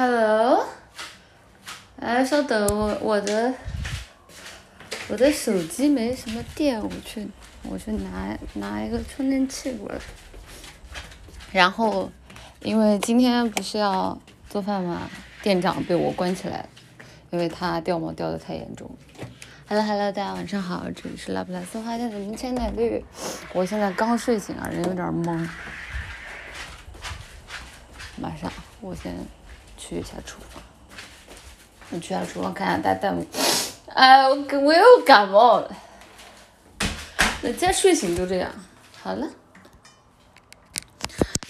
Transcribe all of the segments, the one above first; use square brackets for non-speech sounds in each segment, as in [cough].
Hello，哎，稍等，我我的我的手机没什么电，我去我去拿拿一个充电器过来。然后，因为今天不是要做饭嘛，店长被我关起来了，因为他掉毛掉的太严重。Hello Hello，大家晚上好，这里是拉布拉斯花店的明前奶绿，我现在刚睡醒啊，人有点懵。马上，我先。去一下厨房，我去下厨房看下大弹幕。哎，我我又感冒了。那今天睡醒就这样。好了，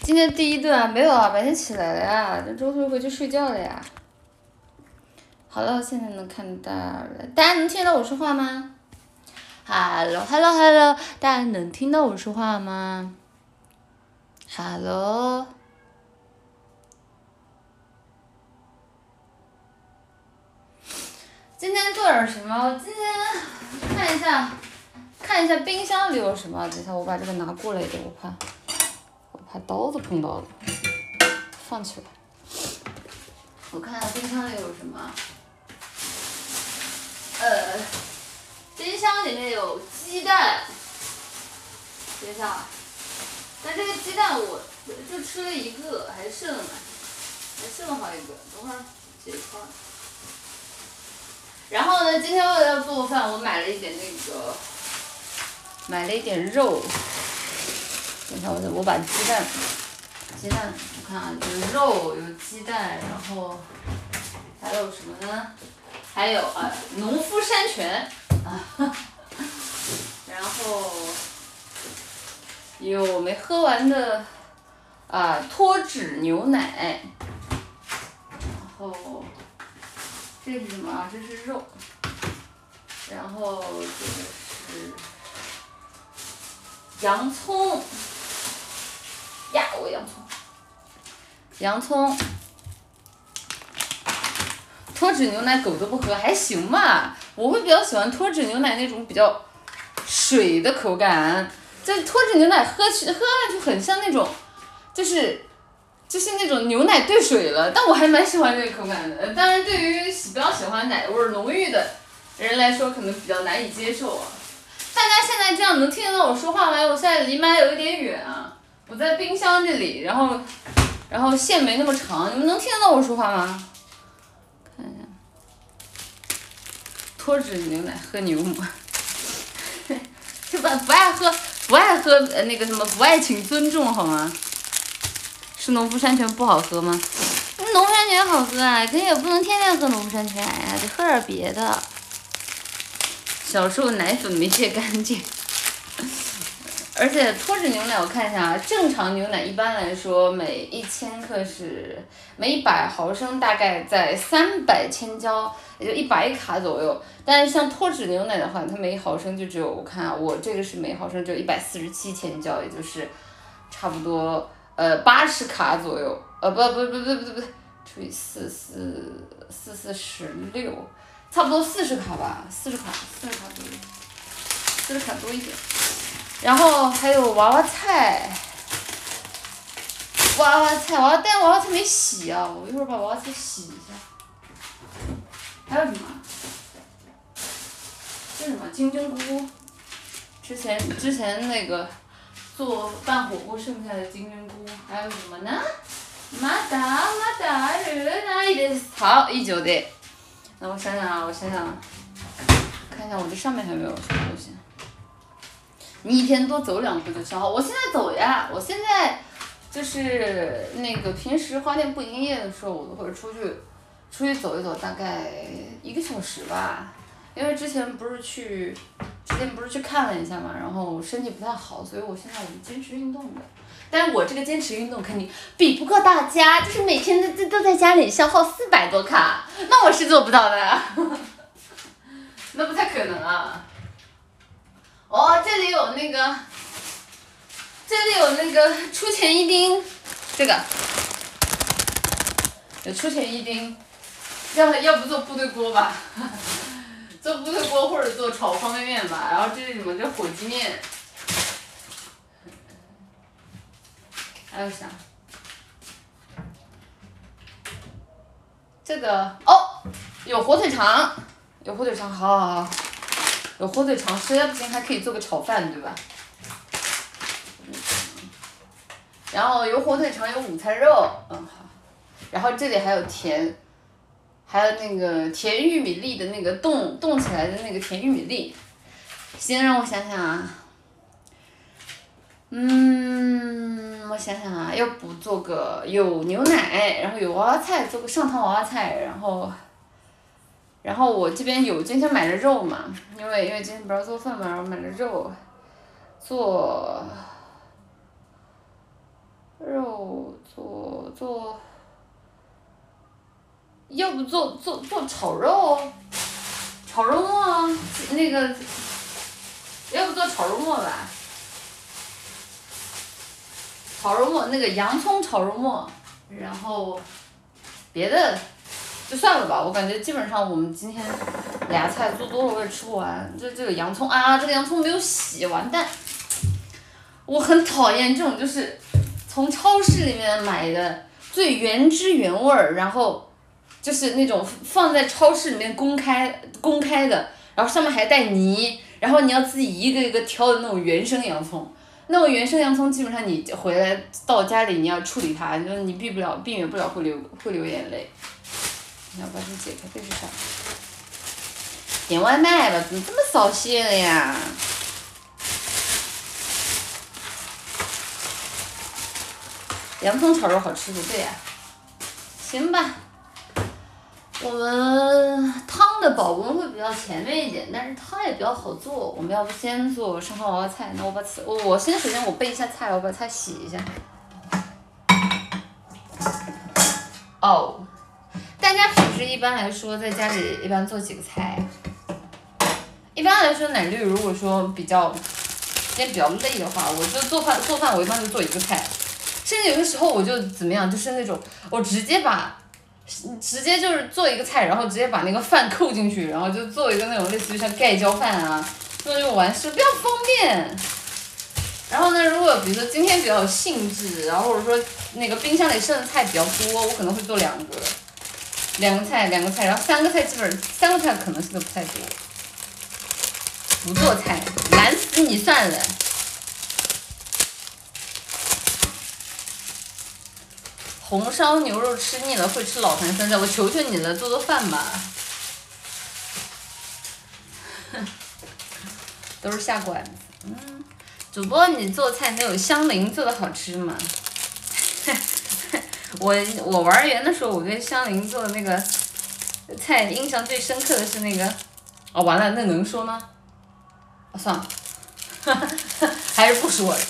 今天第一顿啊，没有啊，白天起来了呀，这周六回去睡觉了呀。好了，现在能看到了，大家能听到我说话吗？Hello，Hello，Hello，大家能听到我说话吗？Hello。今天做点什么？我今天看一下，看一下冰箱里有什么。等一下，我把这个拿过来一点，我怕，我怕刀子碰到了。放起来。我看一下冰箱里有什么。呃，冰箱里面有鸡蛋。等一下，但这个鸡蛋我就吃了一个，还剩，还剩了好几个。等会儿解开。然后呢，今天为了要做饭，我买了一点那个，买了一点肉。等下，我我把鸡蛋，鸡蛋，我看啊，有肉，有鸡蛋，然后还有什么呢？还有啊，农夫山泉啊，[laughs] 然后有没喝完的啊脱脂牛奶，然后。这是什么啊？这是肉，然后这个是洋葱呀，我洋葱，洋葱，脱脂牛奶狗都不喝，还行吧。我会比较喜欢脱脂牛奶那种比较水的口感，这脱脂牛奶喝起喝了就很像那种，就是。就是那种牛奶兑水了，但我还蛮喜欢这个口感的。当然，对于比较喜欢奶味浓郁的人来说，可能比较难以接受啊。大家现在这样能听得到我说话吗？我现在离麦有一点远啊，我在冰箱这里，然后，然后线没那么长，你们能听得到我说话吗？看一下，脱脂牛奶喝牛吗？[laughs] 就不不爱喝，不爱喝那个什么，不爱请尊重好吗？农夫山泉不好喝吗？农夫山泉好喝啊，可也不能天天喝农夫山泉呀，得喝点别的。小时候奶粉没戒干净，而且脱脂牛奶我看一下啊，正常牛奶一般来说每一千克是每一百毫升大概在三百千焦，也就一百卡左右。但是像脱脂牛奶的话，它每一毫升就只有我看啊，我这个是每毫升只有一百四十七千焦，也就是差不多。呃，八十卡左右，呃，不不不不不不，除以四四四四十六，差不多四十卡吧，四十卡，四十卡左右，四十卡多一点。然后还有娃娃菜，娃娃菜，娃娃但娃娃菜没洗啊，我一会儿把娃娃菜洗一下。还有什么？这什么金针菇？之前之前那个。做拌火锅剩下的金针菇，还有什么呢？马达马达热那一点好一九的。那我想想啊，我想想，看一下我这上面还有没有什么东西。你一天多走两步就消耗。我现在走呀，我现在就是那个平时花店不营业的时候，我都会出去出去走一走，大概一个小时吧。因为之前不是去。之前不是去看了一下嘛，然后身体不太好，所以我现在我是坚持运动的。但是我这个坚持运动肯定比不过大家，就是每天都都都在家里消耗四百多卡，那我是做不到的，[laughs] 那不太可能啊。哦，这里有那个，这里有那个出前一丁，这个有出前一丁，要要不做部队锅吧。做部队锅或者做炒方便面吧，然后这是什么？这火鸡面，还有啥？这个哦，有火腿肠，有火腿肠，好好好，有火腿肠，实在不行还可以做个炒饭，对吧？然后有火腿肠，有午餐肉，嗯好，然后这里还有甜，还有那个甜玉米粒的那个冻冻起来的那个甜玉米粒，先让我想想啊，嗯，我想想啊，要不做个有牛奶，然后有娃娃菜，做个上汤娃娃菜，然后，然后我这边有今天买的肉嘛，因为因为今天不要做饭嘛，然后买了肉，做。肉做做，要不做做做炒肉，炒肉末啊，那个，要不做炒肉末吧，炒肉末那个洋葱炒肉末，然后，别的就算了吧，我感觉基本上我们今天俩菜做多了我也吃不完，这这个洋葱啊，这个洋葱没有洗，完蛋，我很讨厌这种就是。从超市里面买的最原汁原味儿，然后就是那种放在超市里面公开公开的，然后上面还带泥，然后你要自己一个一个挑的那种原生洋葱，那种原生洋葱基本上你回来到家里你要处理它，就你避不了避免不了会流会流眼泪。你要把它解开这是啥？点外卖吧，怎么这么扫兴呀？洋葱炒肉好吃不对呀，行吧。我们汤的保温会比较前面一点，但是汤也比较好做。我们要不先做上汤娃娃菜？那我把菜，我我先首先我备一下菜，我把菜洗一下。哦，大家平时一般来说在家里一般做几个菜？一般来说，奶绿如果说比较今天比较累的话，我就做饭做饭我一般就做一个菜。甚至有的时候我就怎么样，就是那种我直接把，直接就是做一个菜，然后直接把那个饭扣进去，然后就做一个那种类似于像盖浇饭啊，那就完事，比较方便。然后呢，如果比如说今天比较有兴致，然后或者说那个冰箱里剩的菜比较多，我可能会做两个，两个菜，两个菜，然后三个菜基本三个菜可能性都不太多。不做菜，懒死你算了。红烧牛肉吃腻了，会吃老坛酸菜。我求求你了，做做饭吧。[laughs] 都是下馆子。嗯，主播你做菜没有香菱做的好吃吗？[laughs] 我我玩儿园的时候，我对香菱做的那个菜印象最深刻的是那个，哦完了，那能说吗？算了，[laughs] 还是不说了。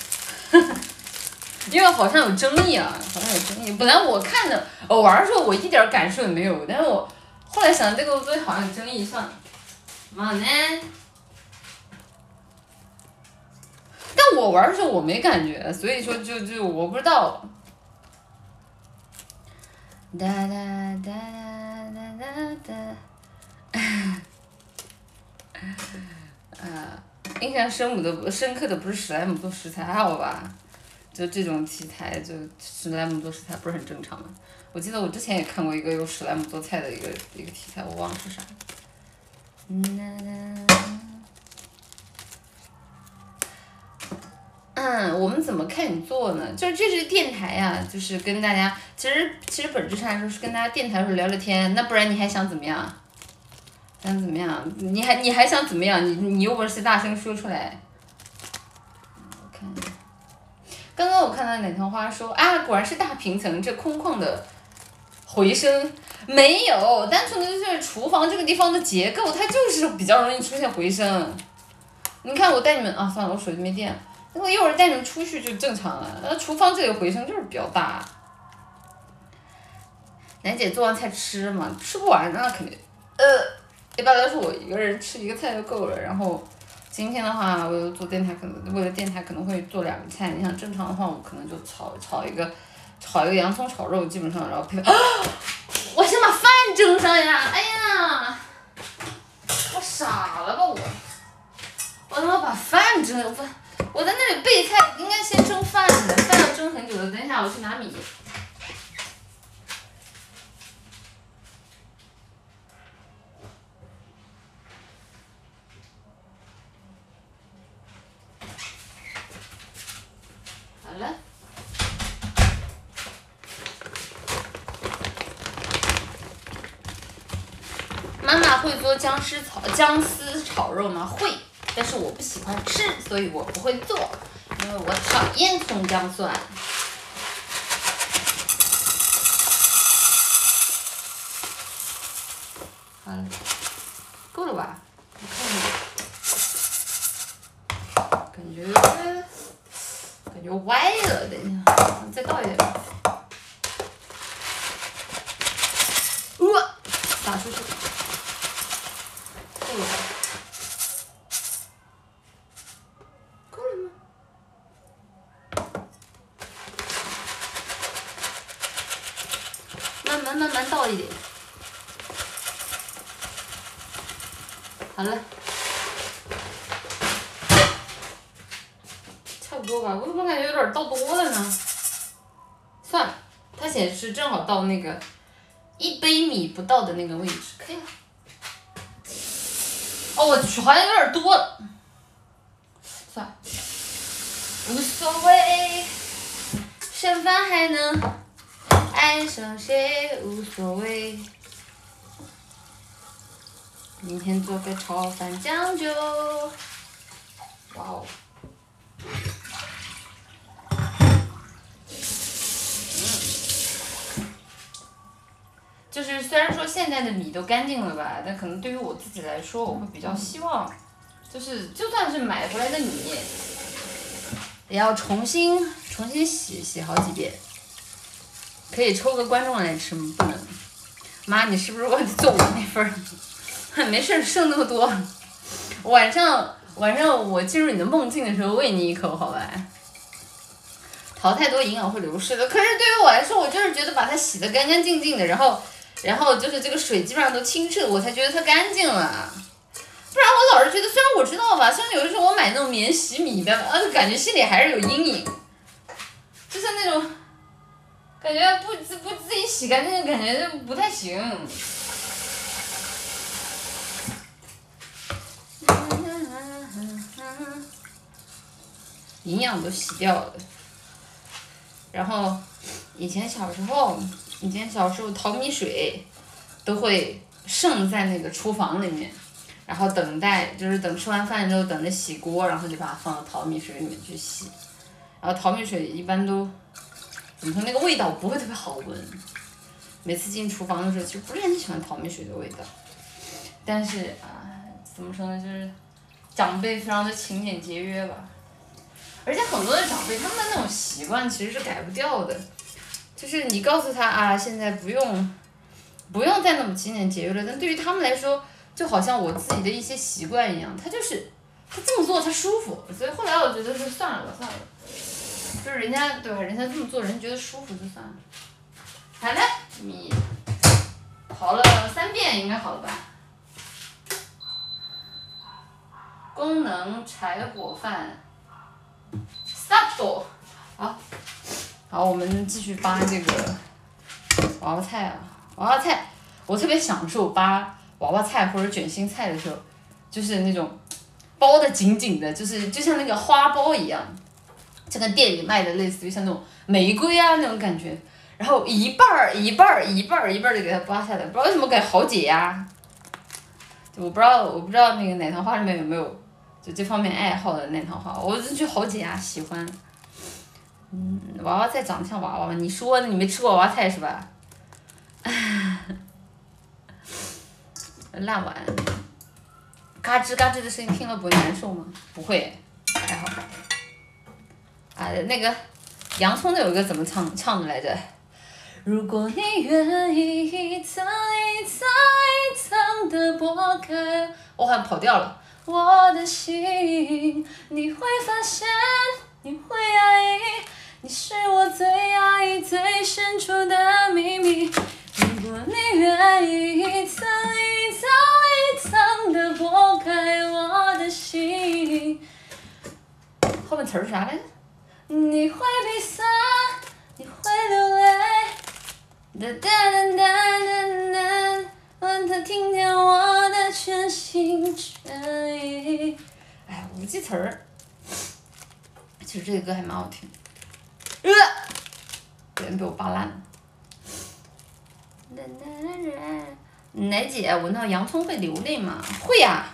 因为好像有争议啊，好像有争议。本来我看着我玩的时候，我一点感受也没有，但是我后来想这个东西好像有争议，算。嘛呢？但我玩的时候我没感觉，所以说就就我不知道。哒哒哒哒哒哒哒。啊，[laughs] 印象深母的深刻的不是史莱姆做食材，还好吧？就这种题材，就史莱姆做食材不是很正常吗？我记得我之前也看过一个有史莱姆做菜的一个一个题材，我忘了是啥。嗯，我们怎么看你做呢？就是这是电台呀，就是跟大家，其实其实本质上来说是跟大家电台时候聊聊天，那不然你还想怎么样？想怎么样？你还你还想怎么样？你你有本事大声说出来我看。刚刚我看到哪条花说啊，果然是大平层，这空旷的回声没有，单纯的就是厨房这个地方的结构，它就是比较容易出现回声。你看我带你们啊，算了，我手机没电，那我一会儿带你们出去就正常了。那厨房这里回声就是比较大。楠姐做完菜吃嘛，吃不完那肯定，呃，一般来说我一个人吃一个菜就够了，然后。今天的话，我做电台可能为了电台可能会做两个菜。你想正常的话，我可能就炒炒一个，炒一个洋葱炒肉，基本上然后配。啊！我先把饭蒸上呀！哎呀，我傻了吧我！我他妈把饭蒸了，我在那里备菜，应该先蒸饭的，饭要蒸很久的。等一下我去拿米。妈妈会做姜丝炒姜丝炒肉吗？会，但是我不喜欢吃，所以我不会做，因为我讨厌葱姜蒜。好了，够了吧？我看看，感觉。歪了，等一下，再倒一点。呃，打出去，它显示正好到那个一杯米不到的那个位置，可以了。哦，我去，好像有点多了。算了，无所谓，剩饭还能爱上谁？无所谓。明天做个炒饭将就。哇哦！就是虽然说现在的米都干净了吧，但可能对于我自己来说，我会比较希望，就是就算是买回来的米，也要重新重新洗洗好几遍。可以抽个观众来吃吗？不能。妈，你是不是忘记做我那份儿？[laughs] 没事，剩那么多，晚上晚上我进入你的梦境的时候喂你一口，好吧？淘太多营养会流失的。可是对于我来说，我就是觉得把它洗得干干净净的，然后然后就是这个水基本上都清澈，我才觉得它干净了。不然我老是觉得，虽然我知道吧，虽然有的时候我买那种免洗米的，啊，感觉心里还是有阴影，就是那种感觉不自不自己洗干净，感觉就不太行。营养都洗掉了，然后以前小时候，以前小时候淘米水都会剩在那个厨房里面，然后等待就是等吃完饭之后等着洗锅，然后就把它放到淘米水里面去洗，然后淘米水一般都怎么说那个味道不会特别好闻，每次进厨房的时候其实不是很喜欢淘米水的味道，但是啊怎么说呢就是长辈非常的勤俭节约吧。而且很多的长辈，他们的那种习惯其实是改不掉的，就是你告诉他啊，现在不用，不用再那么勤俭节约了，但对于他们来说，就好像我自己的一些习惯一样，他就是他这么做他舒服，所以后来我觉得是算了吧，算了，就是人家对吧，人家这么做，人家觉得舒服就算了。好了，你刨了三遍应该好了吧？功能柴火饭。stop，好，好，我们继续扒这个娃娃菜啊，娃娃菜，我特别享受扒娃娃菜或者卷心菜的时候，就是那种包的紧紧的，就是就像那个花苞一样，就跟店里卖的类似于像那种玫瑰啊那种感觉，然后一半儿一半儿一半儿一半儿的给它扒下来，不知道为什么感觉好解压，我不知道我不知道那个奶糖花里面有没有。就这方面爱好的奶糖花，我就觉得好解压，喜欢。嗯，娃娃菜长得像娃娃吗？你说你没吃过娃娃菜是吧？[laughs] 烂碗，嘎吱嘎吱的声音听了不会难受吗？不会，还好。啊，那个洋葱的有一个怎么唱唱的来着？如果你愿意一层一层一层的剥开，我好像跑调了。我的心，你会发现，你会压抑，你是我最压抑、最深处的秘密。如果你愿意一层一层一层的剥开我的心，后面词儿啥来着？你会鼻酸，你会流泪，哒哒哒哒哒哒。让他听见我的全心全意。哎，我不记词儿。其实这个歌还蛮好听。呃，别人被我扒烂了。奶姐，闻到洋葱会流泪吗？会呀，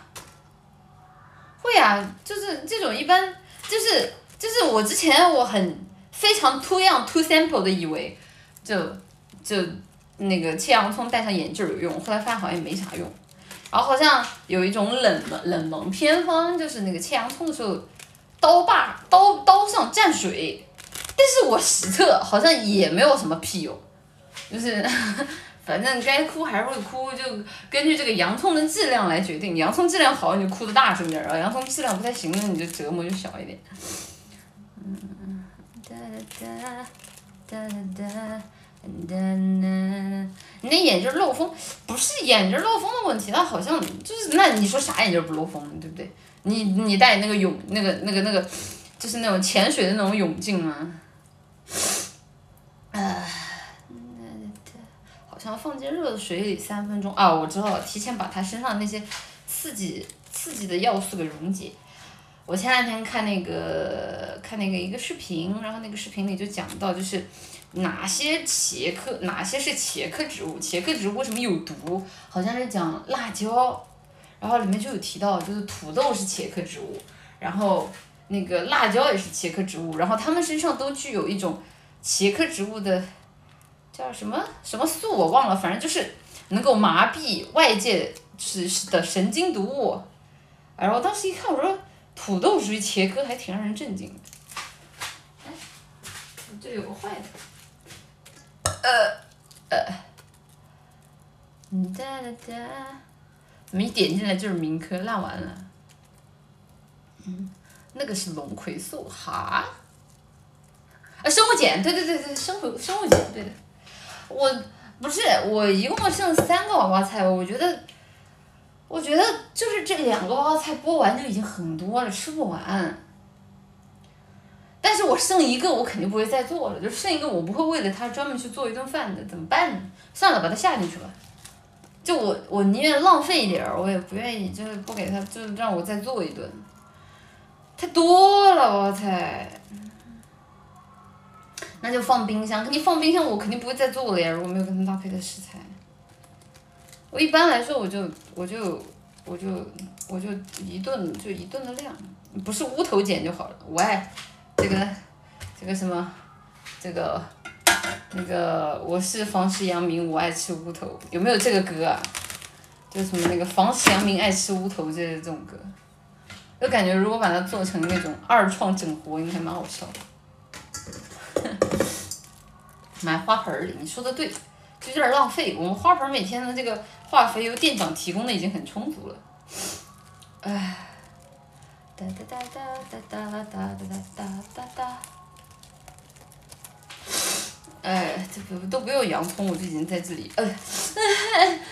会呀，就是这种一般，就是就是我之前我很非常 too young too simple 的以为，就就那个切洋葱戴上眼镜有用，后来发现好像也没啥用。然后好像有一种冷门冷门偏方，就是那个切洋葱的时候，刀把刀刀上蘸水，但是我实测好像也没有什么屁用，就是 [laughs] 反正该哭还是会哭，就根据这个洋葱的质量来决定，洋葱质量好你就哭的大声点儿，洋葱质量不太行那你就折磨就小一点。嗯，哒哒哒哒哒。哒哒，你那眼镜漏风，不是眼镜漏风的问题，它好像就是那你说啥眼镜不漏风，对不对？你你戴那个泳那个那个那个，就是那种潜水的那种泳镜吗？啊，呃，那好像放进热水里三分钟啊，我知道了，提前把它身上那些刺激刺激的要素给溶解。我前两天看那个看那个一个视频，然后那个视频里就讲到就是。哪些茄科？哪些是茄科植物？茄科植物为什么有毒？好像是讲辣椒，然后里面就有提到，就是土豆是茄科植物，然后那个辣椒也是茄科植物，然后它们身上都具有一种茄科植物的叫什么什么素我忘了，反正就是能够麻痹外界是的神经毒物。然后当时一看，我说土豆属于茄科，还挺让人震惊的。哎，这有个坏的。呃呃，哒哒哒，怎么一点进来就是民科烂完了？嗯，那个是龙葵素哈？啊，生物碱，对对对对，生物生物碱，对的。我不是，我一共剩三个娃娃菜，我觉得，我觉得就是这两个娃娃菜剥完就已经很多了，吃不完。但是我剩一个，我肯定不会再做了。就剩一个，我不会为了它专门去做一顿饭的，怎么办呢？算了，把它下进去吧。就我，我宁愿浪费一点儿，我也不愿意就是不给他，就是让我再做一顿。太多了，我菜。那就放冰箱，肯定放冰箱，我肯定不会再做了呀。如果没有跟它搭配的食材，我一般来说，我就我就我就我就一顿就一顿的量，不是乌头碱就好了。我爱。这个，这个什么，这个，那个我是房氏阳明，我爱吃乌头，有没有这个歌啊？就什么那个房氏阳明爱吃乌头这这种歌，就感觉如果把它做成那种二创整活，应该蛮好笑的。买花盆里，你说的对，就有点浪费。我们花盆每天的这个化肥由店长提供的已经很充足了，唉。哒哒哒哒哒哒哒哒哒哒哒。哎，这不都不用洋葱，我就已经在这里。呃，[laughs]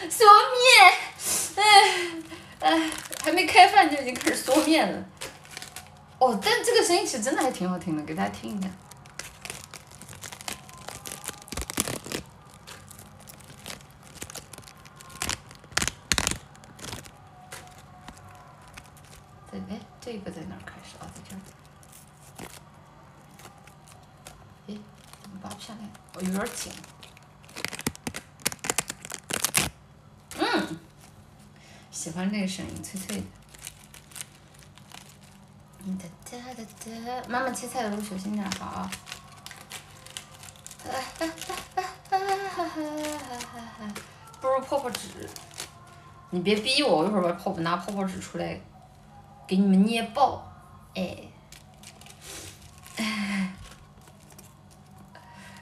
嗦面，哎哎，还没开饭就已经开始嗦面了。哦，但这个声音其实真的还挺好听的，给大家听一下。哎这个在哪儿开始啊？在这儿。哎，怎么拔不下来？哦，有点紧。嗯，喜欢这个声音，脆脆的。哒哒哒哒，妈妈切菜的时候小心点好。啊哈哈哈哈哈哈！不如泡泡纸。你别逼我，我一会儿把泡拿泡泡纸出来。给你们捏爆，哎，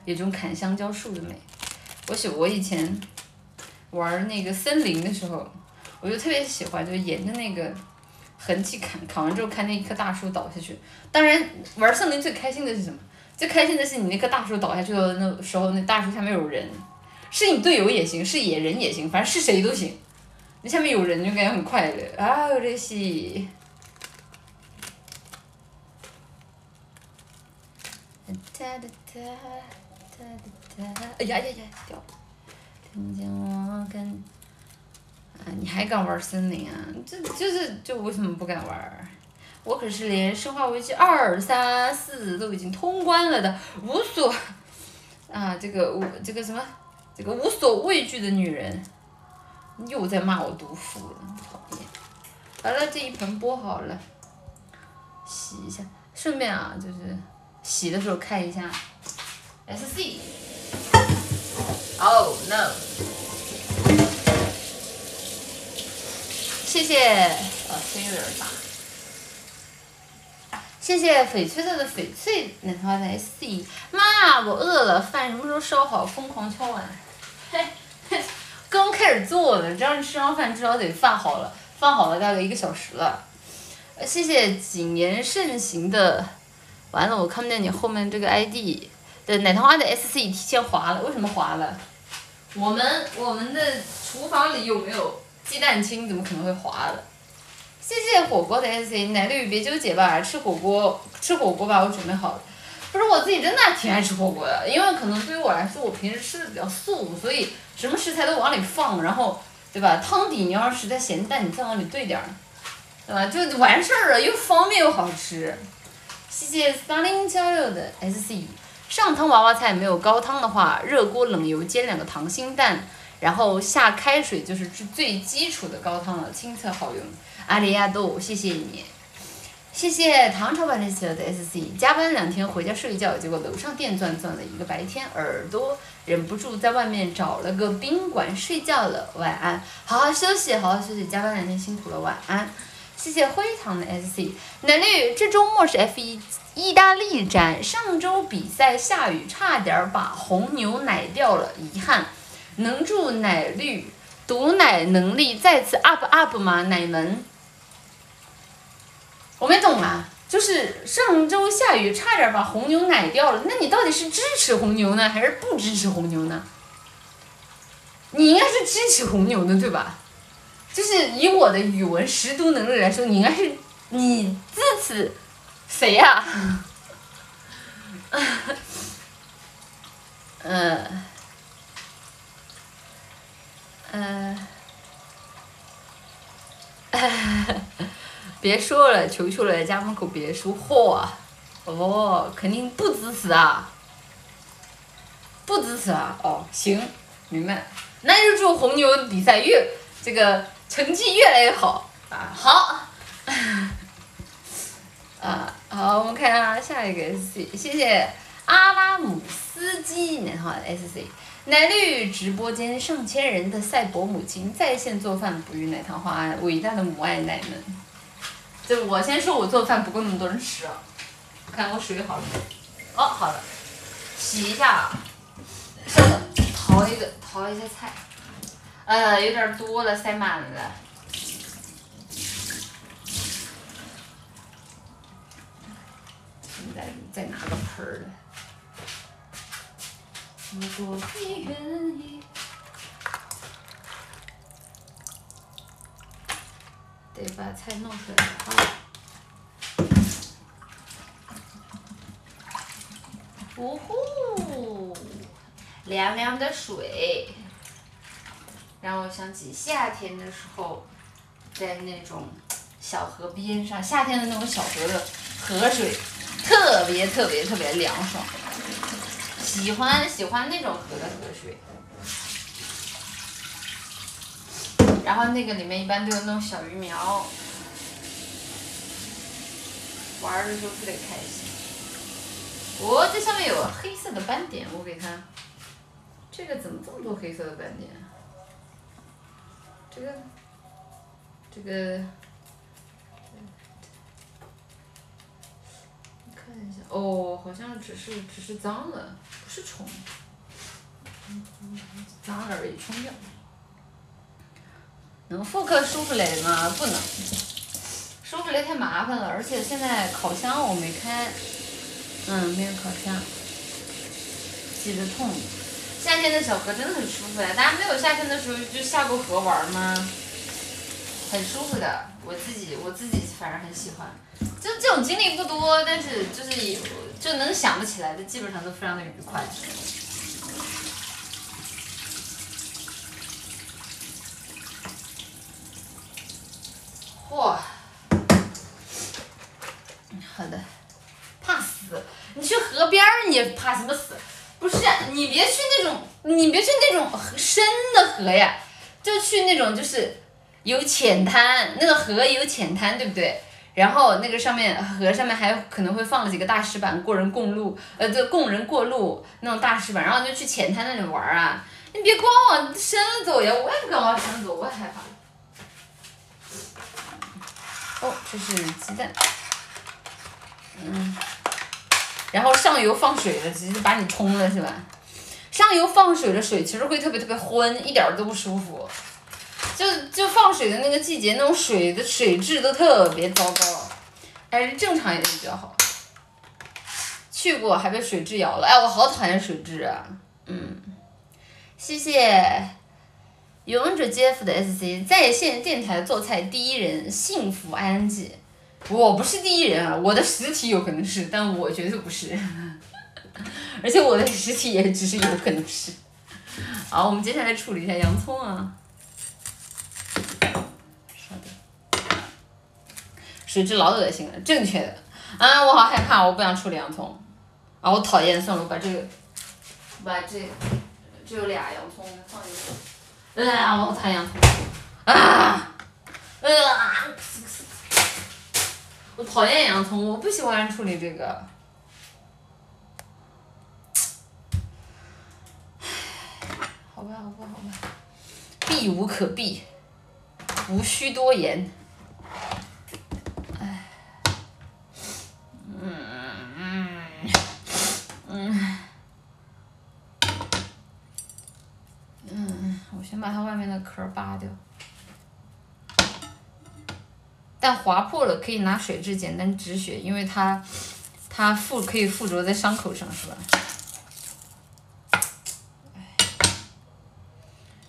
有种砍香蕉树的美。我喜我以前玩那个森林的时候，我就特别喜欢，就沿着那个痕迹砍，砍完之后看那一棵大树倒下去。当然，玩森林最开心的是什么？最开心的是你那棵大树倒下去的那时候，那大树下面有人，是你队友也行，是野人也行，反正是谁都行。那下面有人就感觉很快乐啊，这些。哒哒哒哒哒哒！哎呀呀呀，掉了！听见我跟你还敢玩森林啊？这就是就为什么不敢玩？我可是连生化危机二三四都已经通关了的无所啊，这个无这个什么这个无所畏惧的女人，又在骂我毒妇了，讨厌。好了，这一盆剥好了，洗一下。顺便啊，就是洗的时候看一下 SC。Oh no！谢谢，呃，声音有点大。谢谢翡翠色的翡翠奶糖花的 SC。妈，我饿了，饭什么时候烧好？疯狂敲碗。嘿，刚开始做呢，这样吃完饭至少得饭好了，饭好了大概一个小时了。谢谢谨言慎行的。完了，我看不见你后面这个 ID 的奶糖花的 SC 提前划了，为什么划了？我们我们的厨房里有没有鸡蛋清？怎么可能会滑了？谢谢火锅的 SC 奶绿，别纠结吧，吃火锅吃火锅吧，我准备好了。不是我自己真的挺爱吃火锅的，因为可能对于我来说，我平时吃的比较素，所以什么食材都往里放，然后对吧？汤底你要是实在咸淡，你再往里兑点儿，对吧？就完事儿了，又方便又好吃。谢谢三零九六的 SC。上汤娃娃菜没有高汤的话，热锅冷油煎两个溏心蛋，然后下开水就是最最基础的高汤了，亲测好用。阿里亚豆，谢谢你。谢谢唐朝版的企鹅的 SC。加班两天回家睡觉，结果楼上电钻钻了一个白天，耳朵忍不住在外面找了个宾馆睡觉了。晚安，好好休息，好好休息。加班两天辛苦了，晚安。谢谢灰糖的 SC。奶绿，这周末是 F1 意大利站，上周比赛下雨，差点把红牛奶掉了，遗憾。能助奶绿毒奶能力再次 up up 吗？奶门。我没懂啊，就是上周下雨，差点把红牛奶掉了。那你到底是支持红牛呢，还是不支持红牛呢？你应该是支持红牛的，对吧？就是以我的语文识读能力来说，你应该是你支持谁呀？嗯，[laughs] 嗯，[laughs] 别说了，求求了，家门口别说嚯，哦，肯定不支持啊，不支持啊，哦，行，明白，那就祝红牛比赛越这个成绩越来越好。啊，好，[laughs] 啊，好，我们看下下一个 SC，谢谢阿拉姆斯基，然后 SC。奶绿直播间上千人的赛博母亲在线做饭，哺育奶糖花，伟大的母爱奶们。就我先说，我做饭不够那么多人吃啊。看我水好了，哦，好了，洗一下。稍等，淘一个，淘一下菜。呃，有点多了，塞满了。再再拿个盆儿来。如果你愿意，得把菜弄出来啊！呜呼，凉凉的水，让我想起夏天的时候，在那种小河边上，夏天的那种小河的河水，特别特别特别凉爽。喜欢喜欢那种河的河水，然后那个里面一般都有那种小鱼苗，玩的时候特别开心。哦，这上面有黑色的斑点，我给它，这个怎么这么多黑色的斑点？这个，这个。哦，好像只是只是脏了，不是虫，脏了而已，冲掉。能复刻舒芙蕾吗？不能，舒芙蕾太麻烦了，而且现在烤箱我没开，嗯，没有烤箱，挤得痛。夏天的小河真的很舒服呀，大家没有夏天的时候就下过河玩吗？很舒服的，我自己我自己反正很喜欢。就这种经历不多，但是就是有就能想得起来的，基本上都非常的愉快。嚯，好的，怕死？你去河边儿，你怕什么死？不是，你别去那种，你别去那种深的河呀。就去那种就是有浅滩，那个河有浅滩，对不对？然后那个上面河上面还可能会放了几个大石板，过人共路，呃，就供人过路那种大石板，然后就去浅滩那里玩啊。你别光往深了走呀，我也不敢往深了走，我也害怕。哦，这是鸡蛋。嗯。然后上游放水了，直接把你冲了是吧？上游放水的水其实会特别特别浑，一点都不舒服。就就放水的那个季节，那种水的水质都特别糟糕，还是正常一点比较好。去过还被水蛭咬了，哎，我好讨厌水蛭啊！嗯，谢谢勇者 JF 的 SC 在线电台做菜第一人，幸福安吉。我不是第一人啊，我的实体有可能是，但我绝对不是。[laughs] 而且我的实体也只是有可能是。好，我们接下来处理一下洋葱啊。水质老恶心了，正确的啊！我好害怕，我不想处理洋葱啊！我讨厌，算了，我把这个，把这，这有俩洋葱，放进去。啊！我讨厌洋葱啊！啊！我讨厌洋葱，我不喜欢处理这个。[sighs] 好吧，好吧，好吧，避无可避，无需多言。嗯嗯嗯我先把它外面的壳扒掉，但划破了可以拿水蛭简单止血，因为它它附可以附着在伤口上，是吧？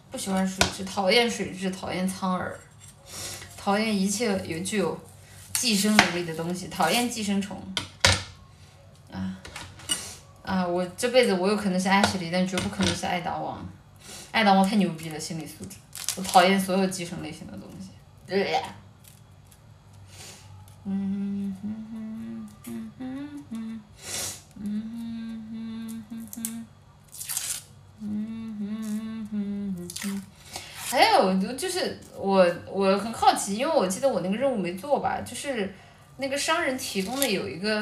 不喜欢水蛭，讨厌水蛭，讨厌苍耳，讨厌一切有具有寄生能力的东西，讨厌寄生虫。啊啊！我这辈子我有可能是艾什莉，但绝不可能是艾达王。艾达王太牛逼了，心理素质。我讨厌所有寄生类型的东西。嗯哼嗯还有就是我我很好奇，因为我记得我那个任务没做吧，就是那个商人提供的有一个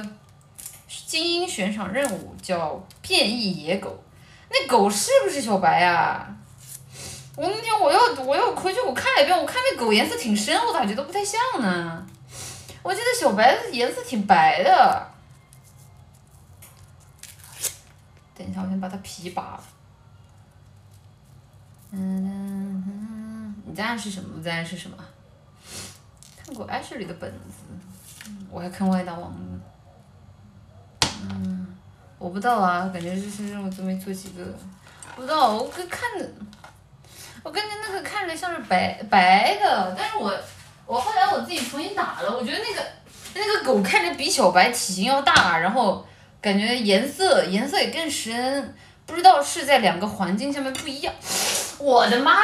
精英悬赏任务，叫变异野狗。那狗是不是小白呀？我那天我又我又回去我看了一遍，我看那狗颜色挺深，我咋觉得不太像呢？我记得小白颜色挺白的。等一下，我先把它皮扒了。嗯，你在暗示什么？我在暗示什么？看过艾 s 里的本子，我还看过爱大王呢。嗯，我不知道啊，感觉这些任务都没做几个，不知道我看看。我感觉那个看着像是白白的，但是我我后来我自己重新打了，我觉得那个那个狗看着比小白体型要大，然后感觉颜色颜色也更深，不知道是在两个环境下面不一样。我的妈！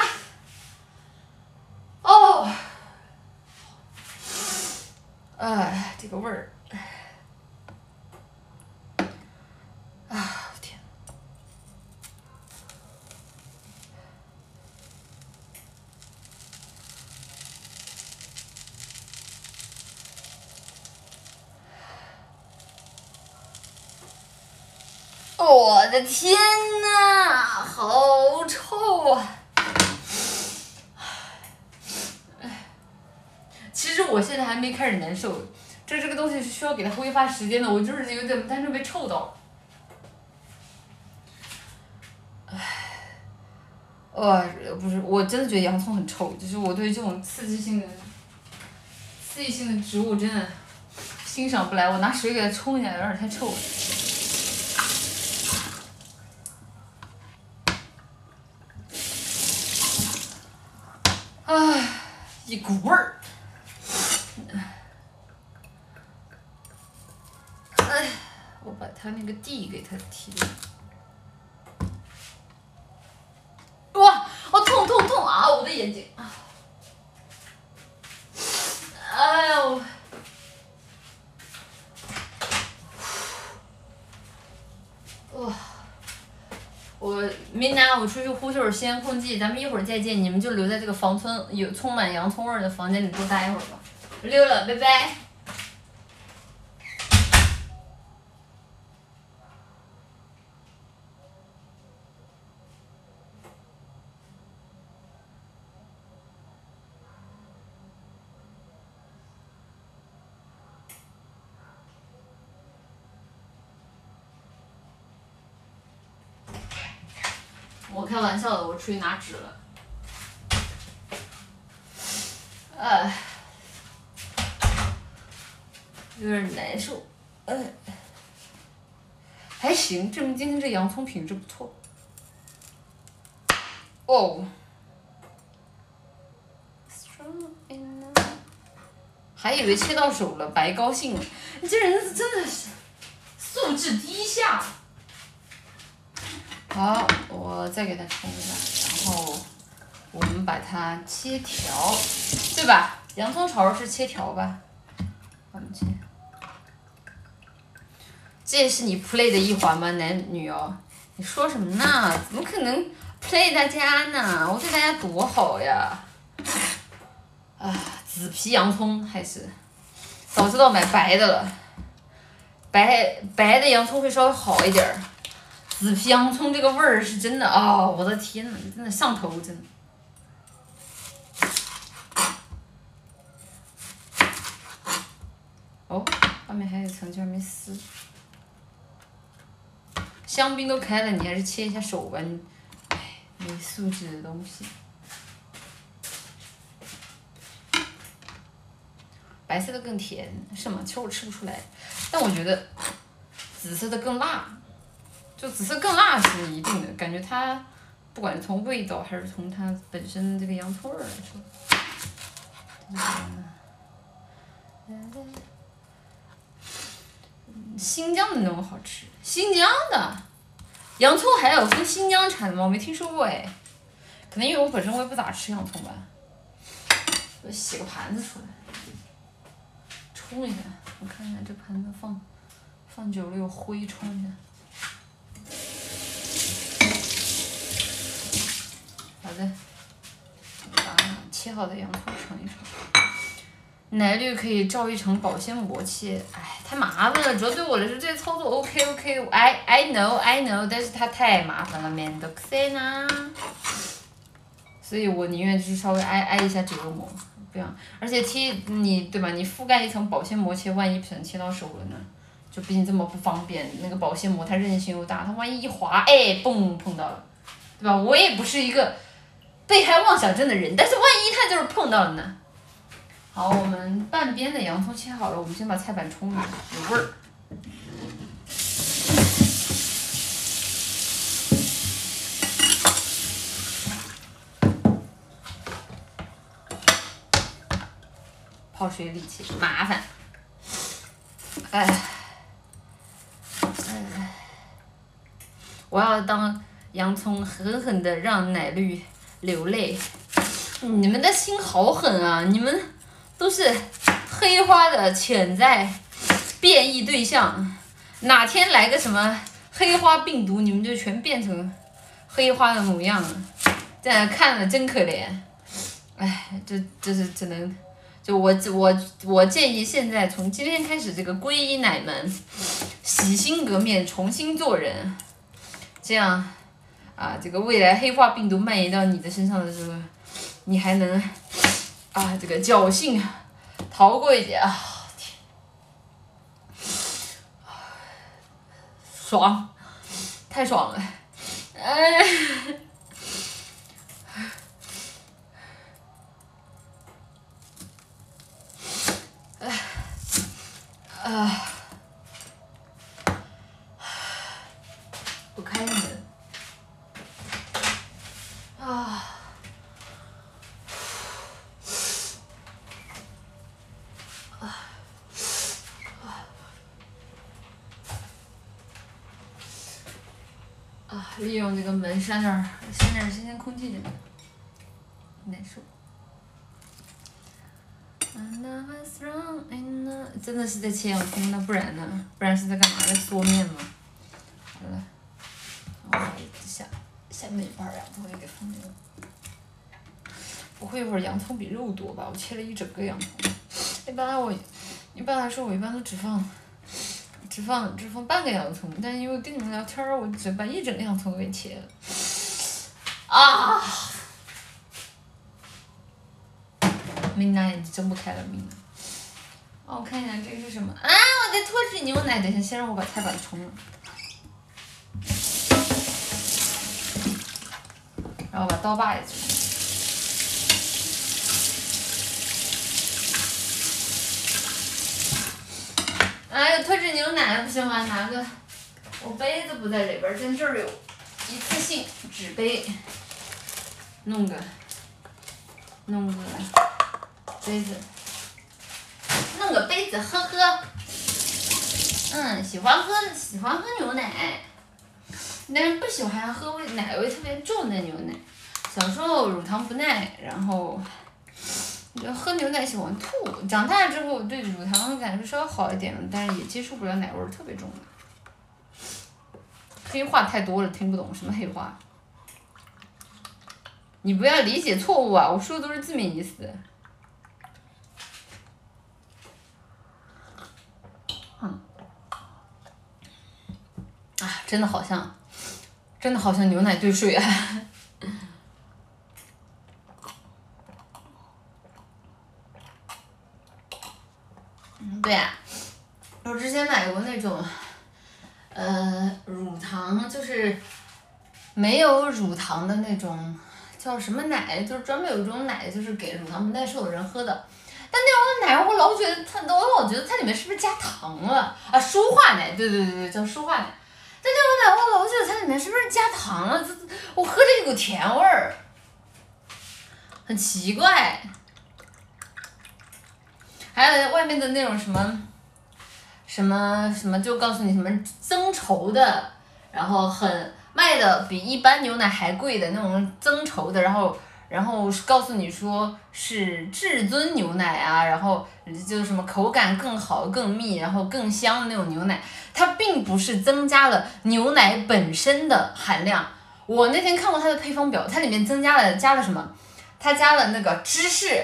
哦，哎，这个味儿，啊。我的天呐，好臭啊！其实我现在还没开始难受，这这个东西是需要给它挥发时间的，我就是有点单纯被臭到。唉，哇，不是，我真的觉得洋葱很臭，就是我对这种刺激性的、刺激性的植物真的欣赏不来，我拿水给它冲一下，有点太臭了。唉一股味儿，哎，我把他那个地给他踢了。哇，好痛痛痛啊！我的眼睛，哎呦，哇，我 me now 家，我出去呼吸会儿新鲜空气，咱们一会儿再见。你们就留在这个房村有充满洋葱味的房间里多待一会儿吧。溜了，拜拜。我开玩笑的，我出去拿纸了。哎，有点难受。哎，还行，证明今天这洋葱品质不错。哦。还以为切到手了，白高兴了。你这人真的是素质低下。好，我再给它冲一下，然后我们把它切条，对吧？洋葱炒肉是切条吧？我们切。这也是你 play 的一环吗，男女哦？你说什么呢？怎么可能 play 大家呢？我对大家多好呀！啊。紫皮洋葱还是，早知道买白的了，白白的洋葱会稍微好一点儿，紫皮洋葱这个味儿是真的啊！我的天呐，真的上头，真的。哦，外面还有层，居然没撕。香槟都开了，你还是切一下手吧，你，哎，没素质的东西。白色的更甜是吗？其实我吃不出来，但我觉得紫色的更辣，就紫色更辣是一定的，感觉它不管从味道还是从它本身这个洋葱味来说，新疆的那种好吃，新疆的洋葱还有分新疆产的吗？我没听说过哎，可能因为我本身我也不咋吃洋葱吧。我洗个盘子出来。冲一下，我看一下这盘子放放久了有灰，冲一下。好的，把切好的洋葱盛一盛。奶绿可以罩一层保鲜膜切，哎，太麻烦了。主要对我来说，这些操作 OK OK，I I know I know，但是它太麻烦了，面倒可塞呢。所以我宁愿就是稍微挨挨一下折磨。这样，而且贴你对吧？你覆盖一层保鲜膜切，万一不小心切到手了呢？就毕竟这么不方便。那个保鲜膜它韧性又大，它万一一滑，哎，嘣碰到了，对吧？我也不是一个被害妄想症的人，但是万一它就是碰到了呢？好，我们半边的洋葱切好了，我们先把菜板冲一下，有味儿。泡水里去麻烦，哎，哎，我要当洋葱狠狠的让奶绿流泪。你们的心好狠啊！你们都是黑花的潜在变异对象，哪天来个什么黑花病毒，你们就全变成黑花的模样了。这样看了真可怜，哎，这这是只能。就我我我建议现在从今天开始这个皈依奶门，洗心革面，重新做人，这样啊，这个未来黑化病毒蔓延到你的身上的时候，你还能啊这个侥幸逃过一劫啊！爽，太爽了，哎。哎啊！不开门。啊！啊！利用这个门扇点儿，扇点儿新鲜空气进来，难受。真的是在切洋葱那，不然呢？不然是在干嘛？在嗦面吗？好了，下下面。一半儿洋葱也给放进去。不会一会儿洋葱比肉多吧？我切了一整个洋葱。一般我，一般来说我一般都只放，只放只放半个洋葱。但因为跟你们聊天儿，我只把一整个洋葱给切了。啊！明娜眼睛睁不开了，明。哦，我看一下这个是什么啊？我的脱脂牛奶，等一下，先让我把菜把它冲了，然后把刀把也冲。哎呦，脱脂牛奶不行啊，拿个，我杯子不在里边儿，但这儿有一次性纸杯，弄个，弄个杯子。弄个杯子喝喝，嗯，喜欢喝喜欢喝牛奶，但是不喜欢喝味奶味特别重的牛奶。小时候乳糖不耐，然后就喝牛奶喜欢吐。长大之后对乳糖感觉稍微好一点了，但是也接受不了奶味儿特别重的。黑话太多了，听不懂什么黑话。你不要理解错误啊，我说的都是字面意思。嗯啊，真的好像，真的好像牛奶兑水啊！对呀，我之前买过那种，呃，乳糖就是没有乳糖的那种，叫什么奶？就是专门有一种奶，就是给乳糖不耐受的人喝的。但那种奶，我老觉得它，我老觉得它里面是不是加糖了？啊，舒化奶，对对对对，叫舒化奶。但那种奶，我老觉得它里面是不是加糖了？这我喝着一股甜味儿，很奇怪。还有外面的那种什么，什么什么，就告诉你什么增稠的，然后很卖的比一般牛奶还贵的那种增稠的，然后。然后告诉你说是至尊牛奶啊，然后就是什么口感更好、更密，然后更香的那种牛奶，它并不是增加了牛奶本身的含量。我那天看过它的配方表，它里面增加了加了什么？它加了那个芝士，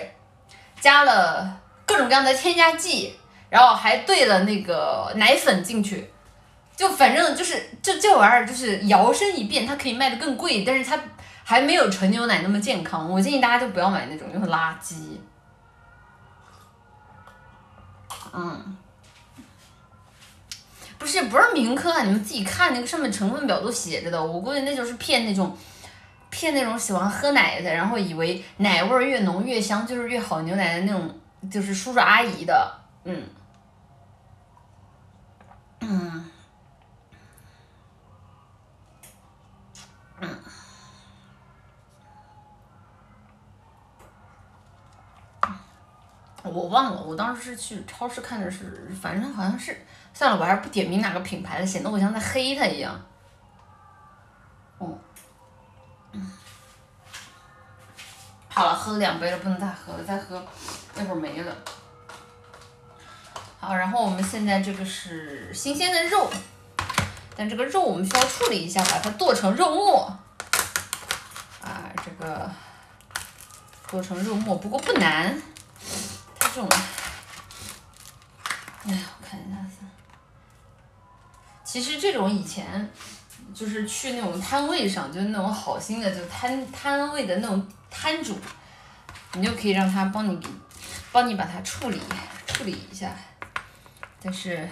加了各种各样的添加剂，然后还兑了那个奶粉进去，就反正就是这这玩意儿就是摇身一变，它可以卖的更贵，但是它。还没有纯牛奶那么健康，我建议大家就不要买那种，因为垃圾。嗯，不是不是名科啊，你们自己看那个上面成分表都写着的，我估计那就是骗那种骗那种喜欢喝奶的，然后以为奶味越浓越香就是越好牛奶的那种，就是叔叔阿姨的，嗯，嗯，嗯。我忘了，我当时是去超市看的是，反正好像是，算了，我还是不点名哪个品牌了，显得我像在黑他一样。哦，嗯，好了，喝了两杯了，不能再喝了，再喝那会儿没了。好，然后我们现在这个是新鲜的肉，但这个肉我们需要处理一下，把它剁成肉末。啊，这个剁成肉末，不过不难。这种，哎呀，我看一下其实这种以前就是去那种摊位上，就是那种好心的，就摊摊位的那种摊主，你就可以让他帮你给，帮你把它处理处理一下。但是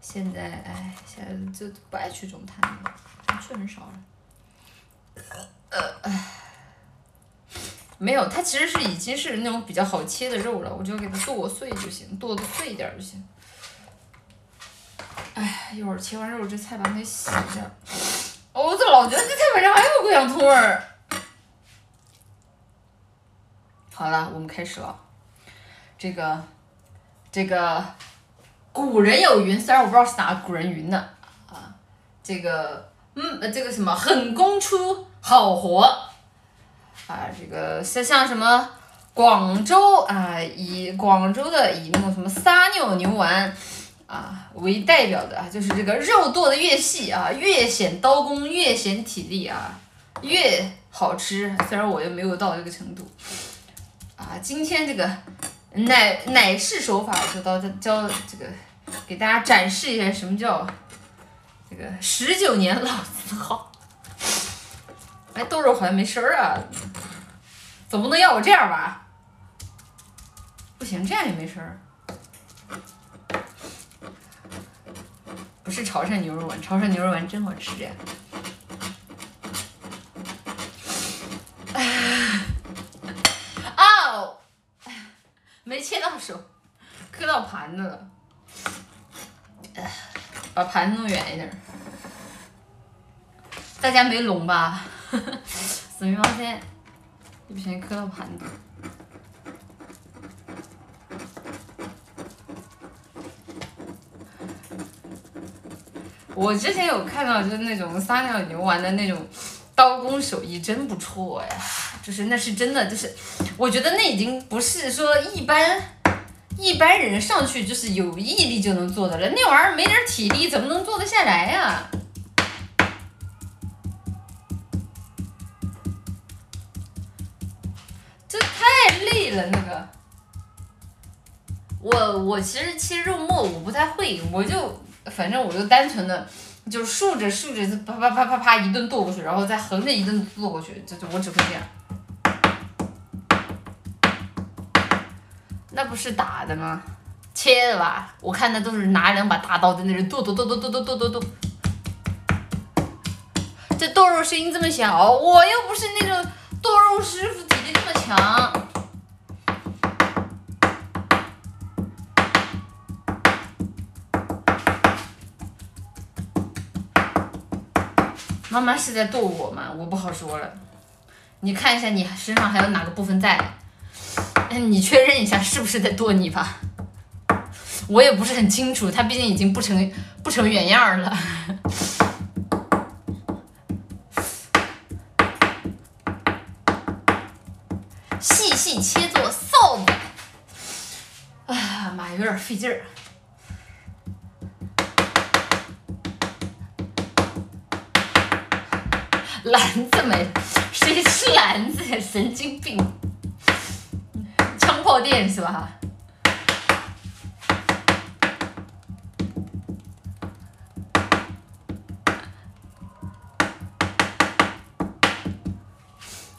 现在，哎，现在就不爱去这种摊子，去很少了。呃，哎。没有，它其实是已经是那种比较好切的肉了，我就给它剁碎就行，剁的碎一点就行。哎，一会儿切完肉，这菜板得洗一下。我怎么老觉得这菜板上还有股洋葱味儿？好了，我们开始了。这个，这个，古人有云，虽然我不知道是哪个古人云的啊，这个，嗯，这个什么，狠工出好活。啊，这个像像什么广州啊，以广州的以那种什么撒尿牛丸啊为代表的啊，就是这个肉剁的越细啊，越显刀工，越显体力啊。越好吃。虽然我又没有到这个程度。啊，今天这个奶奶式手法就到这教这个，给大家展示一下什么叫这个十九年老字号。哎，豆肉好像没声儿啊，总不能要我这样吧？不行，这样也没声儿。不是潮汕牛肉丸，潮汕牛肉丸真好吃呀！哦，没切到手，磕到盘子了。把盘子弄远一点。大家没聋吧？[laughs] 死命往前，一不小心磕到盘子。我之前有看到，就是那种撒尿牛丸的那种刀工手艺真不错呀，就是那是真的，就是我觉得那已经不是说一般一般人上去就是有毅力就能做的了，那玩意儿没点体力怎么能做得下来呀？这太累了，那个。我我其实切肉末我不太会，我就。反正我就单纯的，就竖着竖着，啪啪啪啪啪一顿剁过去，然后再横着一顿剁过去，就就我只会这样。那不是打的吗？切的吧？我看那都是拿两把大刀在那里剁剁剁剁剁剁剁剁剁。这剁肉声音这么小，我又不是那种剁肉师傅，体力这么强。妈妈是在剁我吗？我不好说了。你看一下你身上还有哪个部分在？你确认一下是不是在剁你吧？我也不是很清楚，它毕竟已经不成不成原样了。细细切做臊子。哎呀妈，有点费劲儿。篮子没，谁吃篮子呀？神经病！枪炮店是吧？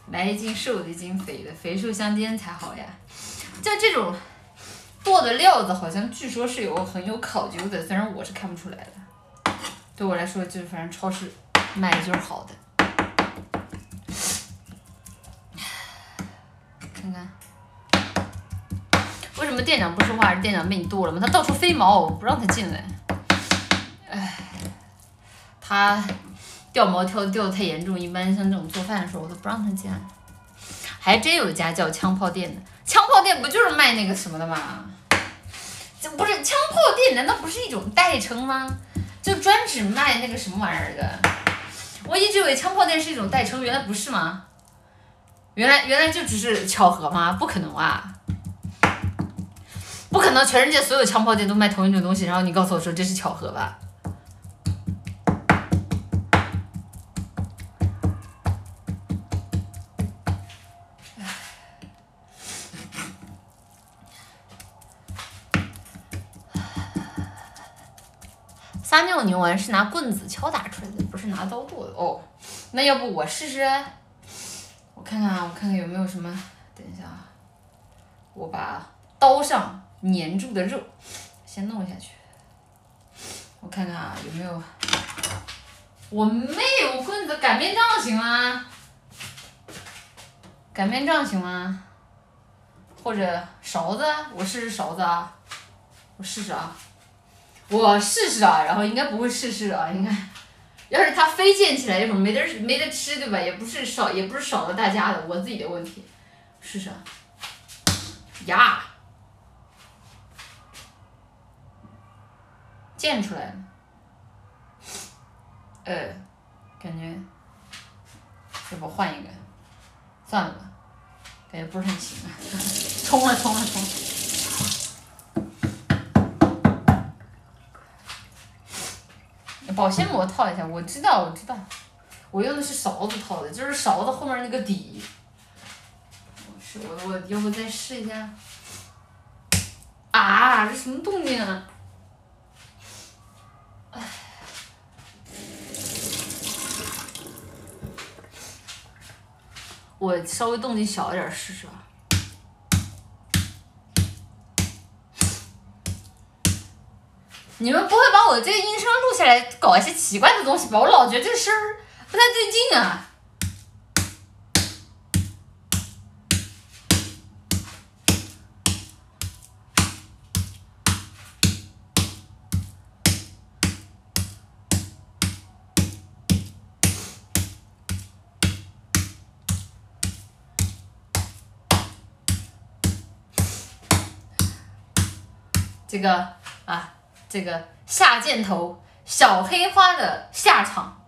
来一斤瘦的，一斤肥的，肥瘦相间才好呀。像这种剁的料子，好像据说是有很有考究的，虽然我是看不出来的。对我来说，就是反正超市卖的就是好的。什么店长不说话？是店长被你剁了吗？他到处飞毛，不让他进来。哎，他掉毛掉掉的太严重，一般像这种做饭的时候，我都不让他进来。还真有一家叫枪炮店的，枪炮店不就是卖那个什么的吗？这不是枪炮店，难道不是一种代称吗？就专指卖那个什么玩意儿的？我一直以为枪炮店是一种代称，原来不是吗？原来原来就只是巧合吗？不可能啊！不可能，全世界所有枪炮店都卖同一种东西，然后你告诉我说这是巧合吧？[sighs] 撒尿牛丸是拿棍子敲打出来的，不是拿刀剁的哦。那要不我试试？我看看啊，我看看有没有什么。等一下啊，我把刀上粘住的肉先弄下去。我看看啊，有没有？我没有棍子，擀面杖行吗？擀面杖行吗？或者勺子？我试试勺子啊！我试试啊！我试试啊！然后应该不会试试啊，应该。要是它飞溅起来，一会没得没得吃，对吧？也不是少，也不是少了大家的，我自己的问题。试试。呀，溅出来了。呃，感觉，要不换一个？算了吧，感觉不是很行啊。冲了，冲了，冲！保鲜膜套一下，我知道，我知道，我用的是勺子套的，就是勺子后面那个底。是我我要不再试一下？啊，这什么动静啊？我稍微动静小一点试试吧。你们不会把我这个音声录下来搞一些奇怪的东西吧？我老觉得这声儿不太对劲啊。这个啊，这个下箭头小黑花的下场，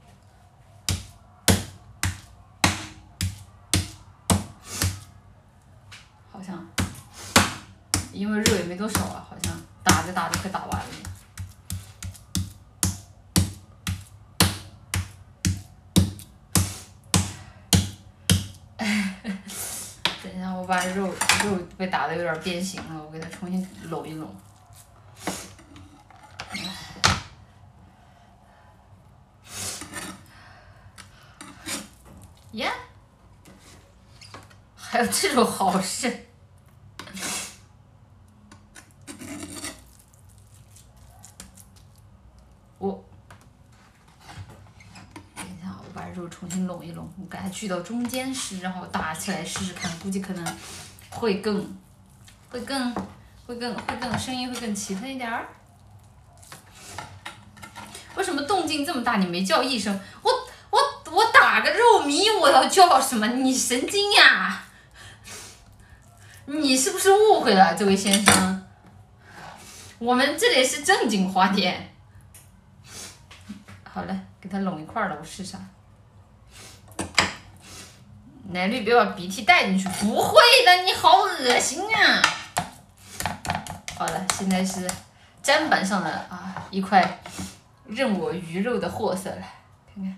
好像因为肉也没多少啊，好像打着打着快打完了。[laughs] 等一下，我把肉肉被打的有点变形了，我给它重新搂一搂。耶，还有这种好事！我等一下，我把肉重新拢一拢，我给它锯到中间试，然后打起来试试看，估计可能会更会更会更会更声音会更齐分一点儿。为什么动静这么大，你没叫一声？我我我打个肉糜，我要叫什么？你神经呀？你是不是误会了，这位先生？我们这里是正经花店。好了，给它拢一块儿了，我试试。奶绿，别把鼻涕带进去。不会的，你好恶心啊！好了，现在是砧板上的啊一块。任我鱼肉的货色了，看看，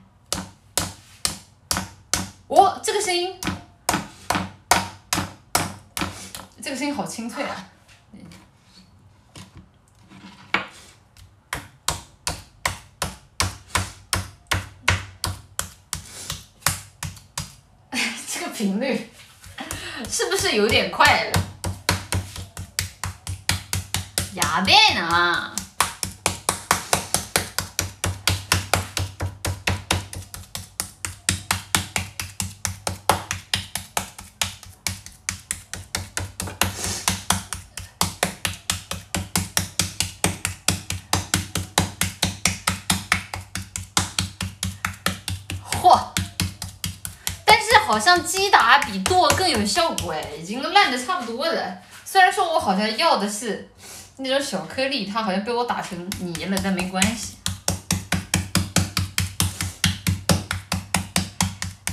哦，这个声音，这个声音好清脆啊！[laughs] 这个频率是不是有点快了？呀べえ好像击打比剁更有效果哎，已经烂的差不多了。虽然说我好像要的是那种小颗粒，它好像被我打成泥了，但没关系。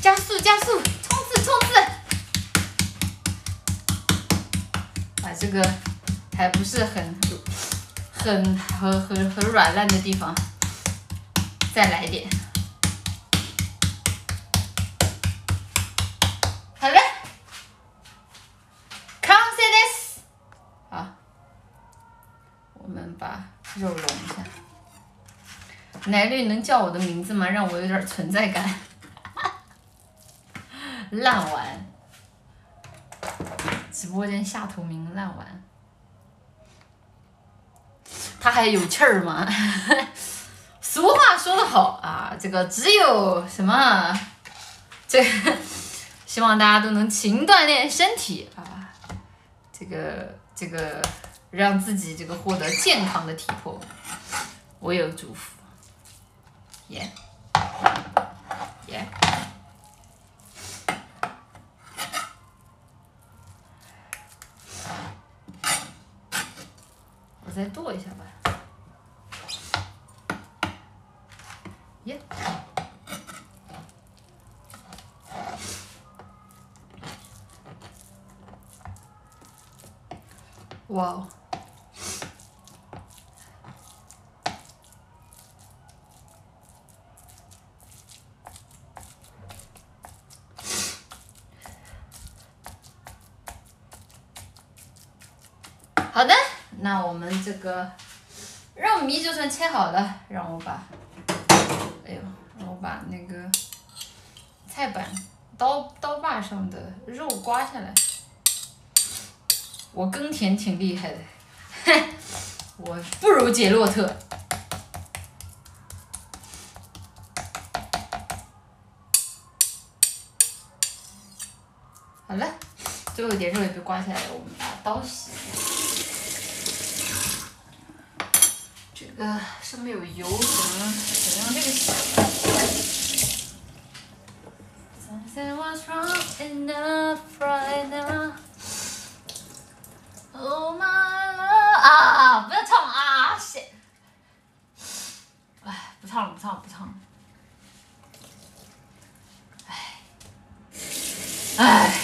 加速加速，冲刺冲刺！把，这个还不是很很很很很软烂的地方，再来一点。肉拢一下，奶绿能叫我的名字吗？让我有点存在感。[laughs] 烂丸，直播间下图名烂丸，他还有气儿吗？[laughs] 俗话说得好啊，这个只有什么，这希望大家都能勤锻炼身体啊，这个这个。让自己这个获得健康的体魄，我有祝福。耶，耶，我再剁一下吧。耶，哇。好的，那我们这个肉糜就算切好了，让我把，哎呦，让我把那个菜板刀刀把上的肉刮下来。我耕田挺厉害的，哼，[laughs] 我不如杰洛特。好了，最后一点肉也被刮下来了，我们把刀洗。个上面有油，只能只能用这个洗。Something was wrong enough right now. Oh my love 啊！不要唱啊！shit！哎，不唱了，不唱了，不唱了。哎，哎。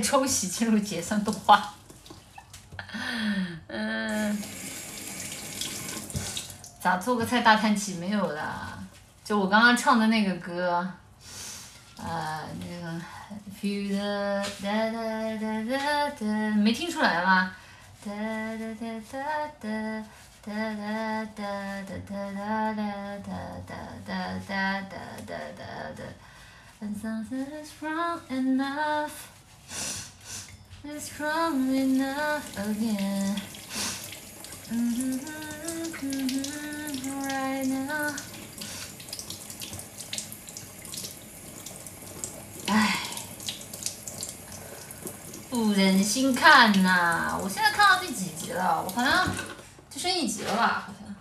现在冲洗进入结算动画。嗯，咋做个菜大叹气没有的？就我刚刚唱的那个歌，呃，那个 feel the 哒哒哒哒哒，没听出来吗？哒哒哒哒哒哒哒哒哒哒哒哒哒哒哒哒哒哒哒。And something is wrong enough. It's strong enough again. Mm-hmm, mm-hmm, right now. 唉，不忍心看呐！我现在看到第几集了？我好像就剩一集了吧？好像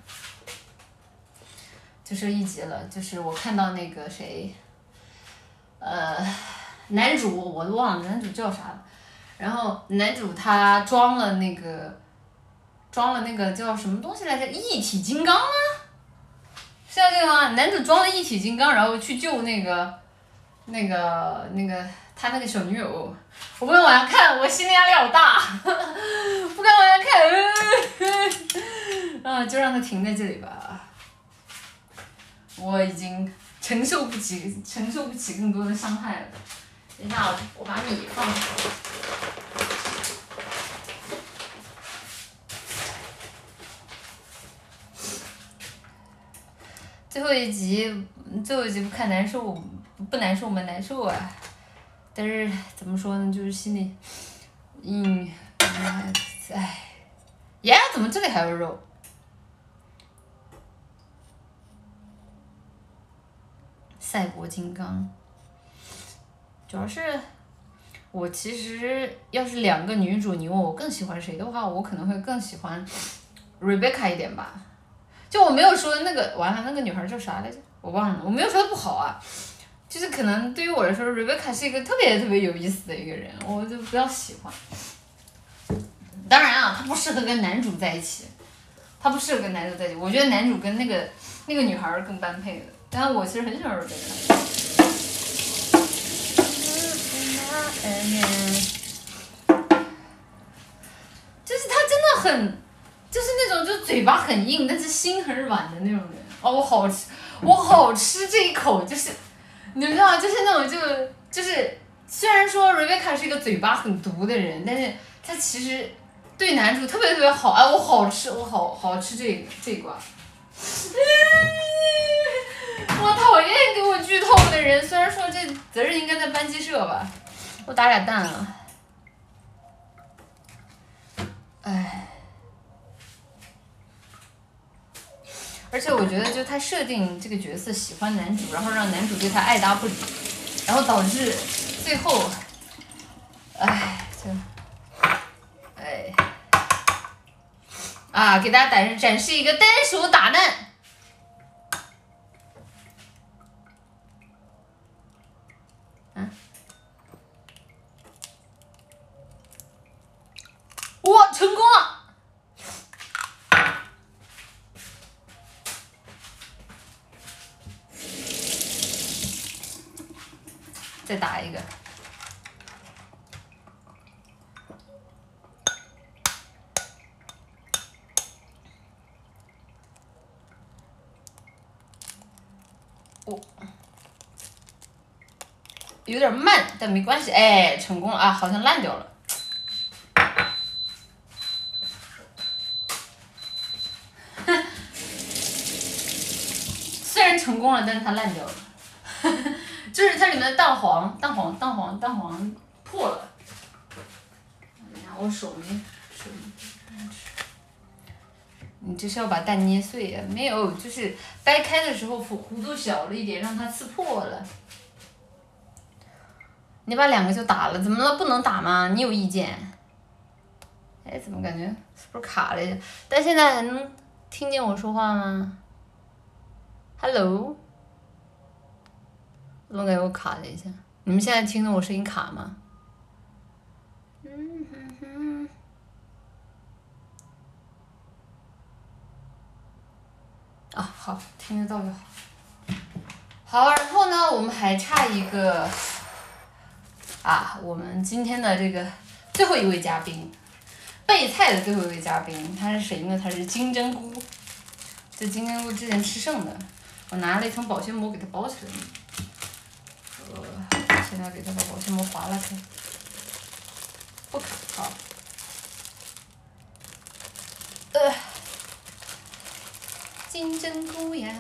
就剩一集了。就是我看到那个谁，呃。男主我都忘了男主叫啥了，然后男主他装了那个，装了那个叫什么东西来着？一体金刚吗？是叫这个吗？男主装了一体金刚，然后去救那个，那个那个他那个小女友。我不敢往下看，我心理压力好大，[laughs] 不敢往下看，嗯，就让他停在这里吧。我已经承受不起，承受不起更多的伤害了。等一下，我我把米放。最后一集，最后一集不看难受，不难受吗？难受啊！但是怎么说呢，就是心里，嗯，哎，呀，怎么这里还有肉？赛博金刚。主要是，我其实要是两个女主，你问我更喜欢谁的话，我可能会更喜欢 Rebecca 一点吧。就我没有说那个完了，那个女孩叫啥来着？我忘了，我没有说她不好啊。就是可能对于我来说，Rebecca 是一个特别特别有意思的一个人，我就比较喜欢。当然啊，她不适合跟男主在一起，她不适合跟男主在一起。我觉得男主跟那个那个女孩更般配的。但我其实很喜欢 Rebecca。就是他真的很，就是那种就嘴巴很硬，但是心很软的那种人。哦，我好吃，我好吃这一口，就是你知道，就是那种就就是虽然说 Rebecca 是一个嘴巴很毒的人，但是他其实对男主特别特别好。哎，我好吃，我好好吃这这一瓜。[laughs] 我讨厌给我剧透的人，虽然说这责任应该在班级社吧。我打俩蛋啊！哎，而且我觉得，就他设定这个角色喜欢男主，然后让男主对他爱答不理，然后导致最后，哎，就，哎，啊，给大家展示展示一个单手打蛋。我成功了！再打一个。哦，有点慢，但没关系。哎，成功了啊！好像烂掉了。虽然成功了，但是它烂掉了。[laughs] 就是它里面的蛋黄，蛋黄，蛋黄，蛋黄破了。等下我手没手没你这是要把蛋捏碎呀？没有，就是掰开的时候弧度小了一点，让它刺破了。你把两个就打了，怎么了？不能打吗？你有意见？哎，怎么感觉是不是卡了？但现在能听见我说话吗？Hello。怎么感觉我卡了一下？你们现在听到我声音卡吗？嗯哼哼。啊，好，听得到就好。好，然后呢，我们还差一个啊，我们今天的这个最后一位嘉宾，备菜的最后一位嘉宾，他是谁呢？他是金针菇。这金针菇之前吃剩的，我拿了一层保鲜膜给它包起来。呃，现在给它把保鲜膜划拉开，不卡，好。呃，金针菇呀，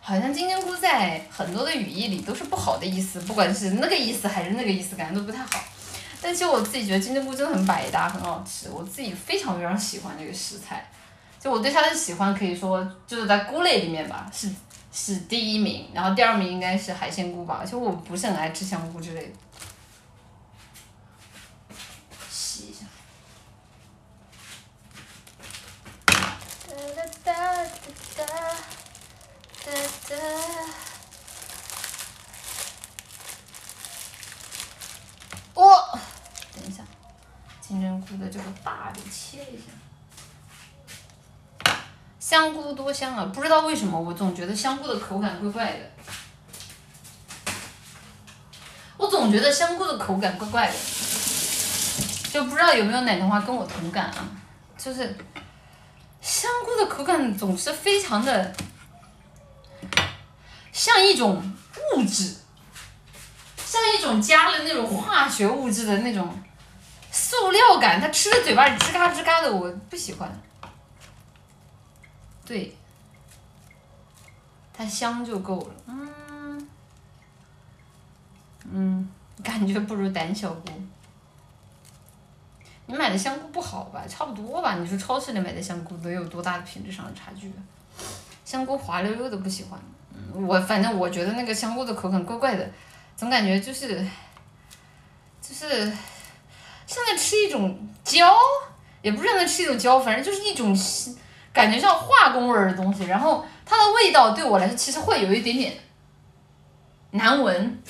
好像金针菇在很多的语义里都是不好的意思，不管是那个意思还是那个意思，感觉都不太好。但其实我自己觉得金针菇真的很百搭，很好吃，我自己非常非常喜欢这个食材。就我对它的喜欢，可以说就是在菇类里面吧，是。是第一名，然后第二名应该是海鲜菇吧，其实我不是很爱吃香菇之类的。洗一下。哒哒哒哒哒哒。哦，等一下，金针菇的这个把给切一下。香菇多香啊！不知道为什么，我总觉得香菇的口感怪怪的。我总觉得香菇的口感怪怪的，就不知道有没有奶糖花跟我同感啊？就是香菇的口感总是非常的像一种物质，像一种加了那种化学物质的那种塑料感，它吃的嘴巴里吱嘎吱嘎的，我不喜欢。对，它香就够了。嗯，嗯，感觉不如胆小菇。你买的香菇不好吧？差不多吧？你说超市里买的香菇能有多大的品质上的差距？香菇滑溜溜的不喜欢。我反正我觉得那个香菇的口感怪怪的，总感觉就是，就是像在吃一种胶，也不是像在吃一种胶，反正就是一种。感觉像化工味儿的东西，然后它的味道对我来说其实会有一点点难闻。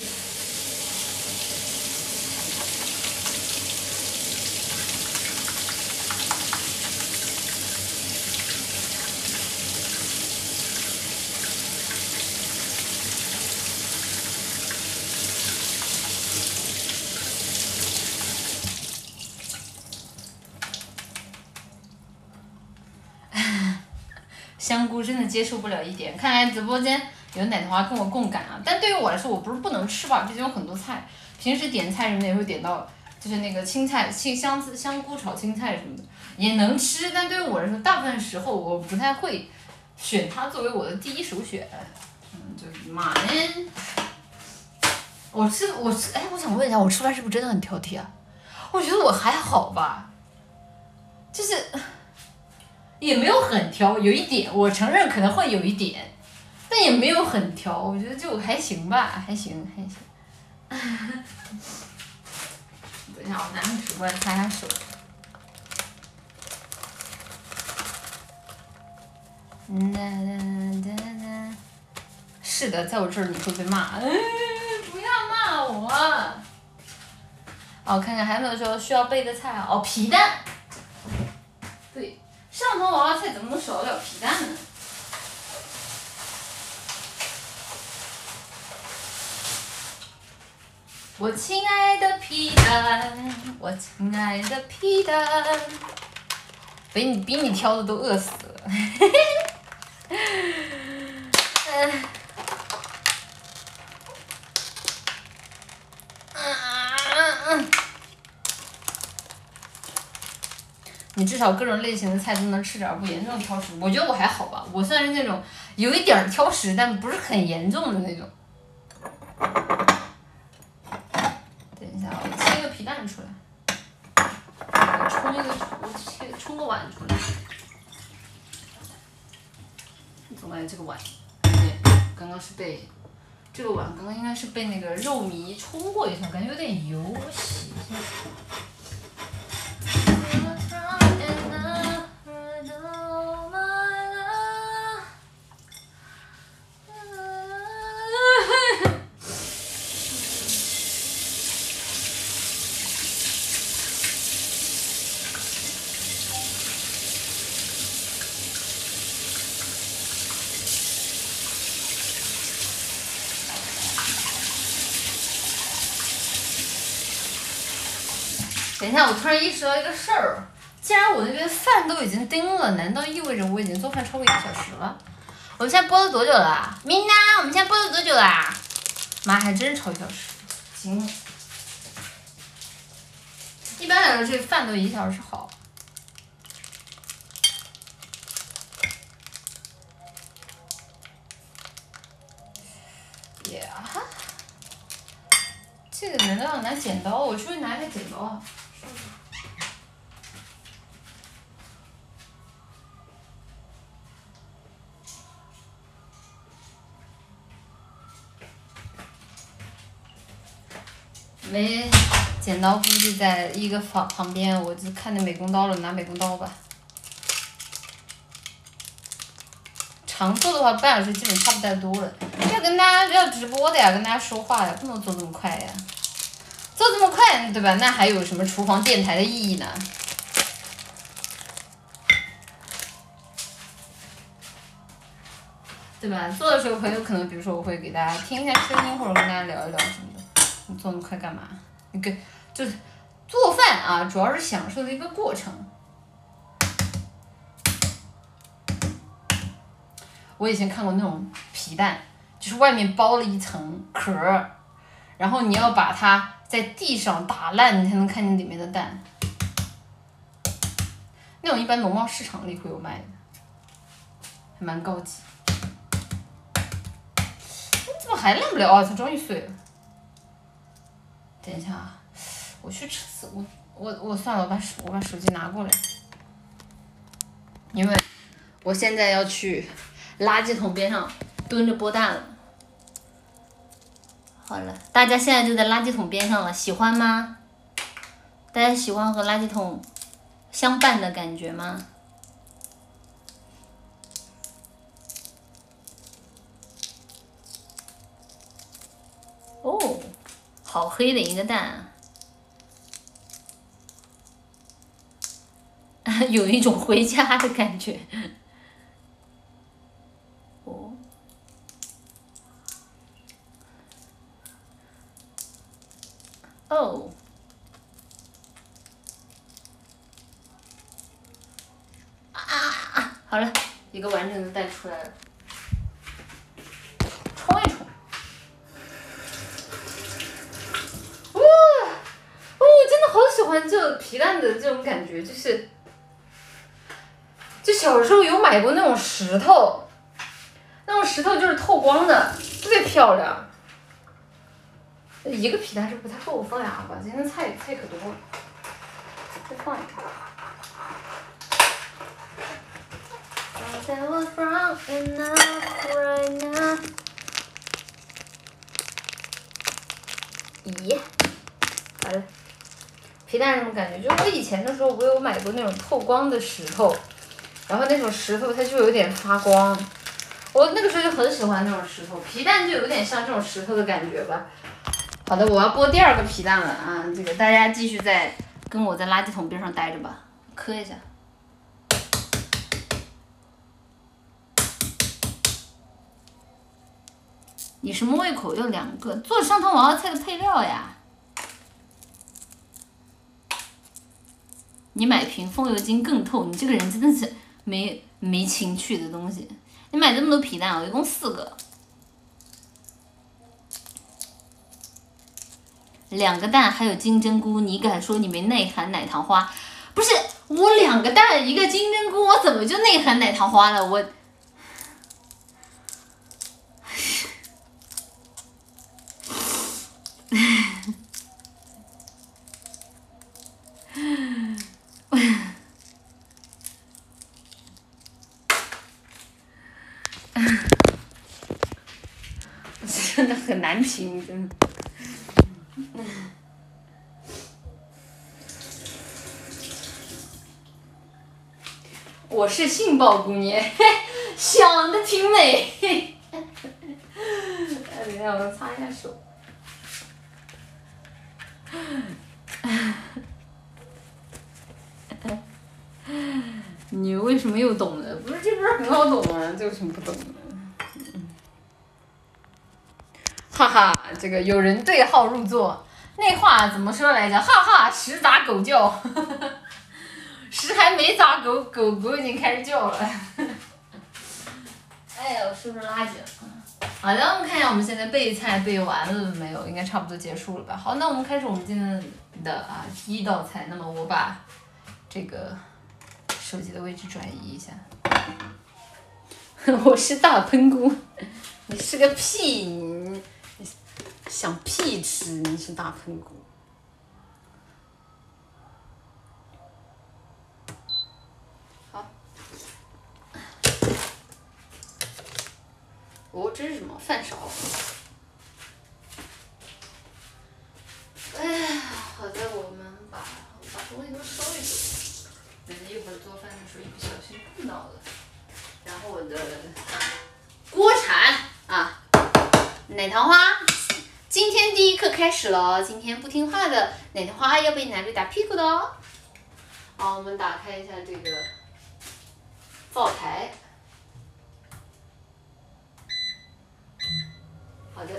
香菇真的接受不了一点，看来直播间有奶糖花跟我共感啊。但对于我来说，我不是不能吃吧，毕竟有很多菜，平时点菜什么的也会点到，就是那个青菜、青香香菇炒青菜什么的也能吃。但对于我来说，大部分时候我不太会选它作为我的第一首选。嗯，就妈呀？我吃我吃，哎，我想问一下，我吃饭是不是真的很挑剔啊？我觉得我还好吧，就是。也没有很挑，有一点，我承认可能会有一点，但也没有很挑，我觉得就还行吧，还行还行。等一下，我拿个纸过来擦下手。是的，在我这儿你会被骂，嗯 [laughs] 不要骂我。哦，看看还有没有说需要备的菜啊？哦，皮蛋。对。上头娃娃菜怎么能少得了皮蛋呢？我亲爱的皮蛋，我亲爱的皮蛋，比你比你挑的都饿死了。[laughs] 你至少各种类型的菜都能吃点，不严重挑食。我觉得我还好吧，我算是那种有一点挑食，但不是很严重的那种。等一下，我切个皮蛋出来，我冲一个，我切冲个碗出来。总感觉这个碗，对，刚刚是被这个碗刚刚应该是被那个肉糜冲过一下，感觉有点油，我洗一下。下，我突然意识到一个事儿，既然我那边饭都已经叮了，难道意味着我已经做饭超过一个小时了？我们现在播了多久了？明娜，我们现在播了多久啦？妈，还真超一小时，行。一般来说，这饭都一小时好。耶哈！这个难道要拿剪刀？我出去拿一下剪刀啊。没剪刀，估计在一个房旁边，我就看见美工刀了，拿美工刀吧。长做的话，半小时基本差不太多了。要跟大家要直播的呀，跟大家说话呀，不能做这么快呀。做这么快，对吧？那还有什么厨房电台的意义呢？对吧？做的时候很有可能，比如说我会给大家听一下声音，或者跟大家聊一聊什么。做那么快干嘛？你给就是做饭啊，主要是享受的一个过程。我以前看过那种皮蛋，就是外面包了一层壳，然后你要把它在地上打烂，你才能看见里面的蛋。那种一般农贸市场里会有卖的，还蛮高级。你怎么还烂不了啊？它终于碎了。等一下啊，我去吃，我我我算了，我把手我把手机拿过来，因为我现在要去垃圾桶边上蹲着剥蛋了。好了，大家现在就在垃圾桶边上了，喜欢吗？大家喜欢和垃圾桶相伴的感觉吗？哦。好黑的一个蛋，[laughs] 有一种回家的感觉。哦，哦，啊！好了，一个完整的蛋出来了。欢这皮蛋的这种感觉，就是，就小时候有买过那种石头，那种石头就是透光的，特别漂亮。一个皮蛋是不太够，我放俩吧，今天菜菜可多了，再放一个。咦，好了。皮蛋什么感觉？就是我以前的时候，我有买过那种透光的石头，然后那种石头它就有点发光，我那个时候就很喜欢那种石头。皮蛋就有点像这种石头的感觉吧。好的，我要剥第二个皮蛋了啊！这个大家继续在跟我在垃圾桶边上待着吧，磕一下。你什么胃口？要两个做上汤娃娃菜的配料呀？你买瓶风油精更透，你这个人真的是没没情趣的东西。你买这么多皮蛋，我一共四个，两个蛋还有金针菇，你敢说你没内涵奶糖花？不是我两个蛋一个金针菇，我怎么就内涵奶糖花了？我。真的我是杏鲍姑娘，[laughs] 想的挺美。等一下，我擦一下手。[laughs] 你为什么又懂了？不是，这不是很好懂吗？这有什么不懂的？哈哈，这个有人对号入座，那话怎么说来着？哈哈，十砸狗叫，[laughs] 十还没砸狗，狗狗已经开始叫了。[laughs] 哎呀，我收拾垃圾了。好的，我们看一下我们现在备菜备完了没有？应该差不多结束了吧？好，那我们开始我们今天的啊第一道菜。那么我把这个手机的位置转移一下。[laughs] 我是大喷菇，你是个屁你。想屁吃！你是大喷菇。好。哦，这是什么？饭勺。哎呀，好在我们把把东西都收一收，免得一会儿做饭的时候一不小心碰到了。然后我的锅铲啊，奶糖花。今天第一课开始了，今天不听话的奶糖花要被奶绿打屁股的哦。好，我们打开一下这个灶台。好的。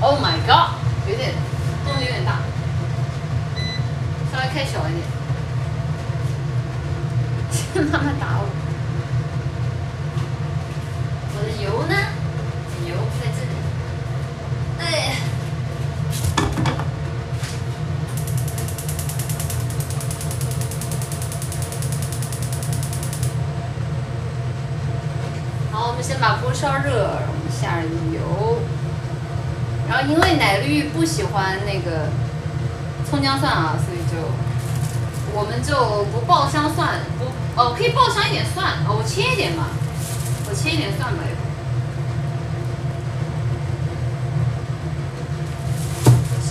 Oh my god，有点动静有点大，稍微开小一点。[laughs] 妈妈打我。我的油呢？油在。好，我们先把锅烧热，我们下油。然后因为奶绿不喜欢那个葱姜蒜啊，所以就我们就不爆香蒜，不哦可以爆香一点蒜，哦我切一点吧，我切一点蒜吧。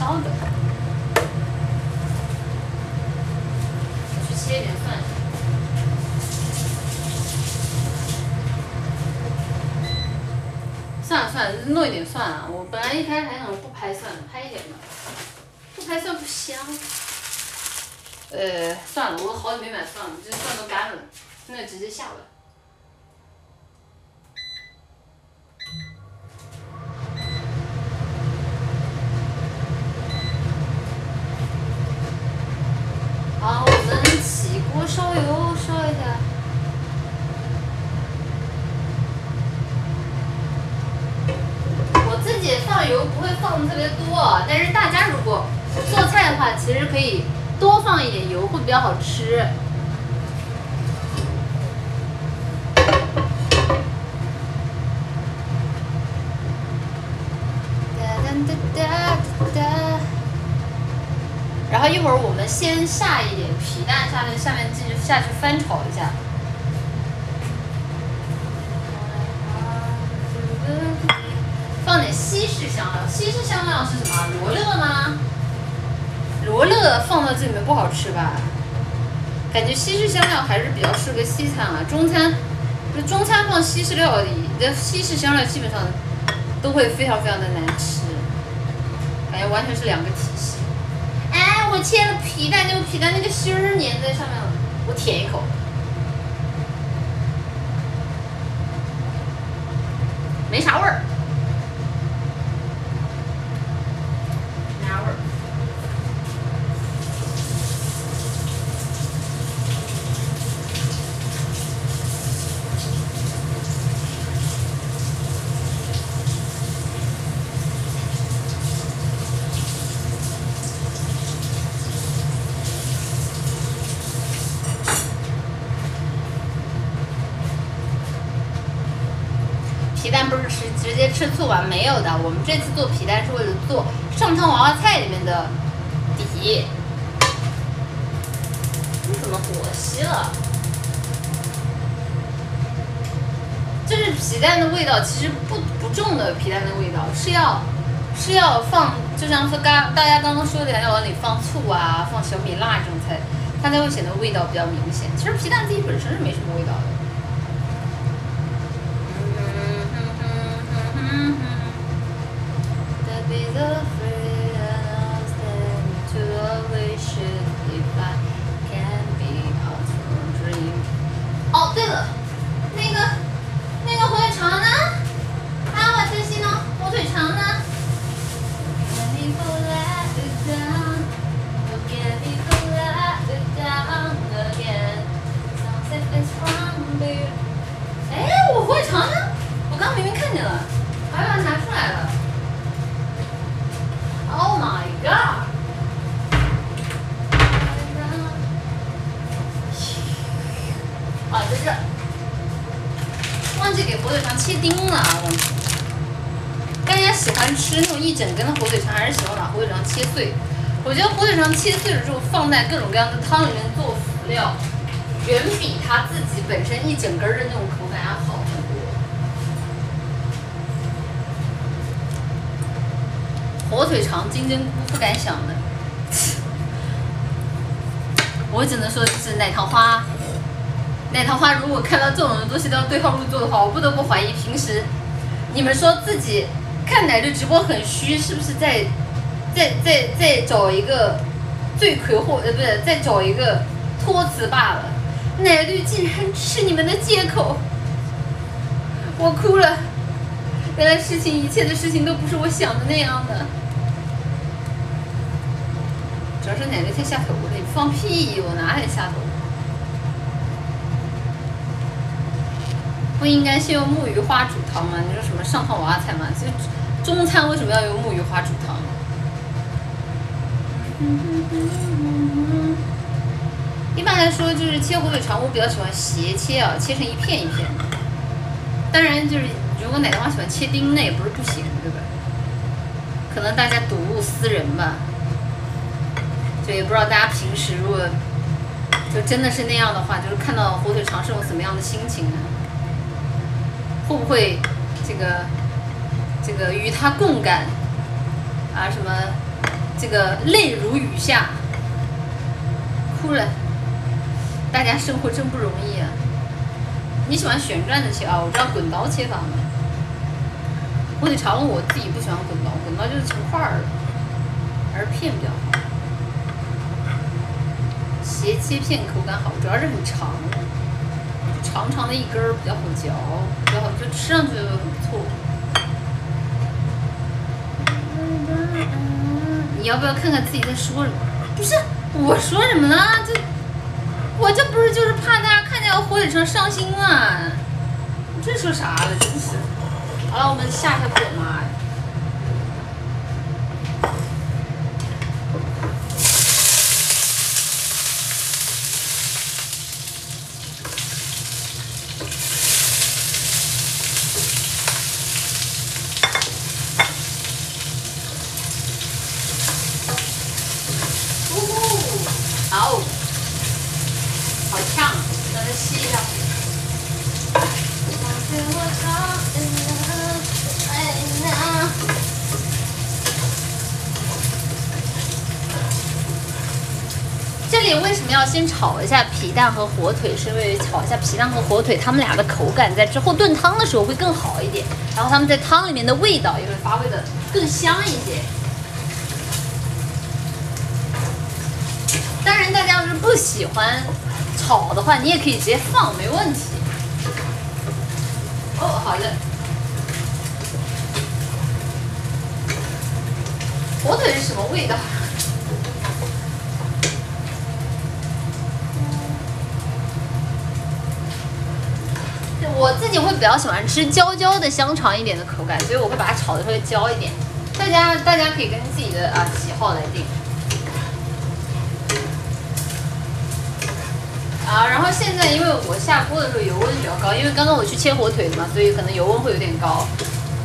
烧的，去切点蒜。算了算了，弄一点蒜啊！我本来一开始还想不拍蒜，拍一点吧。不拍蒜不香。呃，算了，我好久没买蒜了，这蒜都干了，那直接下吧。好，我们起锅烧油，烧一下。我自己放油不会放特别多，但是大家如果做菜的话，其实可以多放一点油，会比比较好吃。然后一会儿我们先下一点皮蛋，下面下面继续下去翻炒一下。放点西式香料，西式香料是什么？罗勒吗？罗勒放到这里面不好吃吧？感觉西式香料还是比较适合西餐啊，中餐，就中餐放西式料理的西式香料基本上都会非常非常的难吃，感觉完全是两个体系。哎我切了皮蛋，那个皮蛋那个芯儿粘在上面了，我舔一口，没啥味儿，没啥味儿。皮蛋不是吃直接吃醋吗？没有的，我们这次做皮蛋是为了做上汤娃娃菜里面的底。你怎么火熄了？就是皮蛋的味道，其实不不重的皮蛋的味道是要是要放，就像是刚大家刚刚说的，要往里放醋啊，放小米辣这种菜，它才会显得味道比较明显。其实皮蛋自己本身是没什么味道的。你们说自己看奶绿直播很虚，是不是在在在在找一个罪魁祸呃不是在找一个托词罢了？奶绿竟然是你们的借口，我哭了。原来事情一切的事情都不是我想的那样的。主要是奶绿太下头了，你放屁！我哪里下头了？不应该先用木鱼花煮汤吗？你说什么上汤娃娃菜吗？就中餐为什么要用木鱼花煮汤？一般来说，就是切火腿肠，我比较喜欢斜切啊，切成一片一片。当然，就是如果奶糖花喜欢切丁，那也不是不行，对吧？可能大家睹物思人吧，就也不知道大家平时如果就真的是那样的话，就是看到火腿肠是种什么样的心情呢？会不会这个这个与他共感啊？什么这个泪如雨下，哭了。大家生活真不容易啊！你喜欢旋转的切啊？我知道滚刀切法吗？火腿肠我自己不喜欢滚刀，滚刀就是成块儿的，还是片比较好。斜切片口感好，主要是很长。长长的一根儿比较好嚼，比较好，就吃上去就很不错。你要不要看看自己在说什么？不是我说什么了？这我这不是就是怕大家看见我火腿肠伤心吗？这说啥了？真是。好了，我们下一下滚嘛。呜呼，好，好呛，让它吸一下。这里为什么要先炒一下皮蛋火腿？是因为炒一下皮蛋和火腿，它们俩的口感在之后炖汤的时候会更好一点，然后它们在汤里面的味道也会发挥的更香一些。当然，大家要是不喜欢炒的话，你也可以直接放，没问题。哦，好的。火腿是什么味道？我自己会比较喜欢吃焦焦的香肠一点的口感，所以我会把它炒的稍微焦一点。大家大家可以根据自己的啊喜好来定。啊，然后现在因为我下锅的时候油温比较高，因为刚刚我去切火腿的嘛，所以可能油温会有点高。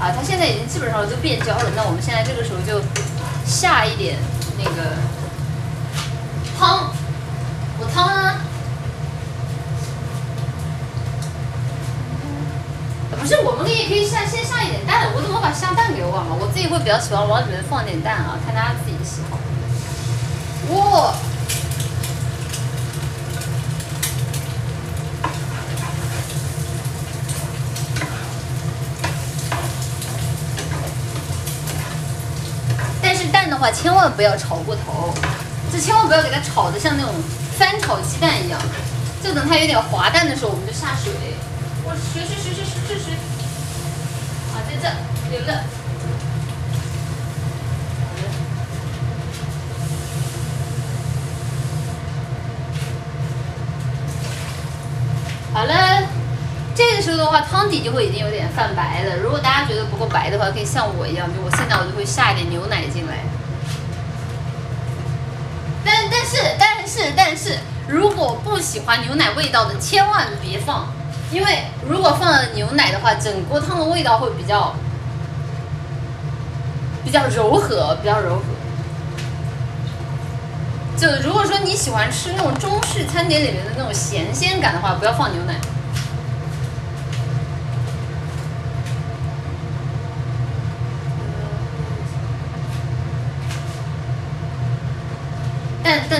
啊，它现在已经基本上都变焦了，那我们现在这个时候就下一点那个汤，我汤啊，不是，我们也可以下先下一点蛋，我怎么把下蛋给忘了？我自己会比较喜欢往里面放点蛋啊，看大家自己的喜好。哇！但是蛋的话，千万不要炒过头，就千万不要给它炒的像那种翻炒鸡蛋一样。就等它有点滑蛋的时候，我们就下水。我水水水水水水水。啊，在这有了。好了，这个时就会已经有点泛白了。如果大家觉得不够白的话，可以像我一样，就我现在我就会下一点牛奶进来。但但是但是但是，如果不喜欢牛奶味道的，千万别放，因为如果放了牛奶的话，整锅汤的味道会比较比较柔和，比较柔和。就如果说你喜欢吃那种中式餐点里面的那种咸鲜感的话，不要放牛奶。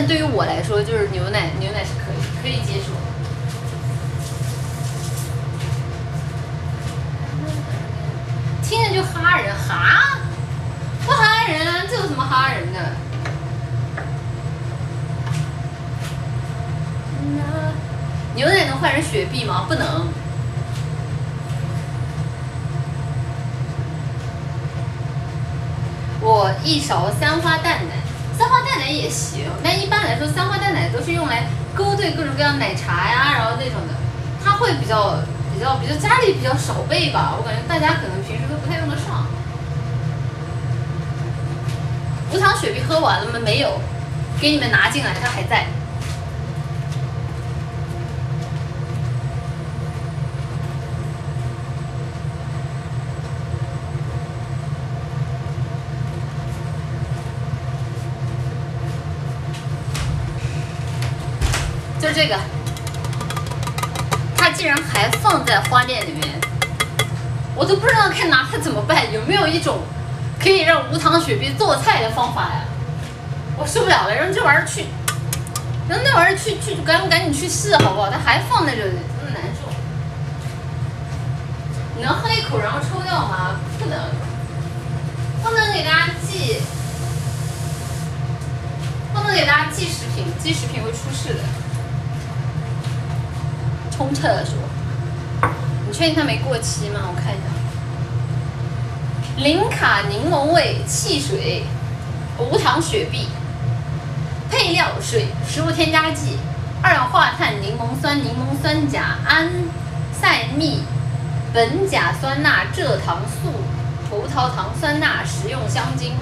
对于我来说，就是牛奶，牛奶是可以可以接受。听着就哈人哈，不哈人，这有什么哈人的？牛奶能换成雪碧吗？不能。我一勺三花淡奶。三花淡奶也行，但一般来说，三花淡奶都是用来勾兑各种各样奶茶呀，然后那种的，它会比较比较比较家里比较少备吧，我感觉大家可能平时都不太用得上。无糖雪碧喝完了吗？没有，给你们拿进来，它还在。就这个，它竟然还放在花店里面，我都不知道该拿它怎么办。有没有一种可以让无糖雪碧做菜的方法呀？我受不了了，让这玩意儿去，让那玩意儿去去赶赶紧去试好不好？它还放在这里，真的难受。你能喝一口然后抽掉吗？不能，不能给大家寄，不能给大家寄食品，寄食品会出事的。冲厕所，你确定它没过期吗？我看一下，零卡柠檬味汽水，无糖雪碧，配料水，食物添加剂，二氧化碳、柠檬酸、柠檬酸钾、安赛蜜、苯甲酸钠、蔗糖素、葡萄糖酸钠、食用香精。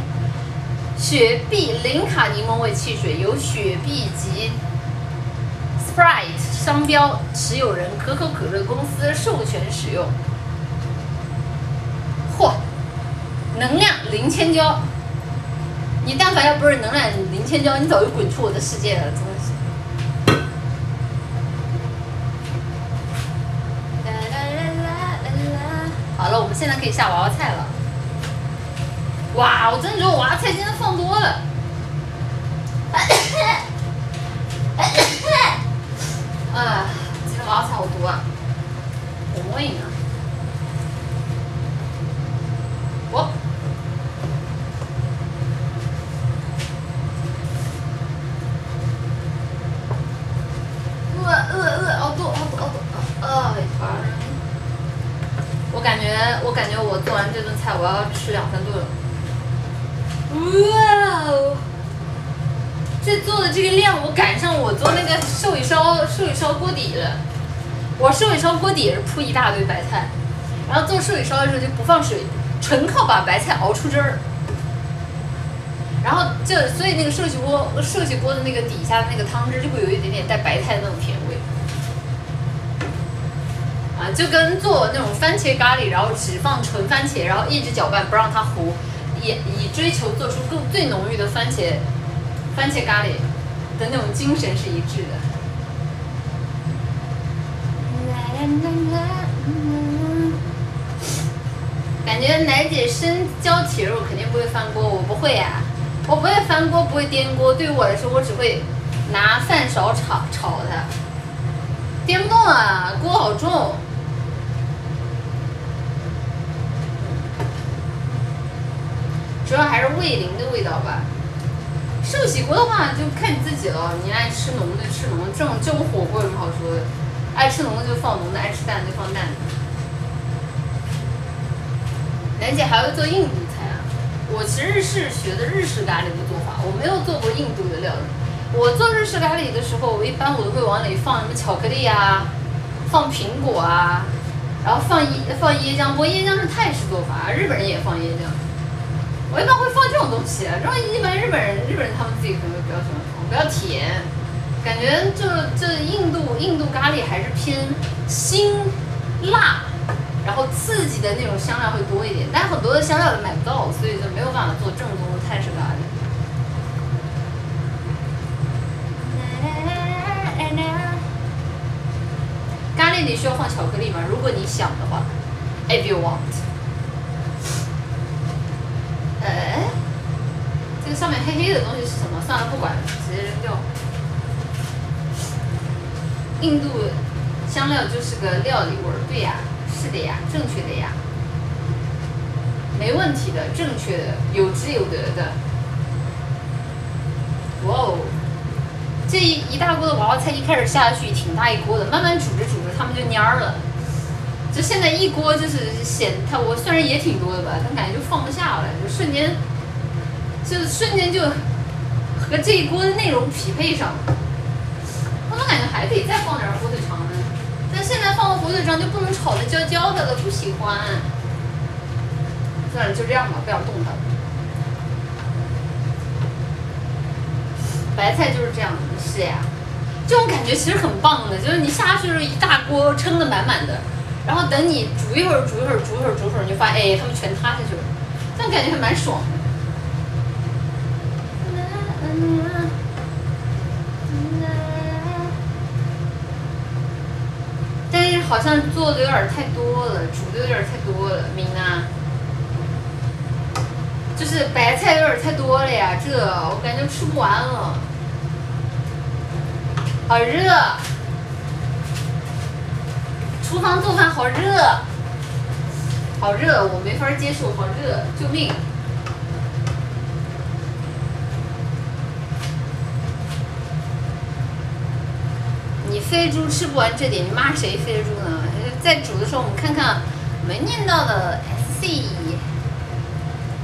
雪碧零卡柠檬味汽水由雪碧及 Sprite。商标持有人可口可乐公司授权使用。嚯，能量零千焦，你但凡要不是能量零千焦，你早就滚出我的世界了，真的是。好了，我们现在可以下娃娃菜了。哇，我真的觉得娃娃菜今天放多了。啊，今天娃娃菜好多啊！我摸一下。我。饿饿饿，好多好多好多，啊！我感觉我感觉我做完这顿菜，我要吃两三顿了。做的这个量，我赶上我做那个寿喜烧寿喜烧锅底了。我寿喜烧锅底也是铺一大堆白菜，然后做寿喜烧的时候就不放水，纯靠把白菜熬出汁儿。然后就所以那个寿喜锅寿喜锅的那个底下的那个汤汁就会有一点点带白菜的那种甜味。啊，就跟做那种番茄咖喱，然后只放纯番茄，然后一直搅拌不让它糊，也以追求做出更最浓郁的番茄番茄咖喱的那种精神是一致的。感觉奶姐生椒铁肉肯定不会翻锅，我不会呀、我不会翻锅，不会颠锅。对于我来说，我只会拿饭勺炒炒它，颠不动啊，锅好重。主要还是味淋的味道吧。寿喜锅的话就看你自己了，你爱吃浓的吃浓的，这种这种火锅有什么好说的？爱吃浓的就放浓的，爱吃淡的就放淡的。楠姐还会做印度菜啊？我其实是学的日式咖喱的做法，我没有做过印度的料理。我做日式咖喱的时候，我一般我都会往里放什么巧克力啊，放苹果啊，然后放椰放椰浆，不过椰浆是泰式做法，日本人也放椰浆。我一般会放这种东西，然后一般日本人日本人他们自己可能比较喜欢放，比较甜，感觉就就印度印度咖喱还是偏辛辣，然后刺激的那种香料会多一点，但很多的香料也买不到，所以就没有办法做正宗的泰式咖喱。咖喱里需要放巧克力吗？如果你想的话，if you want。哎，这个上面黑黑的东西是什么？算了，不管了，直接扔掉。印度香料就是个料理味儿，对呀，是的呀，正确的呀，没问题的，正确的，有值有得的。哇哦，这一一大锅的娃娃菜一开始下去挺大一锅的，慢慢煮着煮着它们就蔫儿了。就现在一锅就是显它，我虽然也挺多的吧，但感觉就放不下了，就瞬间，就瞬间就和这一锅的内容匹配上了。我总感觉还可以再放点火腿肠呢，但现在放了火腿肠就不能炒的焦焦的了，不喜欢。算了，就这样吧，不想动它。白菜就是这样的，是呀，这种感觉其实很棒的，就是你下去的时候一大锅撑得满满的。然后等你煮一会儿，煮一会儿，煮一会儿，煮一会儿，你就发现，哎，它们全塌下去了，这样感觉还蛮爽的。但是好像做的有点太多了，煮的有点太多了，明娜。就是白菜有点太多了呀，这我感觉吃不完了，好热。厨房做饭好热，好热，我没法接受，好热，救命！你飞猪吃不完这点，你骂谁飞猪呢？在煮的时候，我们看看没念到的 SC，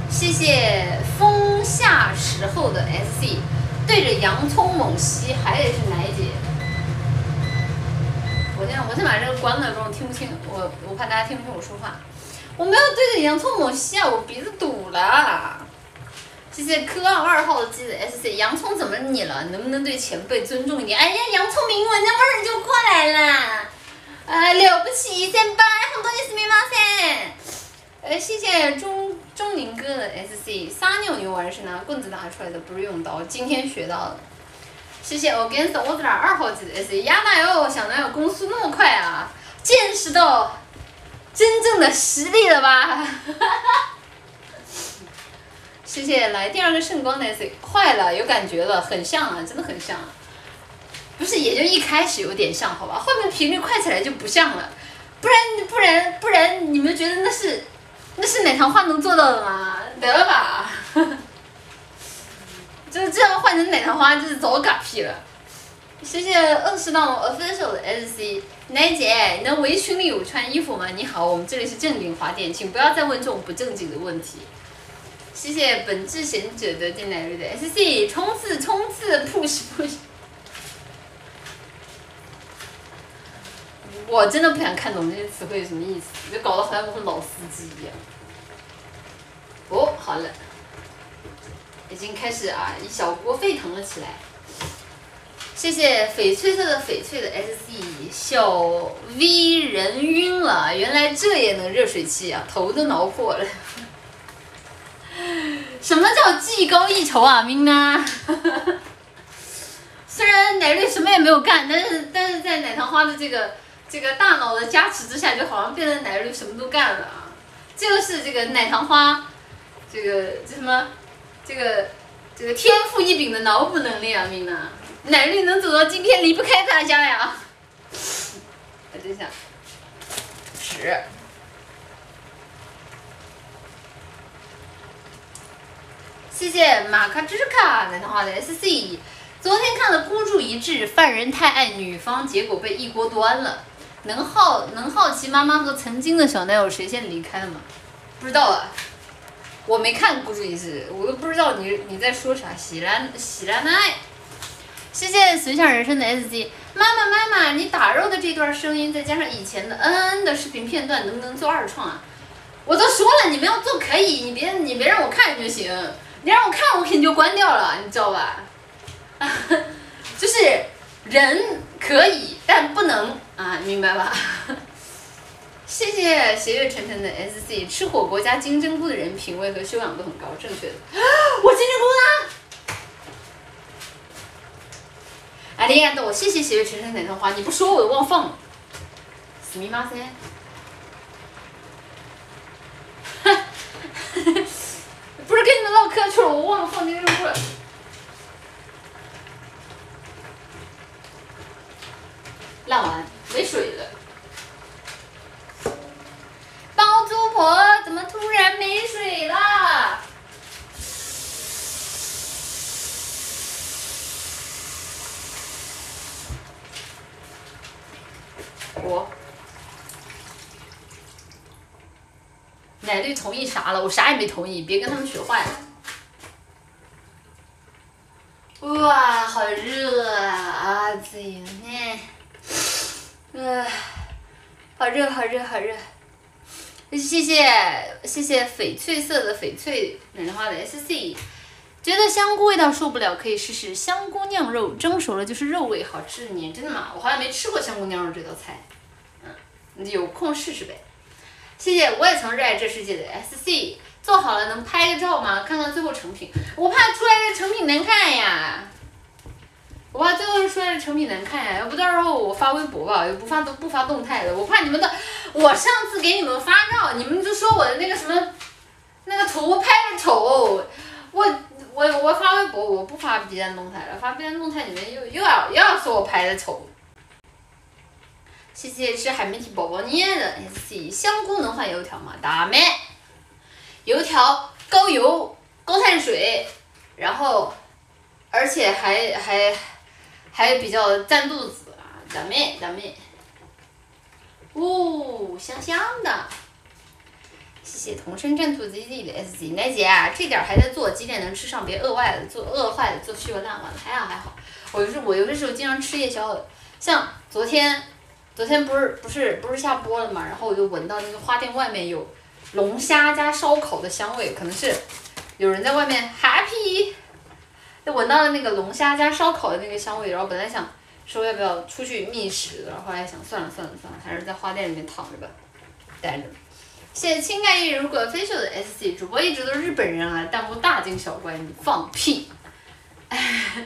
谢谢风下时候的 SC，对着洋葱猛吸，还得是奶姐。我先把这个关了，不然听不清，我我怕大家听不清我说话。我没有对着洋葱猛吸啊，我鼻子堵了。谢谢科二二号机的 SC，洋葱怎么你了？能不能对前辈尊重一点？哎呀，洋葱明闻着味儿就过来了，哎，了不起，先輩，很多你是没吗？噻。哎，谢谢钟钟宁哥的 SC，撒尿牛丸是拿棍子拿出来的，不是用刀，今天学到了。谢谢 Against o z r 二号机的 S，亚大哟，想哪有攻速那么快啊？见识到真正的实力了吧？[laughs] 谢谢来第二个圣光的 S，坏了，有感觉了，很像啊，真的很像、不是，也就一开始有点像，好吧，后面频率快起来就不像了。不然不然不然，你们觉得那是那是奶糖花能做到的吗？得了吧。就是这样换成奶糖花，就是早嗝屁了。谢谢二十档 official 的 SC 奶姐，你的围裙里有穿衣服吗？你好，我们这里是正经花店，请不要再问这种不正经的问题。谢谢本质贤者的进来瑞的 SC 冲刺冲刺 push push。我真的不想看懂这些词汇有什么意思，就搞得好像我是老司机一样。哦，好了。已经开始啊，一小锅沸腾了起来。谢谢翡翠色的翡翠的 SC 小 V 人晕了，原来这也能热水器啊，头都挠破了。[laughs] 什么叫技高一筹啊，明娜？[laughs] 虽然奶绿什么也没有干，但是但是在奶糖花的这个这个大脑的加持之下，就好像变得奶绿什么都干了啊。这个是这个奶糖花，这个这什么，这个这个天赋异禀的脑补能力啊，明娜。奶绿能走到今天离不开大家呀。我等一下，屎。谢谢马卡芝卡奶糖花的 SC。昨天看了孤注一掷，犯人太爱女方，结果被一锅端了。能好能好奇妈妈和曾经的小男友谁先离开的吗？不知道啊，我没看孤注一掷，我都不知道你你在说啥。喜兰喜兰奈，谢谢随想人生的 SG。妈妈妈妈，你打肉的这段声音，再加上以前的嗯嗯的视频片段，能不能做二创啊？我都说了，你们要做可以，你别你别让我看就行。你让我看，我肯定就关掉了，你知道吧？[laughs] 就是人可以，但不能啊，明白吧？谢谢斜月沉沉的 SC，吃火锅加金针菇的人品味和修养都很高，正确的。[gasps] 我金针菇呢？哎，李安豆，谢谢斜月沉沉奶糖花，你不说我都忘放了。死密码噻。[laughs] 不是跟你们唠嗑去了，我忘了放金针菇了。烂完，没水了。包租婆怎么突然没水了？我。奶绿同意啥了？我啥也没同意，别跟他们学坏了。哇，好热啊！啊，子英呢？呃，好热，好热，好热。谢谢谢谢翡翠色的翡翠奶奶花的 SC，觉得香菇味道受不了，可以试试香菇酿肉，蒸熟了就是肉味，好吃黏。真的吗？我好像没吃过香菇酿肉这道菜。嗯，有空试试呗。谢谢，我也曾热爱这世界的 SC，做好了能拍个照吗？看看最后成品，我怕出来的成品难看呀。我怕最后出来的成品难看呀，要不到时候我发微博吧，又不发都不发动态的，我怕你们的。我上次给你们发照，你们就说我的那个什么，那个图拍的丑，我我我发微博，我不发 B 站动态了，发 B 站动态你们又又要又要说我拍的丑。谢谢吃海绵体宝宝捏的 SC 香菇能换油条吗？大妹，油条高油高碳水，然后而且还还还比较占肚子啊，大妹大妹。哦，香香的。谢谢同声战兔 ZZ 的 SG 奶姐，这点还在做，几点能吃上？别饿坏了，做饿坏了做虚了烂完了，还好还好。我就是我有的时候经常吃夜宵，像昨天。昨天不是不是不是下播了嘛，然后我就闻到那个花店外面有龙虾加烧烤的香味，可能是有人在外面 happy，就闻到了那个龙虾加烧烤的那个香味，然后本来想说要不要出去觅食然，后后来想算了算了算了，还是在花店里面躺着吧，待着。谢谢情感艺人如果飞秀的 SC 主播一直都是日本人啊，弹幕大惊小怪，你放屁，哎，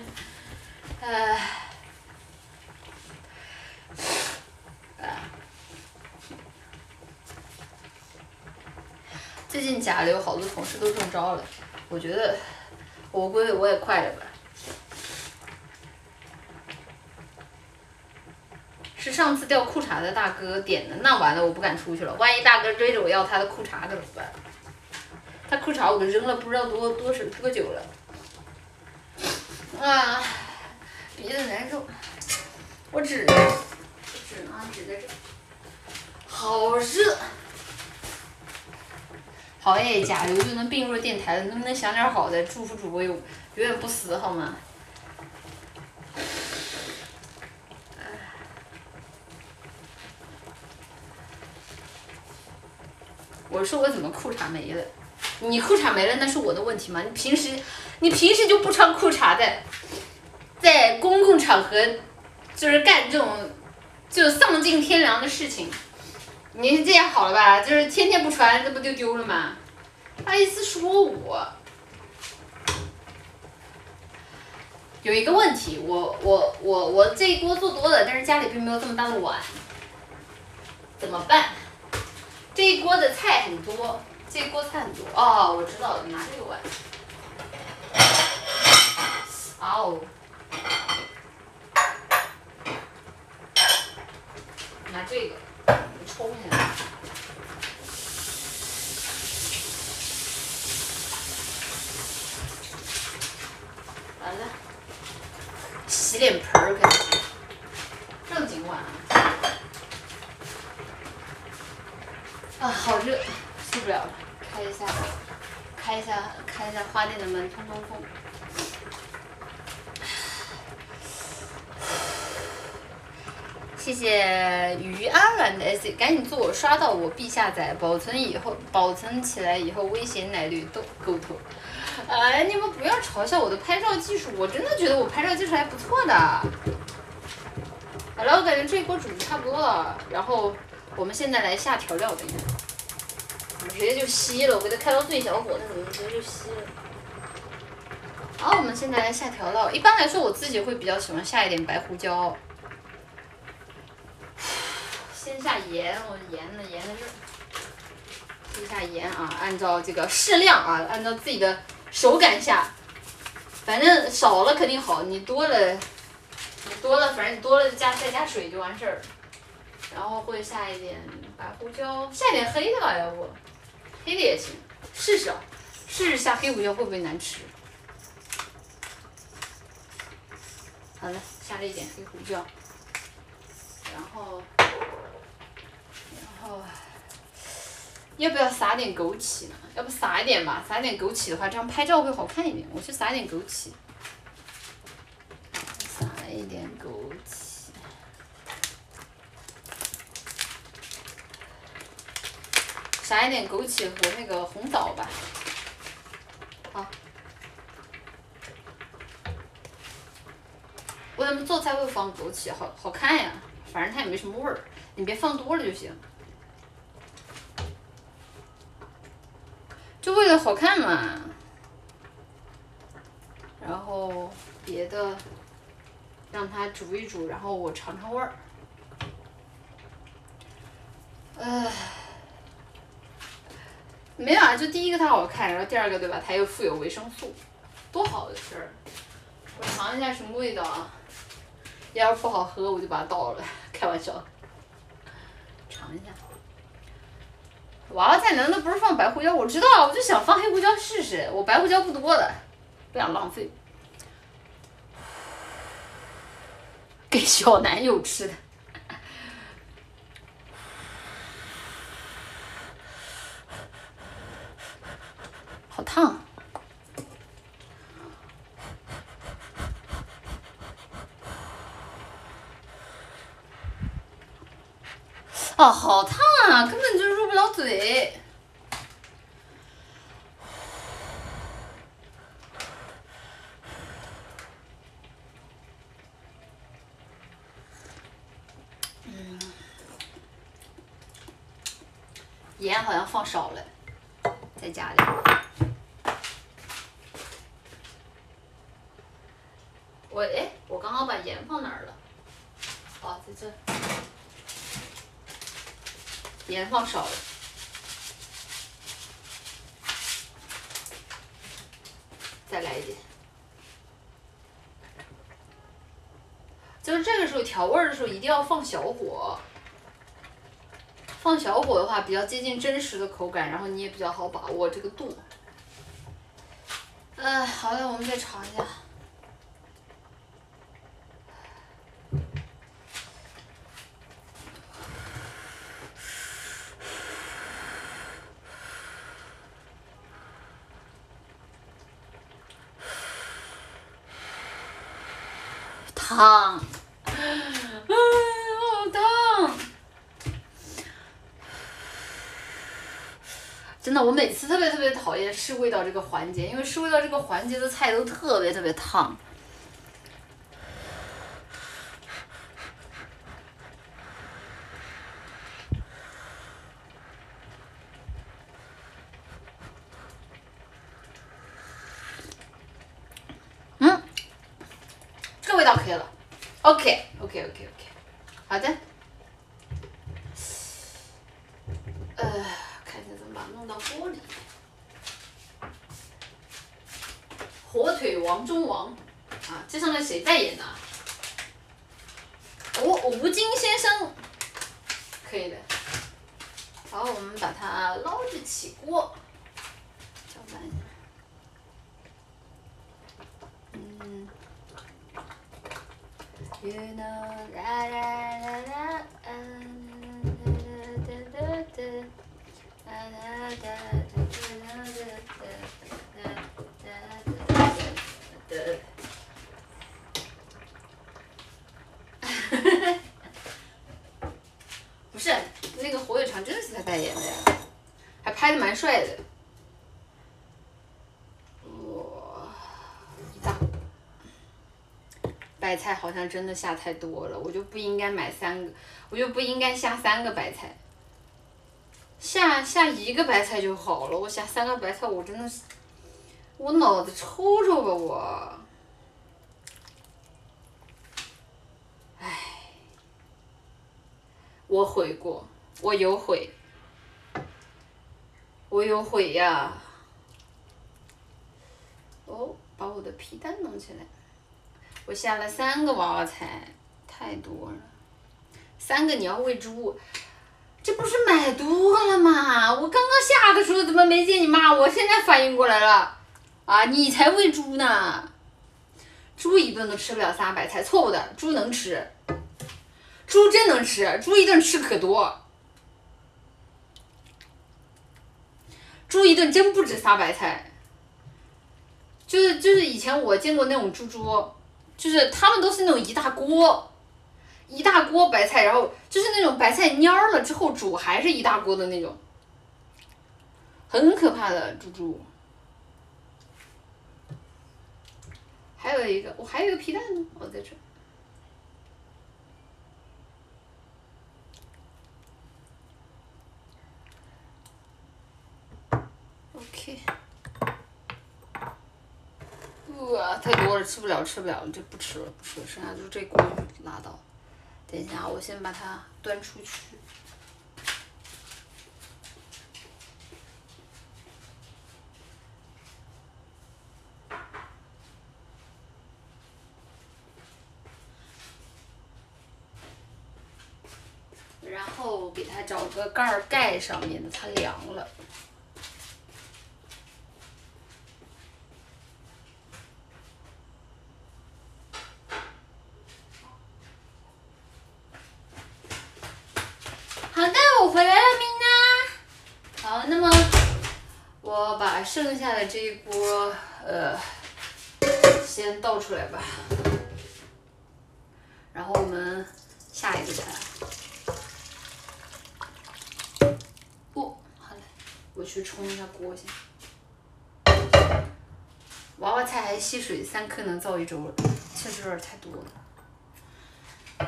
最近甲流好多同事都中招了，我觉得我估计我也快了吧。是上次掉裤衩的大哥点的，那完了我不敢出去了，万一大哥追着我要他的裤衩怎么办？他裤衩我都扔了不知道多多少多久了。啊，鼻子难受，我指呢？指呢？指在这。好热。好哎，甲流就能并入电台了，能不能想点好的，祝福主播永永远不死好吗？我说我怎么裤衩没了？你裤衩没了那是我的问题吗？你平时你平时就不穿裤衩在在公共场合就是干这种就丧尽天良的事情，你这样好了吧？就是天天不穿，这不就丢了吗？不好意思说我。有一个问题，我我我我这一锅做多了，但是家里并没有这么大的碗，怎么办？这一锅的菜很多，这锅菜很多。哦，我知道了，拿这个碗。哦，拿这个，冲一下。完了，洗脸盆儿开始，正经碗啊。好热，受不了了，开一下，开一下，开一下花店的门，通通风。谢谢于安然的 S，赶紧做我刷到我必下载，保存以后保存起来以后危险奶绿都沟通。哎，你们不要嘲笑我的拍照技术，我真的觉得我拍照技术还不错的。好了，我感觉这一锅煮的差不多了，然后我们现在来下调料，等一下。我直接就吸了？我给它开到最小火，它怎么直接就吸了？好，我们现在来下调料。一般来说，我自己会比较喜欢下一点白胡椒。[sighs] 先下盐，我盐呢？盐在这儿。先下盐啊，按照这个适量啊，按照自己的手感下。反正少了肯定好，你多了，你多了，反正你多了加再加水就完事儿。然后会下一点白胡椒，下一点黑的吧，要不，黑的也行，试试啊，试试下黑胡椒会不会难吃。好了，下了一点黑胡椒，然后，然后，要不要撒点枸杞呢？要不撒一点吧，撒点枸杞的话，这样拍照会好看一点。我去撒点枸杞，撒一点枸杞。撒一点枸杞和那个红枣吧。好。为什么做菜会放枸杞？好好看呀，反正它也没什么味儿，你别放多了就行。就为了好看嘛。然后别的，让它煮一煮，然后我尝尝味儿。唉。没有啊，就第一个它好看，然后第二个对吧？它又富有维生素，多好的事儿！我尝一下什么味道啊？要是不好喝，我就把它倒了，开玩笑。尝一下。娃娃菜难道不是放白胡椒？我知道，我就想放黑胡椒试试。我白胡椒不多的，不想浪费。[laughs] 给小男友吃的。好烫！哦，好烫啊，根本就入不了嘴。嗯，盐好像放少了，再加点。我哎，我刚刚把盐放哪儿了？哦，在这。盐放少了，再来一点。就是这个时候调味的时候，一定要放小火。放小火的话，比较接近真实的口感，然后你也比较好把握这个度。嗯，好的，我们再尝一下。烫，嗯，好烫，真的的，我每次特别特别讨厌试味道这个环节，因为试味道这个环节的菜都特别特别烫。帅的。哇，大白菜好像真的下太多了，我就不应该买三个，我就不应该下三个白菜，下下一个白菜就好了，我下三个白菜我真的是，我脑子抽抽吧我。我悔过，我有悔，后悔呀！哦，把我的皮蛋弄起来。我下了三个娃娃菜，太多了。三个你要喂猪，这不是买多了吗？我刚刚下的时候怎么没见你骂我？现在反应过来了，啊，你才喂猪呢！猪一顿都吃不了仨白菜，错误的，猪能吃。猪真能吃，猪一顿吃可多。猪一顿真不止仨白菜，就是就是以前我见过那种猪猪，就是他们都是那种一大锅，一大锅白菜，然后就是那种白菜蔫儿了之后煮还是一大锅的那种，很可怕的猪猪。还有一个，我还有一个皮蛋呢，我在这。OK，哇，太多了，吃不了，吃不了，就不吃了，不吃了，剩下就这锅拉倒。等一下，我先把它端出去。然后给它找个盖儿盖上，免得它凉了。好的，我回来了，米娜。好，那么我把这一锅，呃，先倒出来吧。然后我们下一个菜。哦，好嘞，我去冲一下锅先。娃娃菜还吸水，三颗能造一周了，确实有点太多了。唉。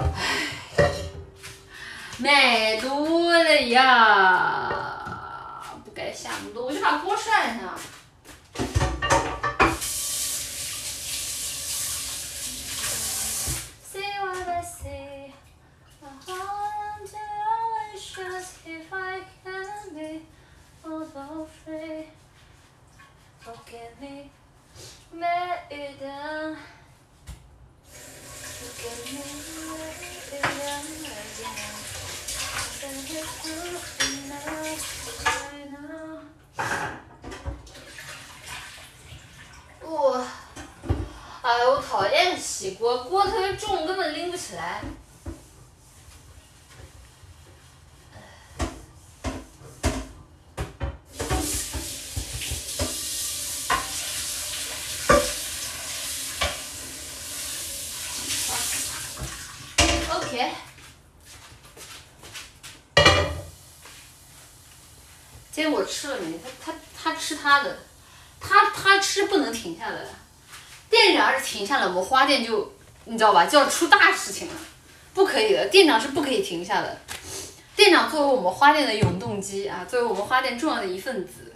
买多了呀，不该下那么多，我就把锅涮一下。Just if I can be although free. Forgive me, maiden Forgive me, maiden And it's good enough, I know Ooh, 哎，我讨厌洗锅，锅特别重，根本拎不起来。今天我吃了没？他他他吃他的，他他吃不能停下来。店长要是停下来，我们花店就你知道吧，就要出大事情了，不可以的。店长是不可以停下的。店长作为我们花店的永动机啊，作为我们花店重要的一份子，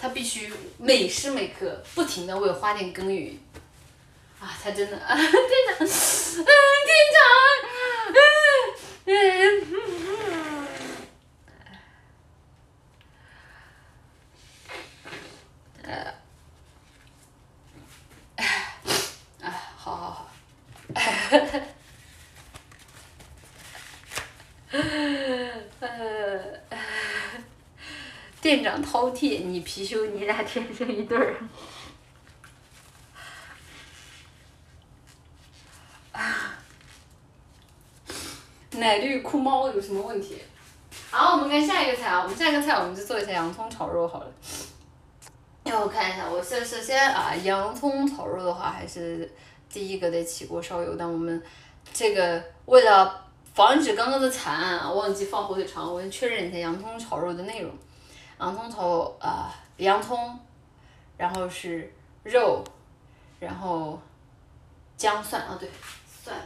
他必须每时每刻不停的为花店耕耘。啊，他真的，啊，店长，嗯，店长，呃，哎，好好好，呃，店长饕餮，你貔貅，你俩天生一对儿。奶绿酷猫有什么问题？好，我们看下一个菜啊，我们下一个菜我们就做一下洋葱炒肉好了。让我看一下，我先首先啊，洋葱炒肉的话，还是第一个得起锅烧油。但我们这个为了防止刚刚的惨案，忘记放火腿肠，我先确认一下洋葱炒肉的内容。洋葱炒啊，洋葱，然后是肉，然后姜蒜啊，对，蒜。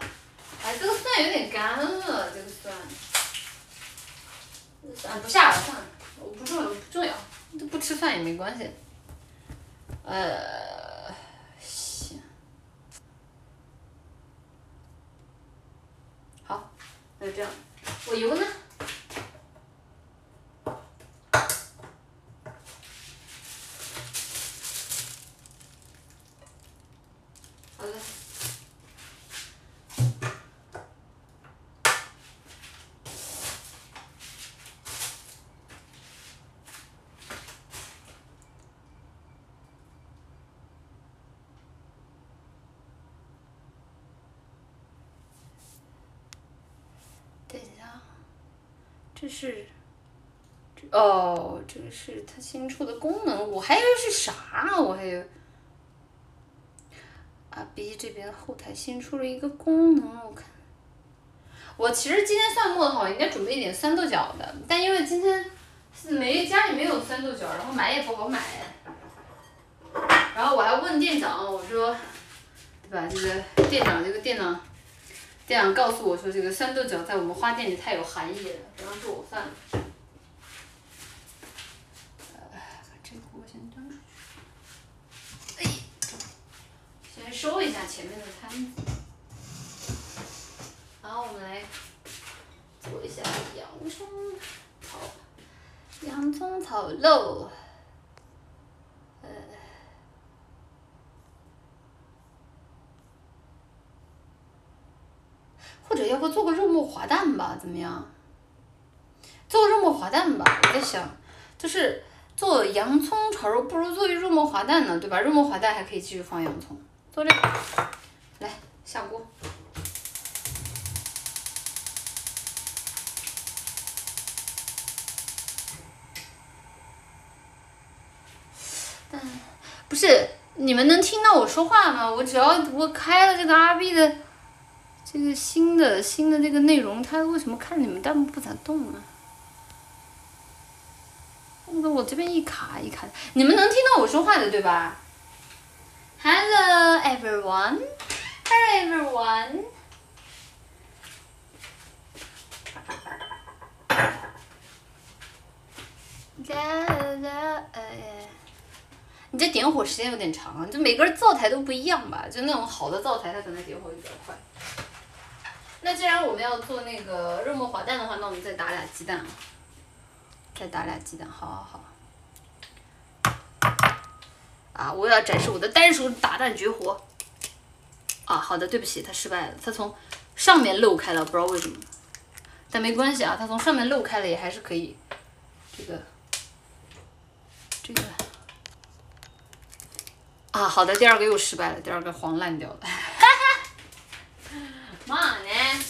哎，这个蒜有点干了，这个蒜。啊，不下了，算了，我不重要，不重要，不吃饭也没关系。呃，行。好，那就这样。我油呢？这是，哦，这个是它新出的功能，我还以为是啥，我还以为。啊 B 这边后台新出了一个功能，我看。我其实今天算末的话，我应该准备一点酸豆角的，但因为今天没家里没有酸豆角，然后买也不好买。然后我还问店长，我说，对吧？这个店长，这个店长。店长告诉我说：“这个酸豆角在我们花店里太有含义了，然后说我算了。”把这个锅先端出去。哎，先收一下前面的摊子。然后我们来做一下洋葱炒洋葱炒肉。或者要不做个肉末滑蛋吧，怎么样？做个肉末滑蛋吧，我在想，就是做洋葱炒肉，不如做一肉末滑蛋呢，对吧？肉末滑蛋还可以继续放洋葱，做这，来下锅。不是，你们能听到我说话吗？我只要我开了这个阿 B 的。这个新的新的这个内容，它为什么看你们弹幕不咋动呢？我我这边一卡一卡，你们能听到我说话的对吧？Hello everyone，Hello everyone。你这点火时间有点长啊，就每根灶台都不一样吧？就那种好的灶台，它可能点火就比较快。那既然我们要做那个肉末滑蛋的话，那我们再打俩鸡蛋，再打俩鸡蛋，好好好。啊，我要展示我的单手打蛋绝活。啊，好的，对不起，他失败了，他从上面漏开了，不知道为什么，但没关系啊，他从上面漏开了也还是可以。这个，这个。啊，好的，第二个又失败了，第二个黄烂掉了。[laughs] 嘛呢？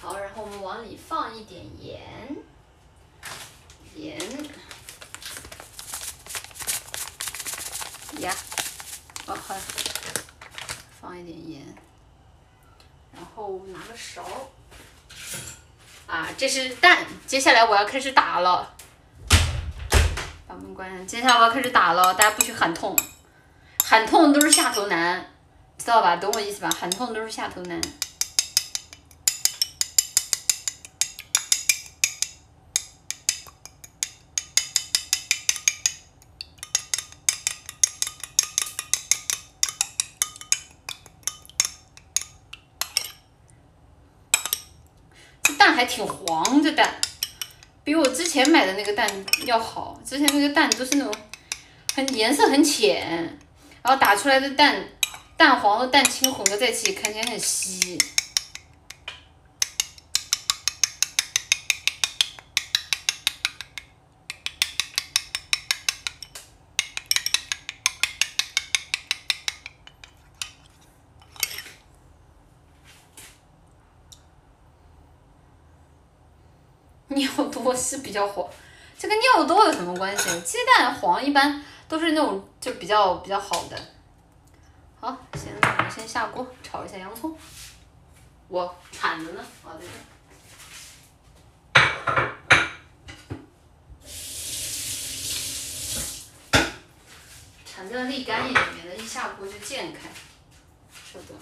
好，然后我们往里放一点盐，盐，呀，哦好，放一点盐，然后拿个勺，啊，这是蛋，接下来我要开始打了。把门关上，接下来我要开始打了，大家不许喊痛，喊痛都是下头男，知道吧？懂我意思吧？喊痛都是下头男。还挺黄，这蛋比我之前买的那个蛋要好。之前那个蛋都是那种很颜色很浅，然后打出来的蛋蛋黄和蛋清混合在一起，看起来很稀。是比较黄，这跟尿多有什么关系？鸡蛋黄一般都是那种就比较比较好的。好，先我先下锅炒一下洋葱。我铲子呢？我，在这。铲子要沥干一点，免得一下锅就溅开。稍等。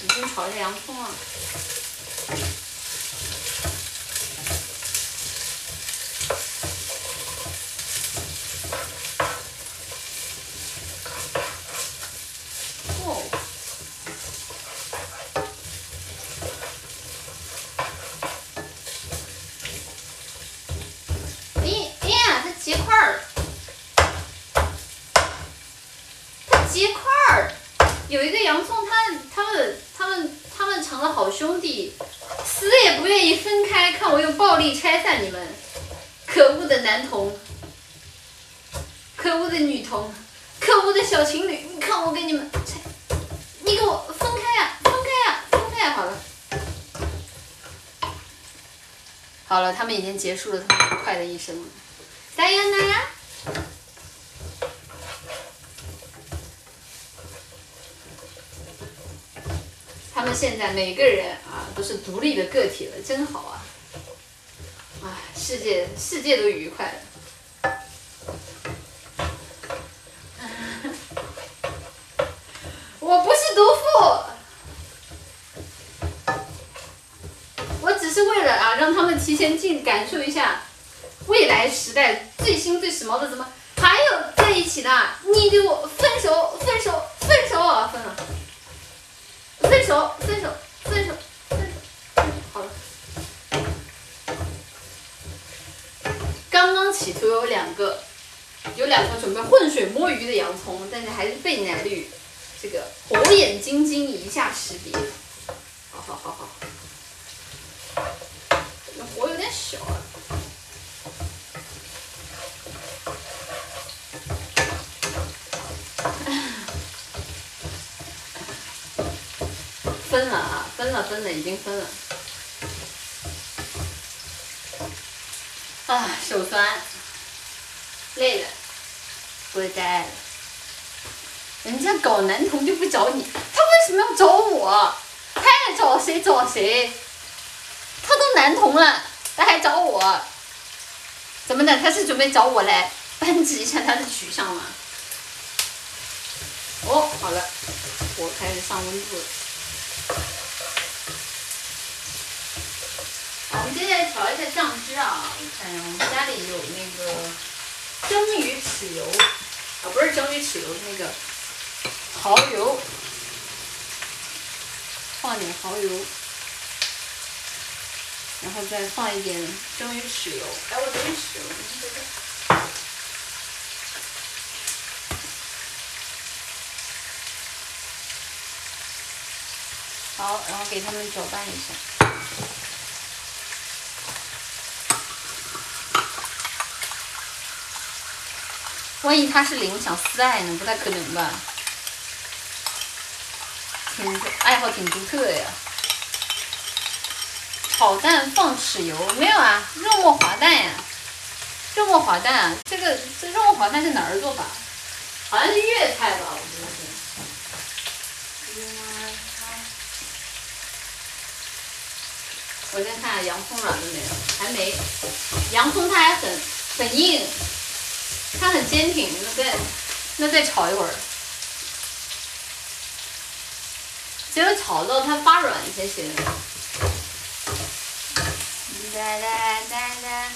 你先炒一下洋葱啊。拆散你们，可恶的男童，可恶的女童，可恶的小情侣！你看我给你们拆，你给我分开呀，分开呀，分开呀！好了，好了，他们已经结束了他们愉快的一生了。加油啦！他们现在每个人啊都是独立的个体了，真好啊！世界世界都愉快了，我不是毒妇，我只是为了啊，让他们提前进感受一下未来时代最新最时髦的怎么还有在一起的，你给我分手分手分手分了，分手分手。企图有两个，有两个准备浑水摸鱼的洋葱，但是还是被奶绿这个火眼金睛一下识别。好好好好，这小啊。分了啊，分了分了，已经分了。啊，手酸，累了，不在了。人家搞男同就不找你，他为什么要找我？他爱找谁找谁。他都男同了，他还找我？怎么的？他是准备找我来扳指一下他的取向吗？哦，好了，我开始上温度了。我们接下来调一下酱汁啊！我看我们家里有那个蒸鱼豉油，啊不是蒸鱼豉油，那个蚝油，放点蚝油，然后再放一点蒸鱼豉油。哎，我蒸鱼豉油。好，然后给它们搅拌一下。万一它是零想私爱呢？不太可能吧？挺爱好挺独特的呀。炒蛋放豉油没有啊？肉末滑蛋呀，肉末滑蛋啊，这个这肉末滑蛋是哪儿做法？好像是粤菜吧，我觉得是。我先看下洋葱软了没有，还没。洋葱它还很很硬，它很坚挺。那再那再炒一会儿，只有炒到它发软才行。哒哒哒哒。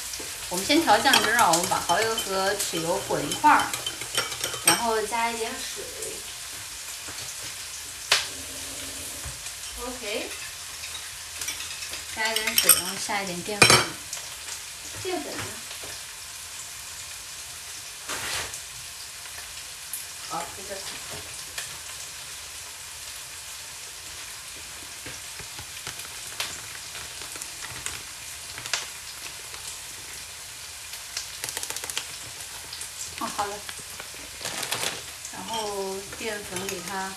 我们先调酱汁啊，我们把蚝油和豉油混一块儿，然后加一点水。OK。加一点水，然后下一点淀粉。淀粉呢？好，这个。好了。然后淀粉给它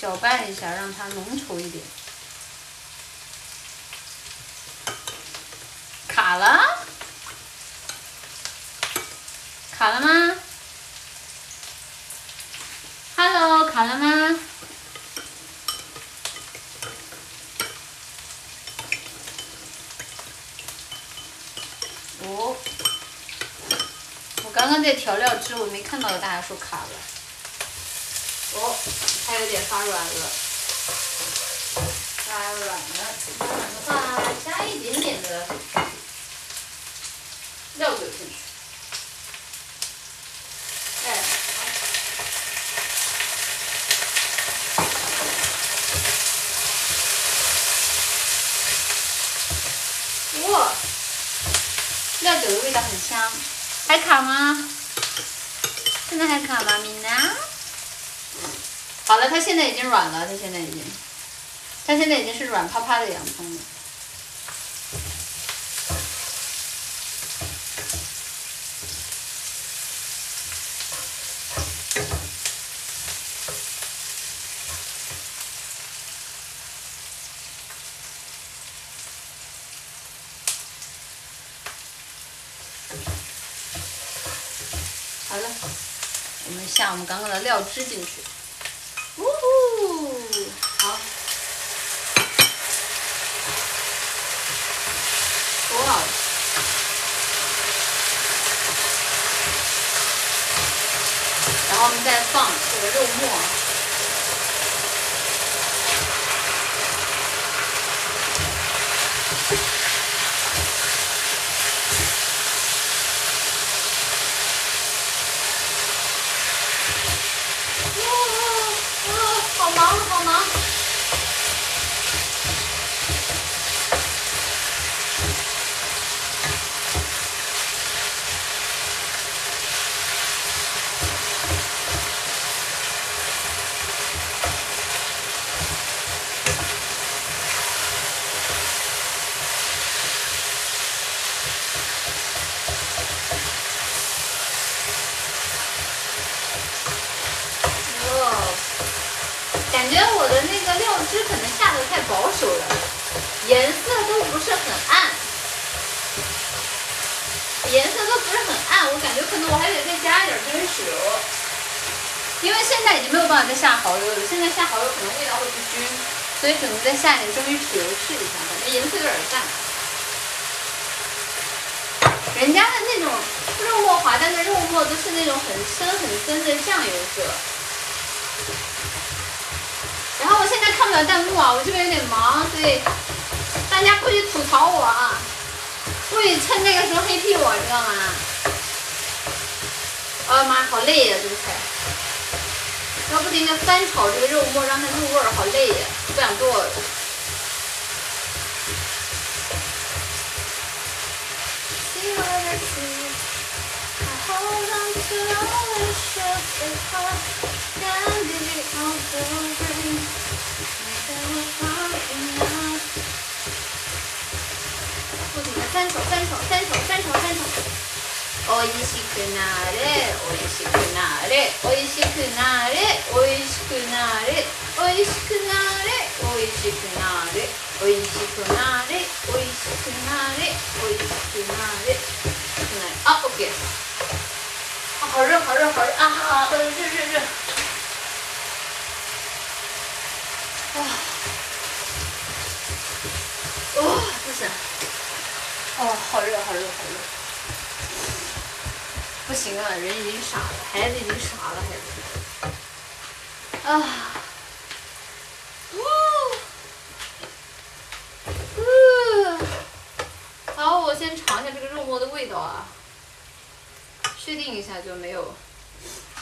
搅拌一下，让它浓稠一点。卡了？卡了吗？Hello，卡了吗？哦，我刚刚在调料汁，我没看到大家说卡了。哦，它有点发软了，发软了，发软的话加一点点的。料酒进去，哎，哇，料酒的味道很香，还卡吗？那还卡吗，米娜？好了，它现在已经软了，它现在已经，它现在已经是软趴趴的洋葱了。下我们刚刚的料汁进去，呜呼，好，哇，然后我们再放这个肉末。再下点蒸鱼豉油试一下，感觉颜色有点淡。人家的那种肉末滑蛋的肉末都是那种很深很深的酱油色。然后我现在看不了弹幕啊，我这边有点忙，所以大家不许吐槽我啊，不许趁那个时候黑屁我，知道吗？哎呀妈，好累呀，这个菜，要不停的翻炒这个肉末，让它入味儿，好累呀。两做。分，不停的翻手，翻手，翻手，翻手，手。おいしくなれおいしくなれおいしくなれおいしくなれおいしくなれおいしくなれおいしくなれおいしくなれおいしくなれ。あ、オッケーあ、好热好热好热啊，好热热热啊，哇，不行。哦，好热，好热，好热！不行啊，人已经傻了，孩子已经傻了，孩子。啊！呜！呜！好，我先尝一下这个肉末的味道啊，确定一下就没有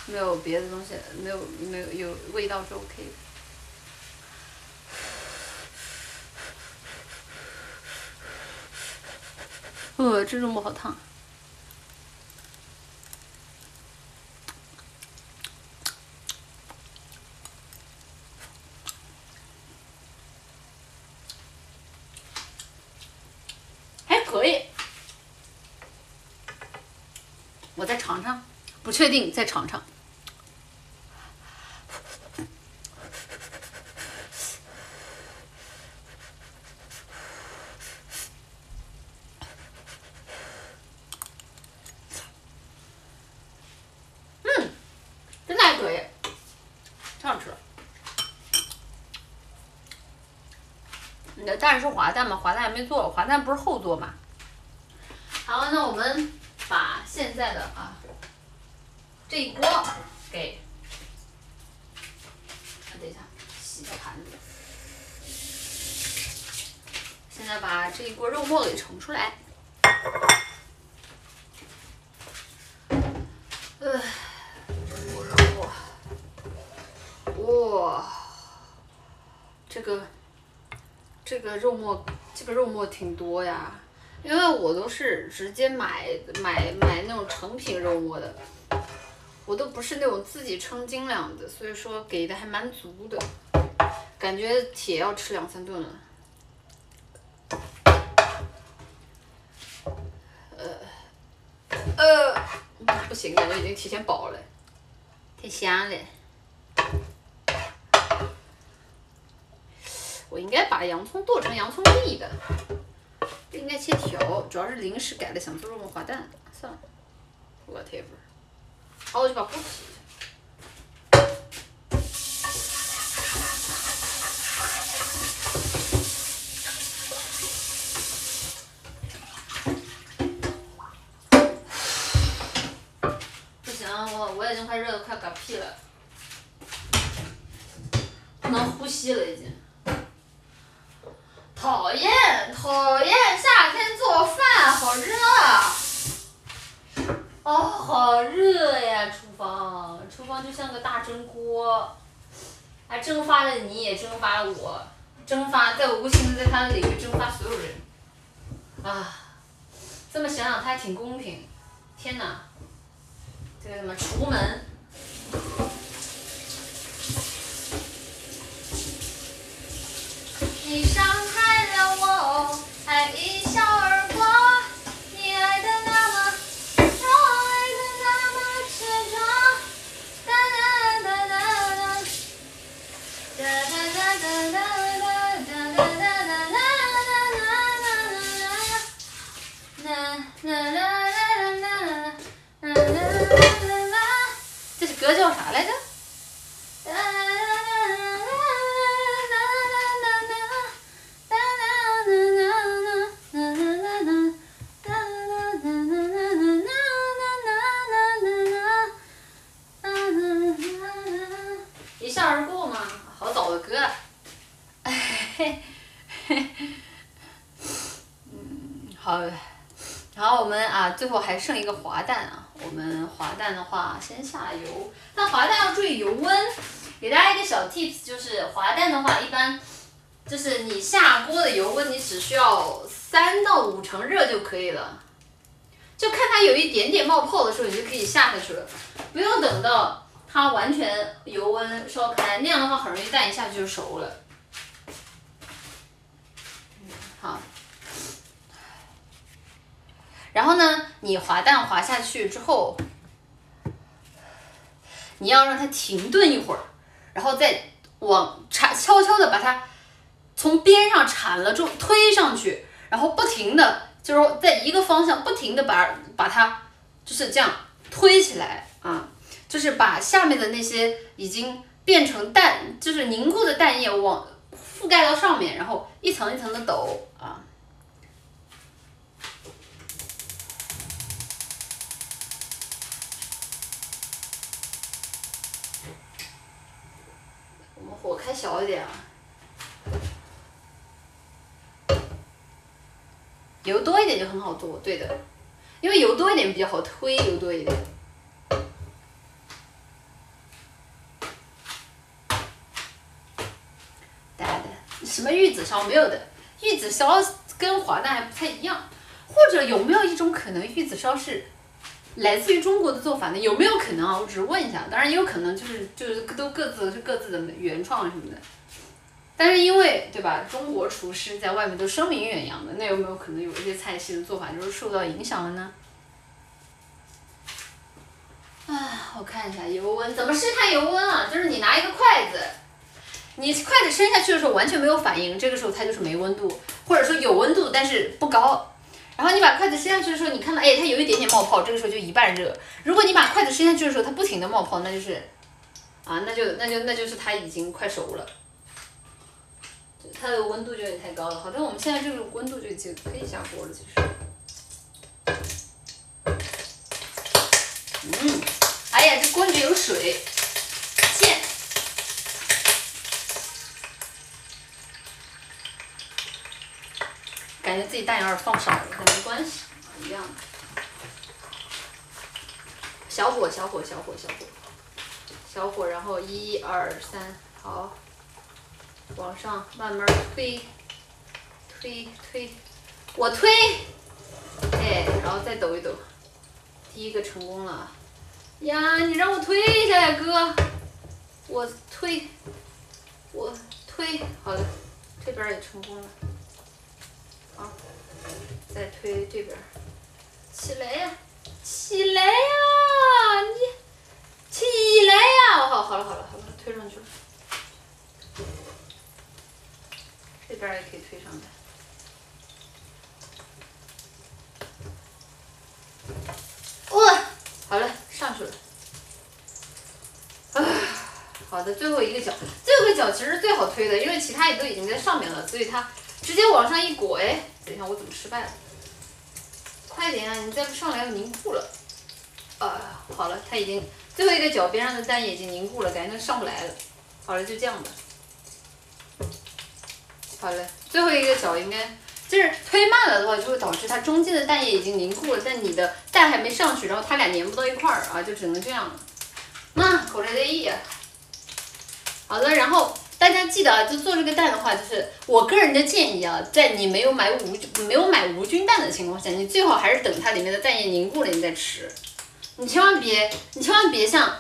没有别的东西，没有没有有味道是 OK 的。呃，这肉末好烫，还可以，我再尝尝，不确定再尝尝。蛋是滑蛋嘛？滑蛋还没做，滑蛋不是后做嘛？好，那我们把现在的啊这一锅给，等一下洗个盘子。现在把这一锅肉末给盛出来。哇，这个。这个肉末，这个肉末挺多呀，因为我都是直接买买买那种成品肉末的，我都不是那种自己称斤两的，所以说给的还蛮足的，感觉铁要吃两三顿了。呃呃，不行，感觉已经提前饱了，太香了。我应该把洋葱剁成洋葱粒的，不应该切条。主要是临时改的，想做肉末滑蛋，算了，whatever。好，我就把锅洗一下。不行，我我已经快热的快嗝屁了，不能呼吸了已经。讨厌，讨厌！夏天做饭好热，哦，好热呀！厨房，厨房就像个大蒸锅，还蒸发了你，也蒸发了我，蒸发在我无形的在他的领域蒸发所有人，啊，这么想想他还挺公平，天哪，这个什么厨门。你伤害了我，还一笑最后还剩一个滑蛋啊！我们滑蛋的话，先下油，但滑蛋要注意油温。给大家一个小 tips，就是滑蛋的话，一般就是你下锅的油温，你只需要三到五成热就可以了。就看它有一点点冒泡的时候，你就可以下下去了，不用等到它完全油温烧开，那样的话很容易蛋一下去就熟了。好。然后呢，你滑蛋滑下去之后，你要让它停顿一会儿，然后再往铲悄悄的把它从边上铲了之后推上去，然后不停的就是在一个方向不停的把把它就是这样推起来啊，就是把下面的那些已经变成蛋就是凝固的蛋液往覆盖到上面，然后一层一层的抖啊。我开小一点啊。油多一点就很好做，对的，因为油多一点比较好推，油多一点。什么玉子烧没有的？玉子烧跟滑蛋还不太一样，或者有没有一种可能，玉子烧是来自于中国的做法呢？有没有可能啊？我只是问一下，当然也有可能就是就是都各自是各自的原创什么的。但是因为对吧，中国厨师在外面都声名远扬的，那有没有可能有一些菜系的做法就是受到影响了呢？啊，我看一下油温，怎么试探油温啊？就是你拿一个筷子，你筷子伸下去的时候完全没有反应，这个时候它就是没温度，或者说有温度但是不高。然后你把筷子伸下去的时候，你看到哎，它有一点点冒泡，这个时候就一半热。如果你把筷子伸下去的时候，它不停的冒泡，那就是啊，那就那就那就是它已经快熟了。它的温度就有点太高了，好像我们现在这个温度就已经可以下锅了，其实。嗯，哎呀，这锅里面有水，贱。感感觉自己蛋有点放少了，但没关系，一样的。小火，小火，小火，小火，小火，然后一二三，好。往上慢慢推，推推，我推，哎，然后再抖一抖，第一个成功了，呀，你让我推一下呀，哥，我推，我推，好的，这边也成功了，好，再推这边，起来呀，起来呀，你，起来呀，好，好了好了好了，推上去了。这边也可以推上来。哇，好了，上去了。啊，好的，最后一个脚，最后一个脚其实最好推的，因为其他也都已经在上面了，所以它直接往上一裹，哎，等一下我怎么失败了？快点啊，你再不上来要凝固了。呃，好了，它已经最后一个角边上的蛋液已经凝固了，感觉它上不来了。好了，就这样吧。好嘞，最后一个角应该就是推慢了的话，就会导致它中间的蛋液已经凝固了，但你的蛋还没上去，然后它俩粘不到一块儿啊，就只能这样了。那口来的意。好的，然后大家记得啊，就做这个蛋的话，就是我个人的建议啊，在你没有买无没有买无菌蛋的情况下，你最好还是等它里面的蛋液凝固了你再吃。你千万别，你千万别像，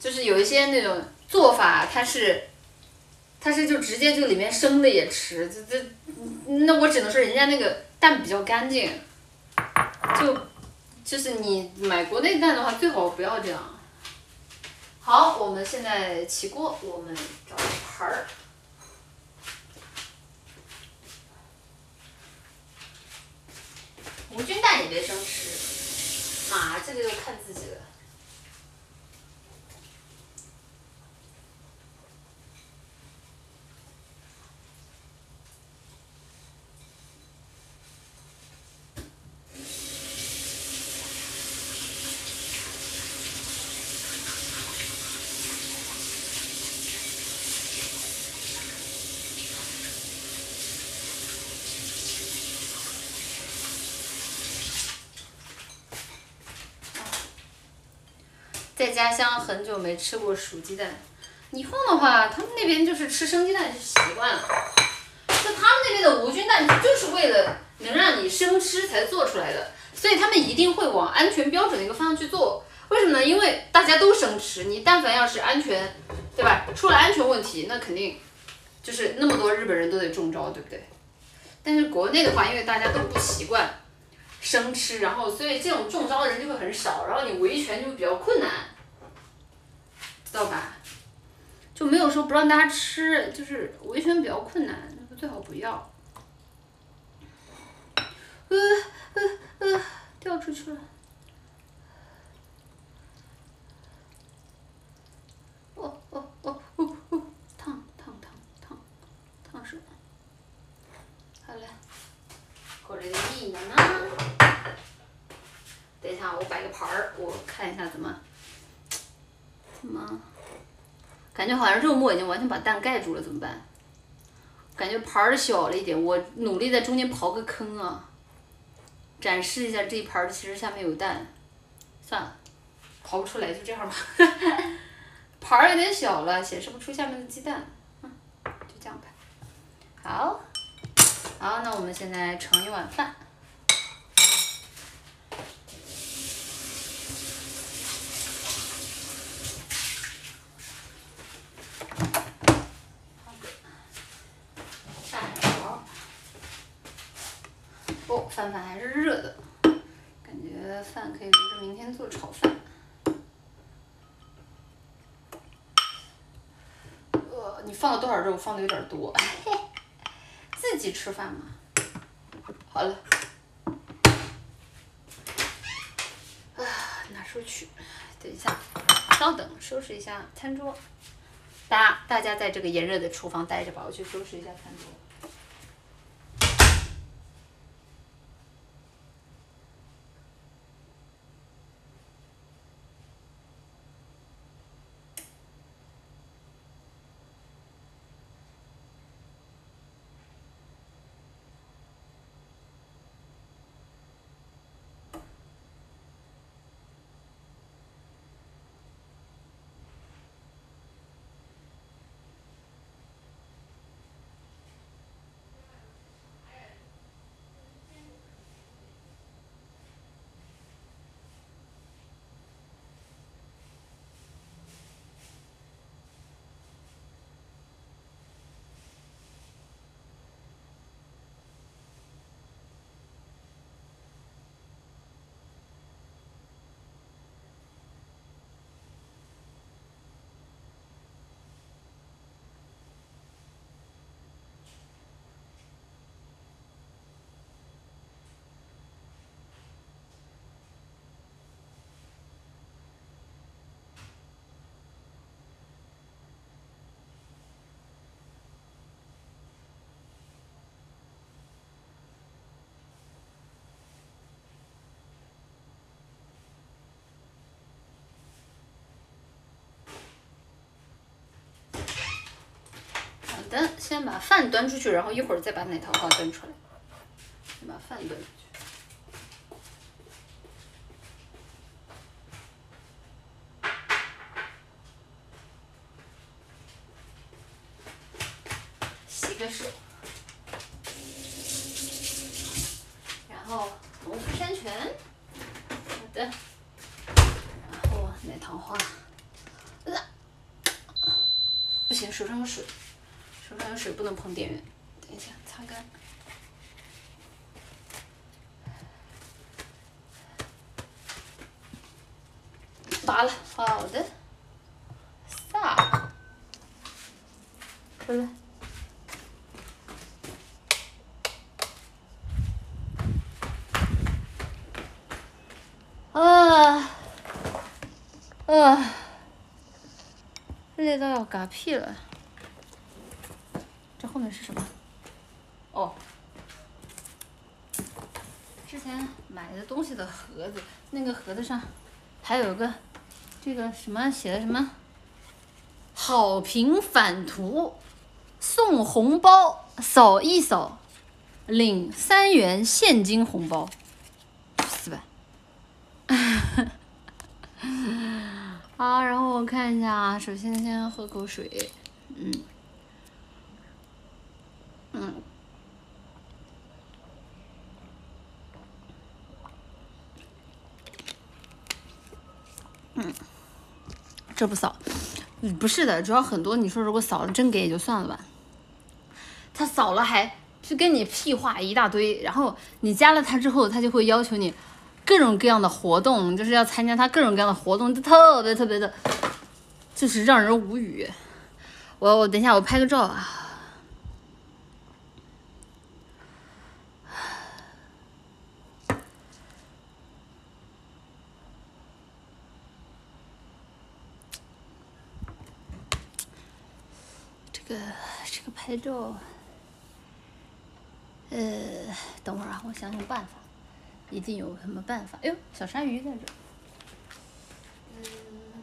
就是有一些那种做法，它是。它是就直接就里面生的也吃，这这，那我只能说人家那个蛋比较干净，就就是你买国内蛋的话，最好不要这样。好，我们现在起锅，我们找盘儿，无菌蛋也别生吃，妈，这个就看自己了。在家乡很久没吃过熟鸡蛋，以后的话，他们那边就是吃生鸡蛋就习惯了。就他们那边的无菌蛋就是为了能让你生吃才做出来的，所以他们一定会往安全标准的一个方向去做。为什么呢？因为大家都生吃，你但凡要是安全，对吧？出了安全问题，那肯定就是那么多日本人都得中招，对不对？但是国内的话，因为大家都不习惯。生吃，然后所以这种中招的人就会很少，然后你维权就比较困难，知道吧？就没有说不让大家吃，就是维权比较困难，最好不要。呃呃呃，掉出去了。哦哦哦哦哦，烫烫烫烫烫手。好了，过来的你呢？等一下，我摆个盘儿，我看一下怎么怎么感觉好像肉末已经完全把蛋盖住了，怎么办？感觉盘儿小了一点，我努力在中间刨个坑啊，展示一下这一盘儿其实下面有蛋。算了，刨不出来就这样吧。[laughs] 盘儿有点小了，显示不出下面的鸡蛋。嗯，就这样吧。好，好，那我们现在盛一碗饭。哦，饭饭还是热的，感觉饭可以留着明天做炒饭。呃，你放了多少肉？放的有点多。自己吃饭嘛。好了。啊，拿出去。等一下，稍等，收拾一下餐桌。大大家在这个炎热的厨房待着吧，我去收拾一下餐桌。等，先把饭端出去，然后一会儿再把奶桃花端出来。先把饭端出去。洗个手，然后农夫山泉，好的，然后奶糖花，呃，不行，手上有水。手上有水不能碰电源，等一下擦干。拔了，好的。撒，出来。啊，啊，累到要嗝屁了。这后面是什么？哦，之前买的东西的盒子，那个盒子上还有个这个什么写的什么？好评返图，送红包，扫一扫，领三元现金红包，是吧？好，然后我看一下首先先喝口水，嗯。嗯，嗯，这不扫，不是的，主要很多你说如果扫了真给也就算了吧，他扫了还就跟你屁话一大堆，然后你加了他之后，他就会要求你各种各样的活动，就是要参加他各种各样的活动，就特别特别的，就是让人无语。我我等一下我拍个照啊。这个这个拍照，呃，等会儿啊，我想想办法，一定有什么办法。哎呦，小鲨鱼在这。嗯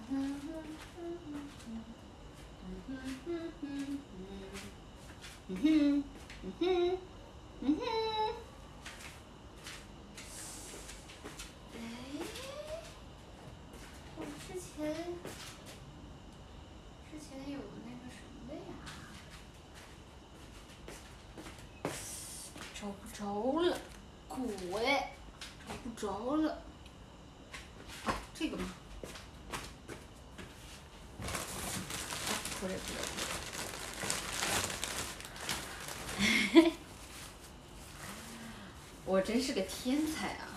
哼，嗯哼，嗯哼。哎，我之前之前有那个什么的呀，嗯哼嗯嗯嗯哼嗯哼嗯哼，我之前之前有那个什么的呀，找不着了，鬼，找不着了。这个吗？[laughs] 我真是个天才啊！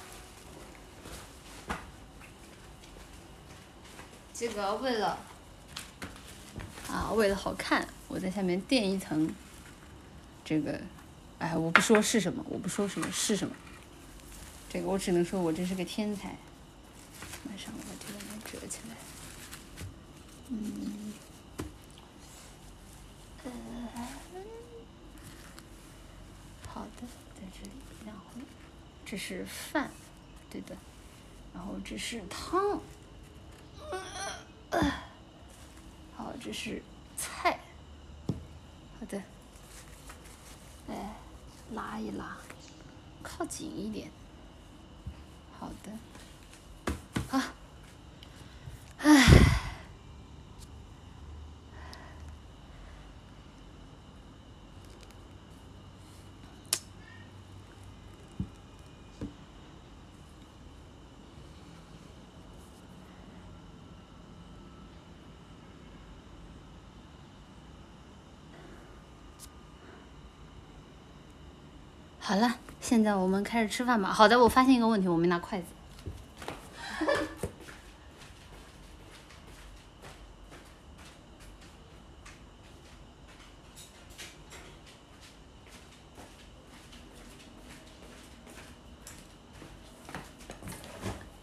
这个为了啊，为了好看，我在下面垫一层这个，哎，我不说是什么，我不说什么是什么，这个我只能说我真是个天才。马上我把这个给折起来，嗯。这是饭，对的，然后这是汤，[coughs] 好，这是菜，好的，哎，拉一拉，靠紧一点，好的，好了，现在我们开始吃饭吧。好的，我发现一个问题，我没拿筷子。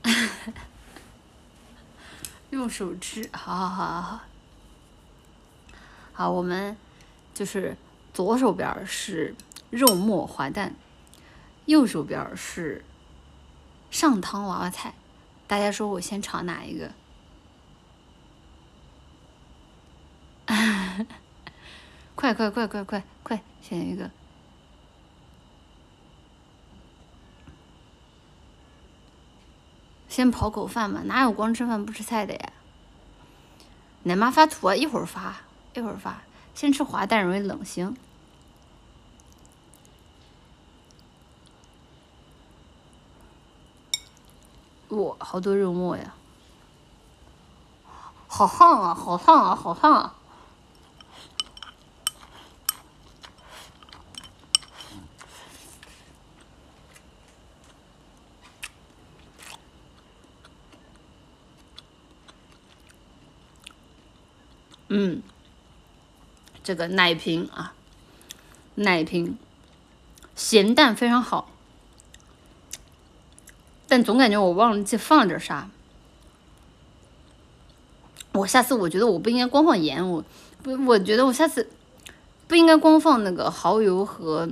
[laughs] 用手吃，好好好好好。好，我们就是左手边是。肉末滑蛋，右手边是上汤娃娃菜，大家说我先尝哪一个？快快快快快快，选一个。先跑口饭嘛，哪有光吃饭不吃菜的呀？奶妈发图啊，一会儿发，一会儿发。先吃滑蛋容易冷，行。哇，好多肉末呀！好烫啊，好烫啊，好烫啊！嗯，这个奶瓶啊，奶瓶，咸淡非常好。但总感觉我忘记放了点啥。我下次我觉得我不应该光放盐，我不，我觉得我下次不应该光放那个蚝油和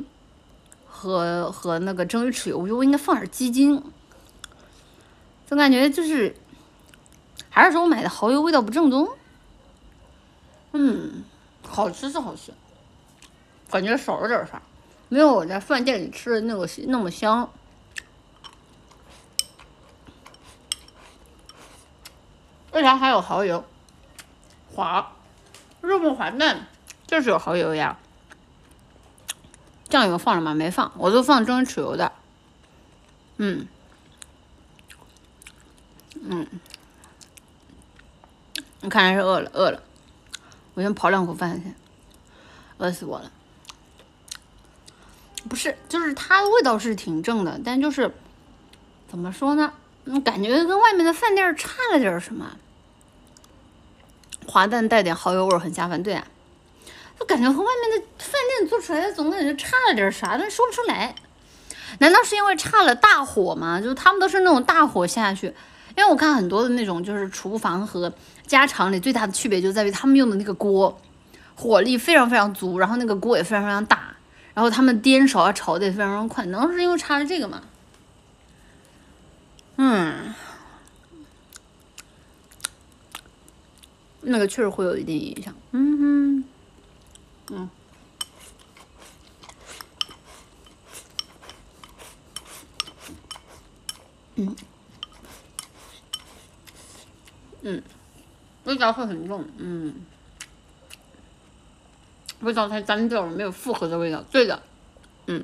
和和那个蒸鱼豉油，我觉得我应该放点鸡精。总感觉就是，还是说我买的蚝油味道不正宗？嗯，好吃是好吃，感觉少了点啥，没有我在饭店里吃的那个那么香。为啥还有蚝油？滑，肉末滑嫩就是有蚝油呀。酱油放了吗？没放，我都放蒸豉油的。嗯，嗯，你看来是饿了，饿了。我先跑两口饭先，饿死我了。不是，就是它的味道是挺正的，但就是怎么说呢？感觉跟外面的饭店差了点什么。滑蛋带点蚝油味儿，很下饭。对啊，就感觉和外面的饭店做出来的总感觉差了点啥，但说不出来。难道是因为差了大火吗？就他们都是那种大火下去，因为我看很多的那种就是厨房和家常里最大的区别就在于他们用的那个锅，火力非常非常足，然后那个锅也非常非常大，然后他们颠勺啊炒的也非常非常快。难道是因为差了这个吗？嗯。那个确实会有一点影响。嗯哼，嗯，嗯，嗯，味道会很重，嗯，味道太单调了，没有复合的味道。对的，嗯，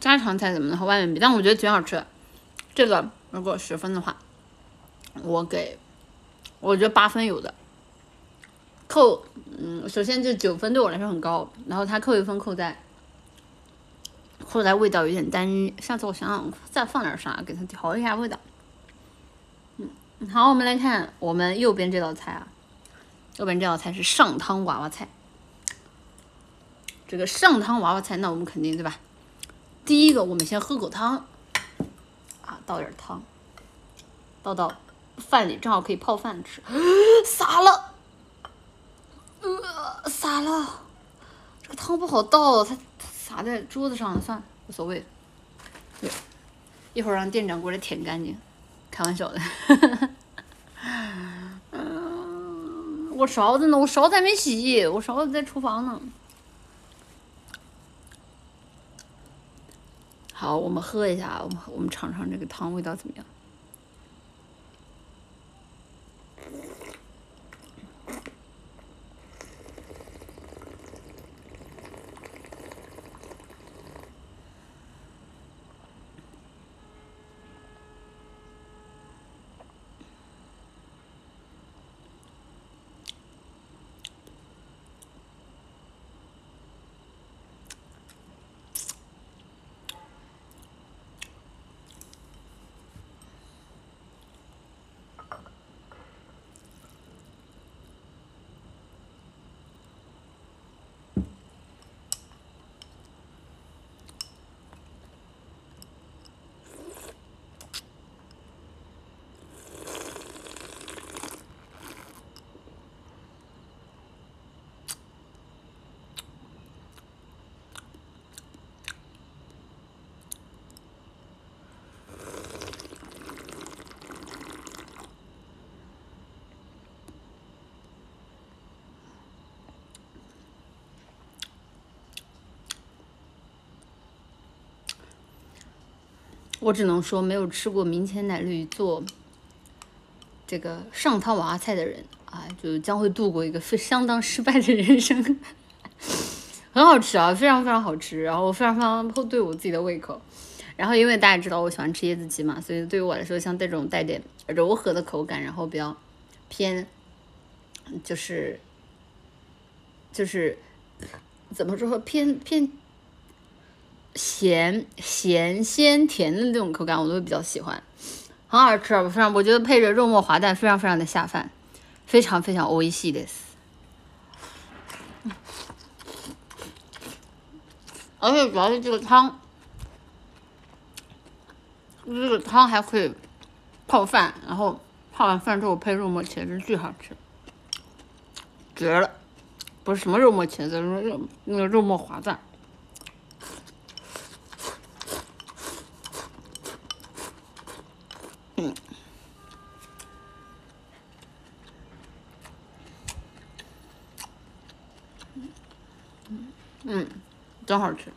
家常菜怎么能和外面比？但我觉得挺好吃的。这个如果十分的话。我给，我觉得八分有的，扣，嗯，首先这九分对我来说很高，然后他扣一分扣在，扣在味道有点单一，下次我想想再放点啥给他调一下味道。嗯，好，我们来看我们右边这道菜啊，右边这道菜是上汤娃娃菜，这个上汤娃娃菜，那我们肯定对吧？第一个我们先喝口汤，啊，倒点汤，倒到。饭里正好可以泡饭吃，[gasps] 洒了，呃，洒了，这个汤不好倒，它洒在桌子上了，算了，无所谓。对，一会儿让店长过来舔干净，开玩笑的。[laughs] 嗯，我勺子呢？我勺子还没洗，我勺子在厨房呢。好，我们喝一下，我们我们尝尝这个汤味道怎么样。我只能说，没有吃过明前奶绿做这个上汤娃娃菜的人啊，就将会度过一个非相当失败的人生。很好吃啊，非常非常好吃，然后非常非常对我自己的胃口。然后因为大家知道我喜欢吃椰子鸡嘛，所以对于我来说，像这种带点柔和的口感，然后比较偏，就是就是怎么说偏偏。咸咸鲜甜的那种口感，我都会比较喜欢，很好吃，非常，我觉得配着肉末滑蛋，非常非常的下饭，非常非常おいしいです。而且主要是这个汤，这个汤还可以泡饭，然后泡完饭之后配肉末茄子，巨好吃，绝了！不是什么肉末茄子，肉那个肉末滑蛋。 嗯，嗯真好吃。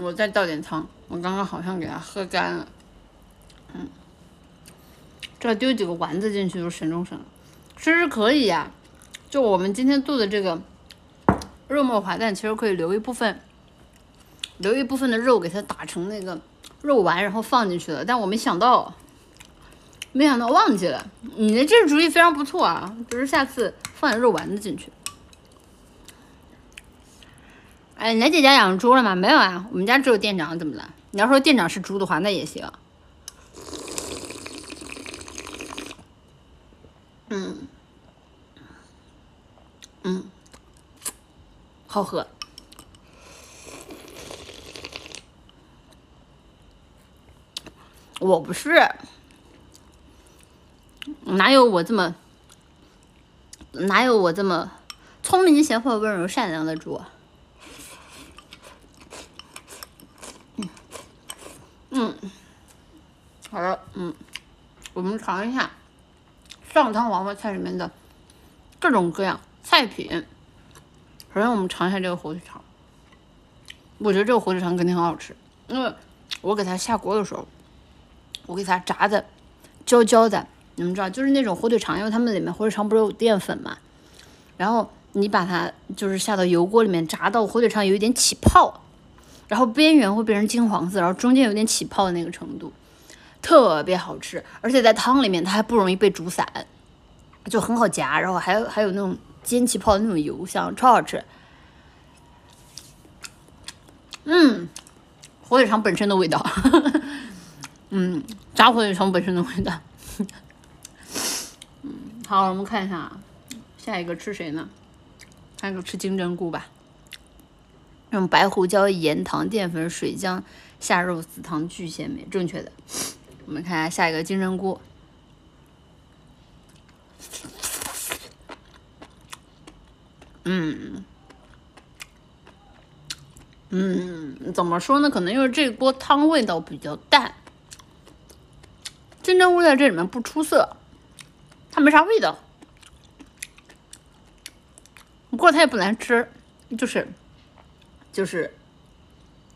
我再倒点汤，我刚刚好像给它喝干了。嗯，这丢几个丸子进去就神中神了。其实可以呀，就我们今天做的这个肉末滑蛋，其实可以留一部分，留一部分的肉给它打成那个肉丸，然后放进去的。但我没想到，没想到忘记了。你的这主意非常不错啊，就是下次放点肉丸子进去。哎，你来姐家养猪了吗？没有啊，我们家只有店长，怎么了？你要说店长是猪的话，那也行。嗯，嗯，好喝。我不是，哪有我这么，哪有我这么聪明、贤惠、温柔、善良的猪？嗯，好了，嗯，我们尝一下上汤娃娃菜里面的各种各样菜品。首先我们尝一下这个火腿肠，我觉得这个火腿肠肯定很好吃，因为我给它下锅的时候，我给它炸的焦焦的，你们知道，就是那种火腿肠，因为它们里面火腿肠不是有淀粉嘛，然后你把它就是下到油锅里面炸到火腿肠有一点起泡，然后边缘会变成金黄色，然后中间有点起泡的那个程度，特别好吃，而且在汤里面它还不容易被煮散，就很好夹，然后还有还有那种煎起泡的那种油香，超好吃。嗯，火腿肠本身的味道，[laughs] 嗯，炸火腿肠本身的味道。[laughs] 好，我们看一下，下一个吃谁呢？下一个吃金针菇吧。用白胡椒、盐、糖、淀粉、水浆下肉丝汤巨鲜美，正确的。我们看下下一个金针菇。嗯。嗯，怎么说呢？可能因为这锅汤味道比较淡，金针菇在这里面不出色，它没啥味道。不过它也不难吃，就是就是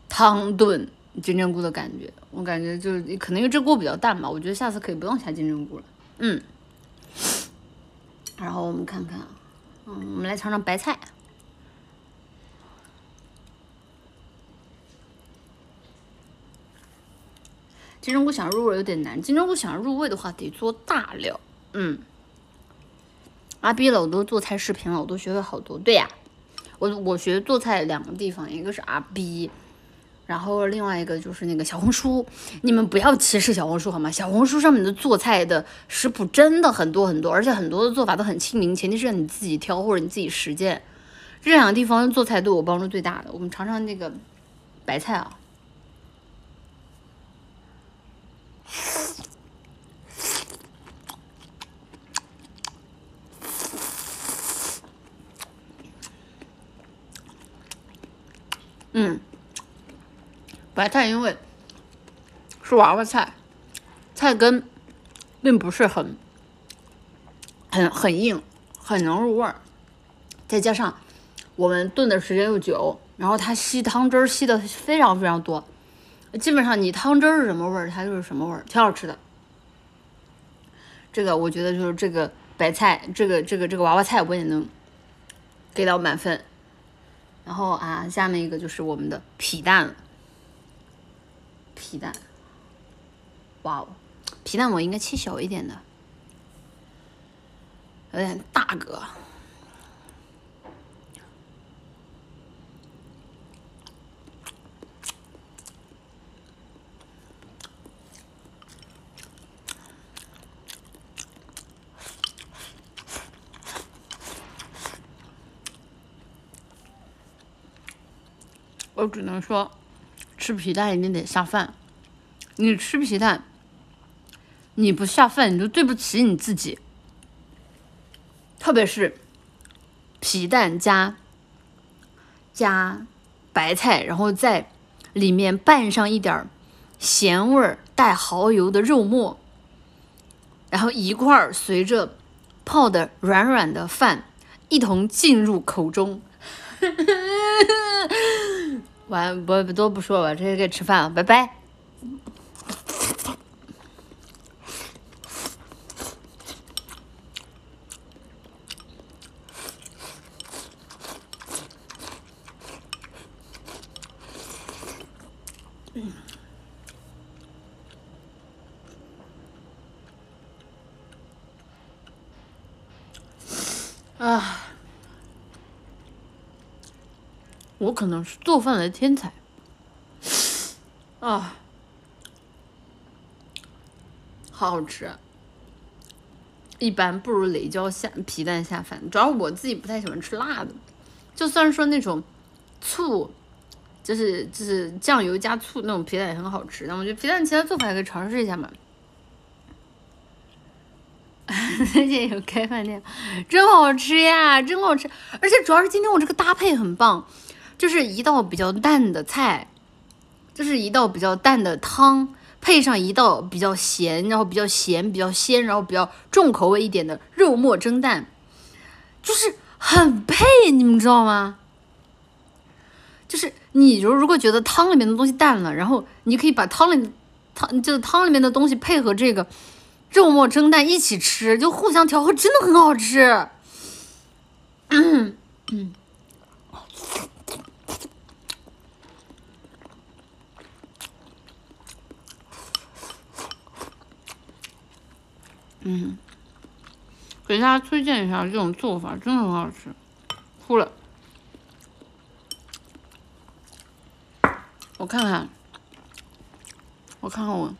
汤炖金针菇的感觉。我感觉就是可能因为这锅比较淡吧，我觉得下次可以不用下金针菇了。嗯，然后我们看看，嗯，我们来尝尝白菜。金针菇想入味有点难，金针菇想入味的话得做大料。嗯，阿 B 了，我都做菜视频了，我都学会好多。对呀，我我学做菜两个地方，一个是阿 B，然后另外一个就是那个小红书。你们不要歧视小红书好吗？小红书上面的做菜的食谱真的很多很多，而且很多的做法都很亲民，前提是你自己挑或者你自己实践。这两个地方做菜对我帮助最大的。我们尝尝那个白菜啊。嗯，白菜因为是娃娃菜，菜根并不是很很很硬，很能入味儿，再加上我们炖的时间又久，然后它吸汤汁儿吸的非常非常多。基本上你汤汁儿是什么味儿，它就是什么味儿，挺好吃的。这个我觉得就是这个白菜，这个这个这个娃娃菜我也能给到满分。然后啊，下面一个就是我们的皮蛋，皮蛋，哇哦，皮蛋我应该切小一点的，有点大个。我只能说，吃皮蛋一定得下饭。你吃皮蛋，你不下饭，你就对不起你自己。特别是皮蛋加加白菜，然后在里面拌上一点咸味儿、带蚝油的肉末，然后一块儿随着泡的软软的饭一同进入口中。[laughs] 完不都不说了，直接该吃饭了，拜拜。可能是做饭的天才啊，好好吃，一般不如雷椒下皮蛋下饭。主要我自己不太喜欢吃辣的，就算说那种醋，就是就是酱油加醋那种皮蛋也很好吃。但我觉得皮蛋其他做法也可以尝试一下嘛。[laughs] 最近有开饭店，真好吃呀，真好吃！而且主要是今天我这个搭配很棒。就是一道比较淡的菜，就是一道比较淡的汤，配上一道比较咸，然后比较咸、比较鲜，然后比较重口味一点的肉末蒸蛋，就是很配，你们知道吗？就是你如如果觉得汤里面的东西淡了，然后你可以把汤里汤就是汤里面的东西配合这个肉末蒸蛋一起吃，就互相调和，真的很好吃。嗯 [coughs] 嗯。嗯，给大家推荐一下这种做法，真的很好吃。哭了，我看看，我看看我，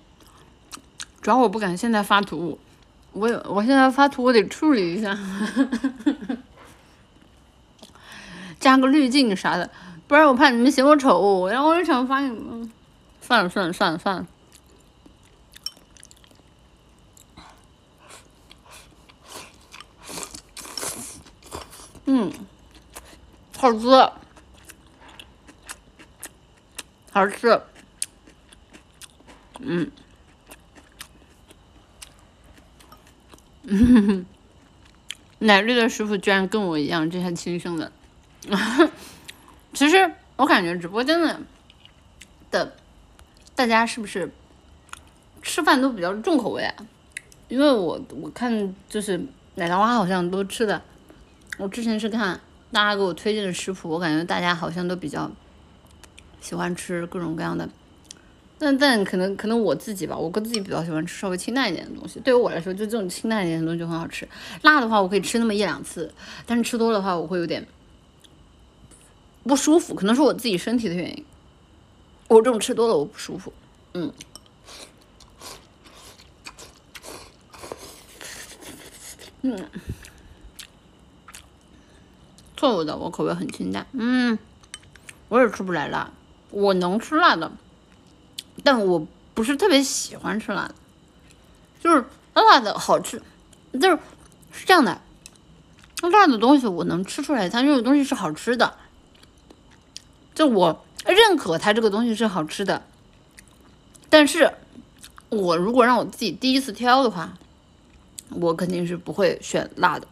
主要我不敢现在发图，我我现在发图我得处理一下，加个滤镜啥的，不然我怕你们嫌我丑，然后我就想发你们，算了算了算了算了。嗯，好吃，好吃，嗯，嗯，[laughs] 奶绿的师傅居然跟我一样，这还亲生的。[laughs] 其实我感觉直播间的的大家是不是吃饭都比较重口味啊？因为我我看就是奶糖花好像都吃的。我之前是看大家给我推荐的食谱，我感觉大家好像都比较喜欢吃各种各样的，但但可能可能我自己吧，我跟自己比较喜欢吃稍微清淡一点的东西。对于我来说，就这种清淡一点的东西就很好吃。辣的话，我可以吃那么一两次，但是吃多的话，我会有点不舒服，可能是我自己身体的原因。我这种吃多了我不舒服，嗯，嗯。错误的，我口味很清淡。嗯，我也吃不来辣，我能吃辣的，但我不是特别喜欢吃辣的。就是辣的好吃，就是是这样的，辣的东西我能吃出来，它这个东西是好吃的，就我认可它这个东西是好吃的。但是，我如果让我自己第一次挑的话，我肯定是不会选辣的。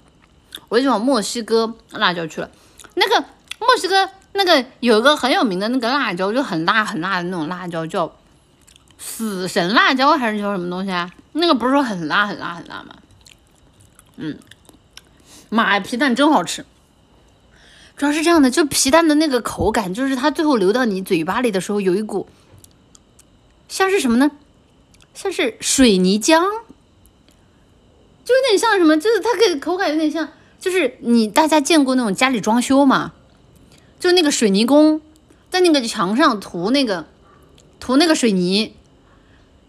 我就往墨西哥辣椒去了，那个墨西哥那个有一个很有名的那个辣椒，就很辣很辣的那种辣椒，叫死神辣椒还是叫什么东西啊？那个不是说很辣很辣很辣吗？嗯，妈呀，皮蛋真好吃，主要是这样的，就皮蛋的那个口感，就是它最后流到你嘴巴里的时候，有一股像是什么呢？像是水泥浆，就有点像什么？就是它给口感有点像。就是你大家见过那种家里装修吗？就那个水泥工在那个墙上涂那个涂那个水泥，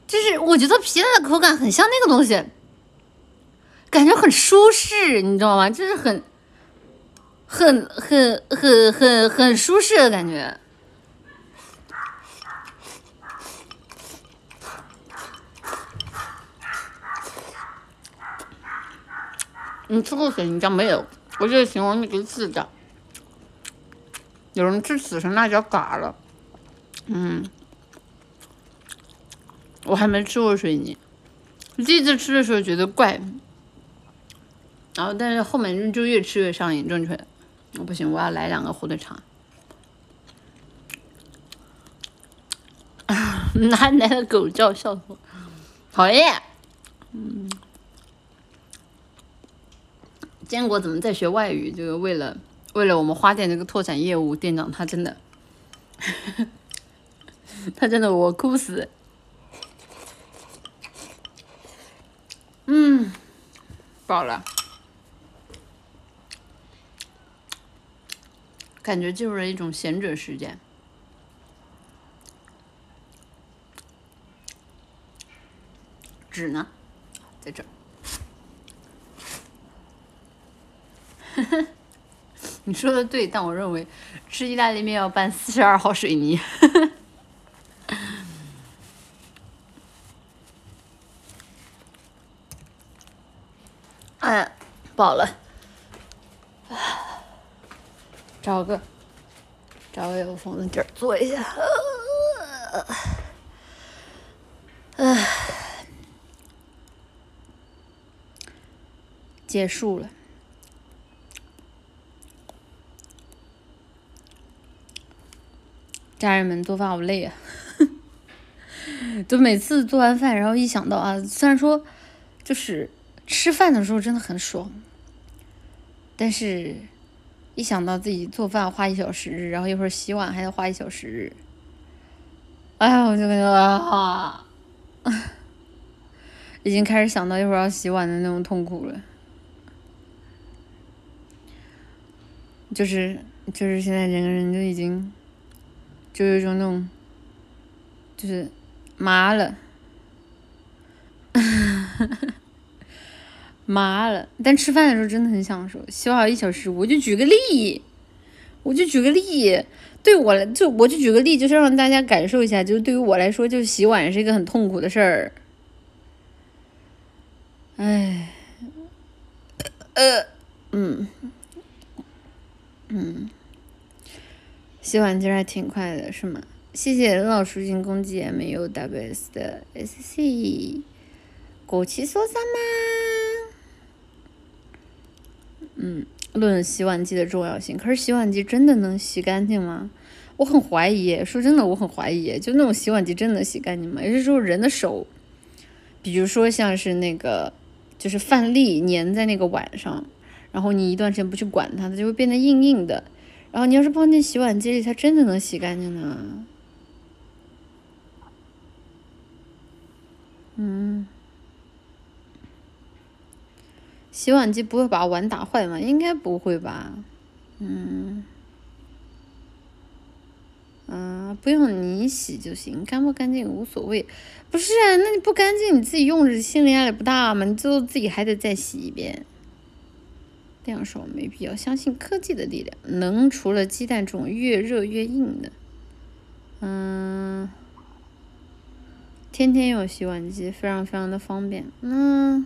就是我觉得皮蛋的口感很像那个东西，感觉很舒适，你知道吗？就是很很很很很很舒适的感觉。你吃过水泥浆没有？我就形容那个字的。有人吃死神辣椒嘎了，嗯，我还没吃过水泥，第一次吃的时候觉得怪，然后但是后面就越吃越上瘾，正确。我不行，我要来两个火腿肠。[laughs] 哪来的狗叫？笑死我！讨厌。嗯。坚果怎么在学外语？这个为了为了我们花店这个拓展业务，店长他真的，[laughs] 他真的我哭死。嗯，饱了，感觉进入了一种贤者时间。纸呢，在这。[laughs] 你说的对，但我认为吃意大利面要拌四十二号水泥。[laughs] 哎，饱了，[sighs] 找个找个有风的地儿坐一下。唉，结束了。家人们做饭好累啊！[laughs] 就每次做完饭，然后一想到啊，虽然说就是吃饭的时候真的很爽，但是一想到自己做饭花一小时，然后一会儿洗碗还得花一小时，哎呀，我就感觉啊，[laughs] 已经开始想到一会儿要洗碗的那种痛苦了，就是就是现在整个人就已经。就有一种那种，就是麻了，[laughs] 麻了。但吃饭的时候真的很享受。洗碗一小时，我就举个例，我就举个例，对我来就我就举个例，就是让大家感受一下，就是对于我来说，就是洗碗是一个很痛苦的事儿。哎，呃，嗯，嗯。洗碗机还挺快的，是吗？谢谢老鼠精攻击 M U W S 的 S C，国旗说啥吗？嗯，论洗碗机的重要性，可是洗碗机真的能洗干净吗？我很怀疑。说真的，我很怀疑。就那种洗碗机真的能洗干净吗？有些时候人的手，比如说像是那个，就是饭粒粘在那个碗上，然后你一段时间不去管它，它就会变得硬硬的。然后你要是放进洗碗机里，它真的能洗干净呢？嗯，洗碗机不会把碗打坏吗？应该不会吧？嗯，啊，不用你洗就行，干不干净无所谓。不是啊，那你不干净，你自己用着心理压力不大吗？你最后自己还得再洗一遍。这样说没必要相信科技的力量，能除了鸡蛋这种越热越硬的，嗯，天天有洗碗机，非常非常的方便。嗯，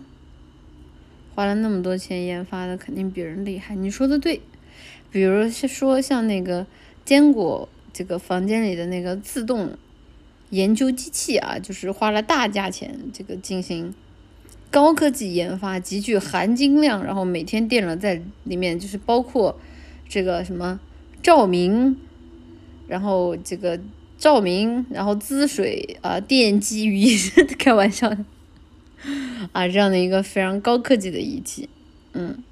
花了那么多钱研发的，肯定比人厉害。你说的对，比如说像那个坚果这个房间里的那个自动研究机器啊，就是花了大价钱这个进行。高科技研发，极具含金量，然后每天电脑在里面，就是包括这个什么照明，然后这个照明，然后滋水啊，电击鱼，[laughs] 开玩笑。的啊，这样的一个非常高科技的仪器，嗯，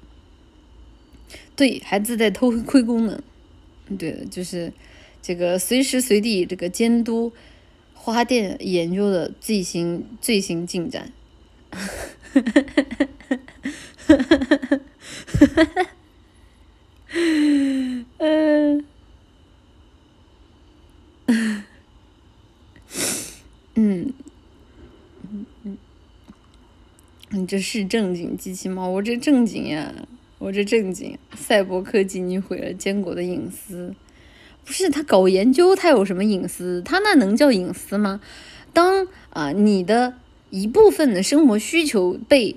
对，还自带偷窥功能，对，就是这个随时随地这个监督花店研究的最新最新进展。嗯，嗯，嗯嗯，你这是正经机器猫？我这正经呀，我这正经。赛博科技，你毁了坚果的隐私。不是他搞研究，他有什么隐私？他那能叫隐私吗？当啊，你的。一部分的生活需求被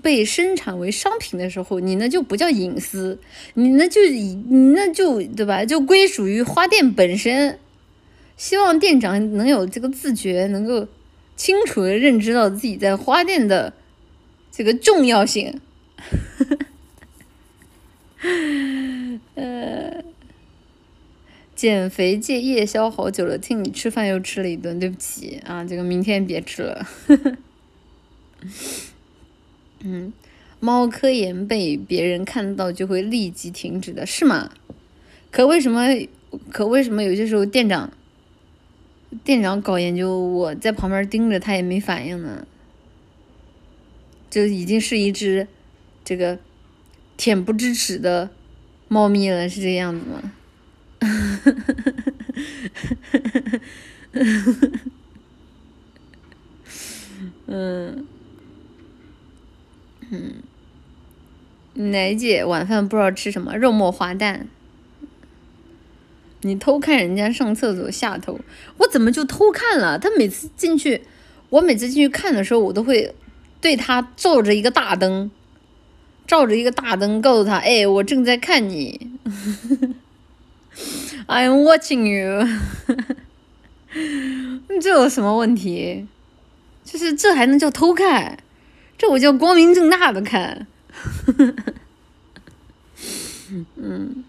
被生产为商品的时候，你那就不叫隐私，你那就以你那就对吧？就归属于花店本身。希望店长能有这个自觉，能够清楚的认知到自己在花店的这个重要性。[laughs] 呃，减肥戒夜宵好久了，听你吃饭又吃了一顿，对不起啊，这个明天别吃了。[laughs] 嗯，猫科研被别人看到就会立即停止的是吗？可为什么？可为什么有些时候店长店长搞研究，我在旁边盯着他也没反应呢？就已经是一只这个恬不知耻的猫咪了，是这样子吗？嗯。嗯，奶姐晚饭不知道吃什么，肉末滑蛋。你偷看人家上厕所下头，我怎么就偷看了？他每次进去，我每次进去看的时候，我都会对他照着一个大灯，照着一个大灯，告诉他：“哎，我正在看你。[laughs] ”I'm watching you。[laughs] 这有什么问题？就是这还能叫偷看？这我叫光明正大的看。嗯，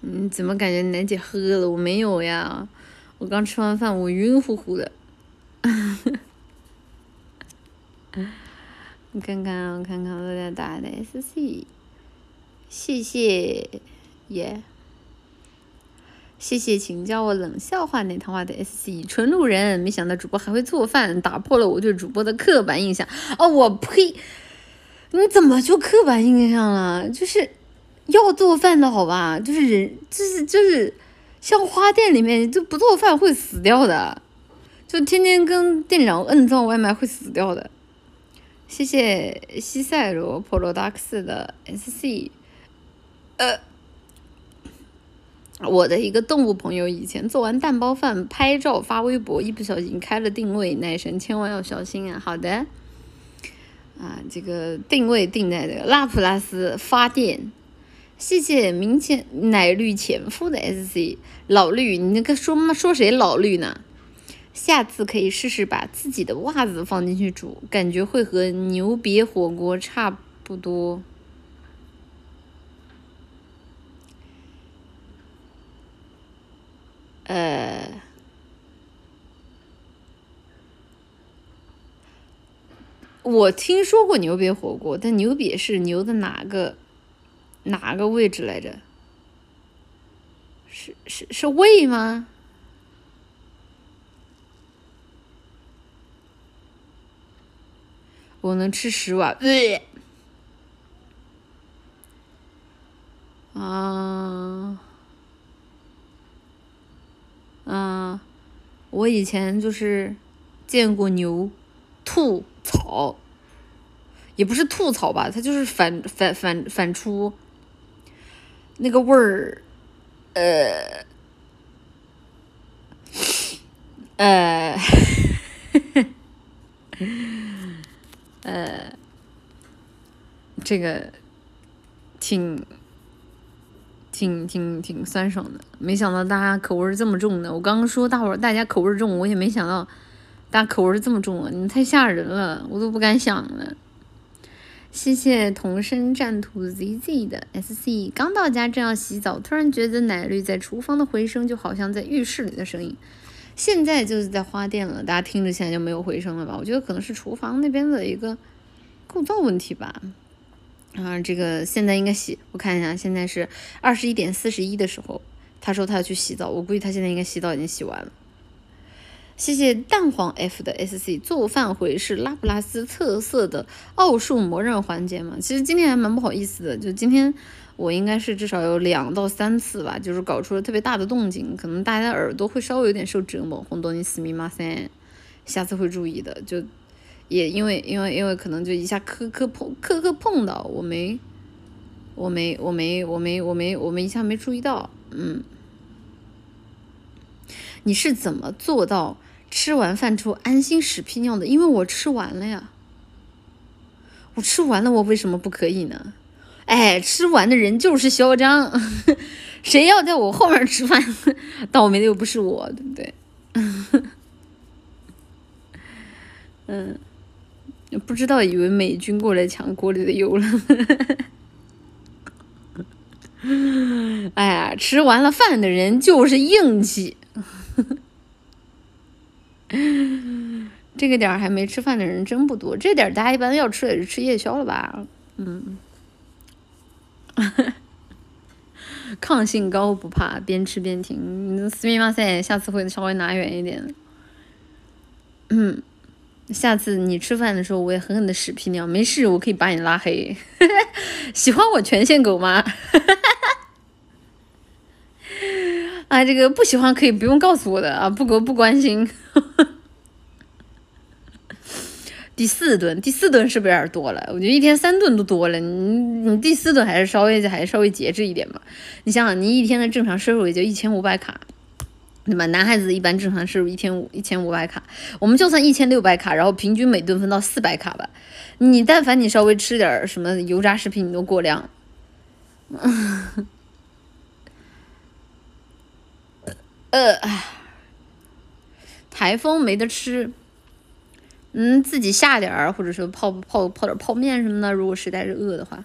你怎么感觉楠姐喝了？我没有呀，我刚吃完饭，我晕乎乎的。[laughs] 你看看，我看看我在打的 SC，谢谢耶，谢谢请教我冷笑话那套话的 SC，纯路人，没想到主播还会做饭，打破了我对主播的刻板印象。哦，我呸！你怎么就刻板印象了？就是要做饭的好吧？就是人，就是就是像花店里面就不做饭会死掉的，就天天跟店长摁造外卖会死掉的。谢谢西塞罗 Products 的 SC，呃，我的一个动物朋友以前做完蛋包饭拍照发微博，一不小心开了定位，奶神千万要小心啊！好的，啊，这个定位定在这个拉普拉斯发电。谢谢明前奶绿前夫的 SC 老绿，你那个说说谁老绿呢？下次可以试试把自己的袜子放进去煮，感觉会和牛瘪火锅差不多。呃，我听说过牛瘪火锅，但牛瘪是牛的哪个哪个位置来着？是是是胃吗？我能吃十碗。啊，嗯，我以前就是见过牛吐草，也不是吐草吧，它就是反反反反出那个味儿，呃，呃。[laughs] 呃，这个挺挺挺挺酸爽的，没想到大家口味这么重的。我刚刚说大伙大家口味重，我也没想到大家口味这么重啊！你们太吓人了，我都不敢想了。谢谢同声战图 ZZ 的 SC，刚到家正要洗澡，突然觉得奶绿在厨房的回声就好像在浴室里的声音。现在就是在花店了，大家听着现在就没有回声了吧？我觉得可能是厨房那边的一个构造问题吧。啊，这个现在应该洗，我看一下，现在是二十一点四十一的时候，他说他要去洗澡，我估计他现在应该洗澡已经洗完了。谢谢蛋黄 F 的 SC，做饭回是拉普拉斯特色的奥数魔刃环节嘛？其实今天还蛮不好意思的，就今天。我应该是至少有两到三次吧，就是搞出了特别大的动静，可能大家耳朵会稍微有点受折磨。红豆你死密码三，下次会注意的。就也因为因为因为可能就一下磕磕碰磕磕碰到，我没我没我没我没我没我没一下没注意到。嗯，你是怎么做到吃完饭之后安心屎屁尿的？因为我吃完了呀，我吃完了，我为什么不可以呢？哎，吃完的人就是嚣张，[laughs] 谁要在我后面吃饭，倒霉的又不是我，对不对？[laughs] 嗯，不知道以为美军过来抢锅里的油了。[laughs] 哎呀，吃完了饭的人就是硬气，这个点儿还没吃饭的人真不多。这点大家一般要吃也是吃夜宵了吧？嗯。[laughs] 抗性高不怕，边吃边听。斯密马赛，下次会稍微拿远一点。嗯，下次你吃饭的时候，我也狠狠的屎屁尿。没事，我可以把你拉黑。[laughs] 喜欢我权限狗吗？[laughs] 啊，这个不喜欢可以不用告诉我的啊，不不不关心。[laughs] 第四顿，第四顿是不是有点多了？我觉得一天三顿都多了，你你第四顿还是稍微还是稍微节制一点吧。你想想，你一天的正常摄入也就一千五百卡，对吧？男孩子一般正常摄入一天五一千五百卡，我们就算一千六百卡，然后平均每顿分到四百卡吧。你但凡你稍微吃点什么油炸食品，你都过量。[laughs] 呃，台风没得吃，嗯，自己下点儿，或者说泡泡泡点泡面什么的。如果实在是饿的话，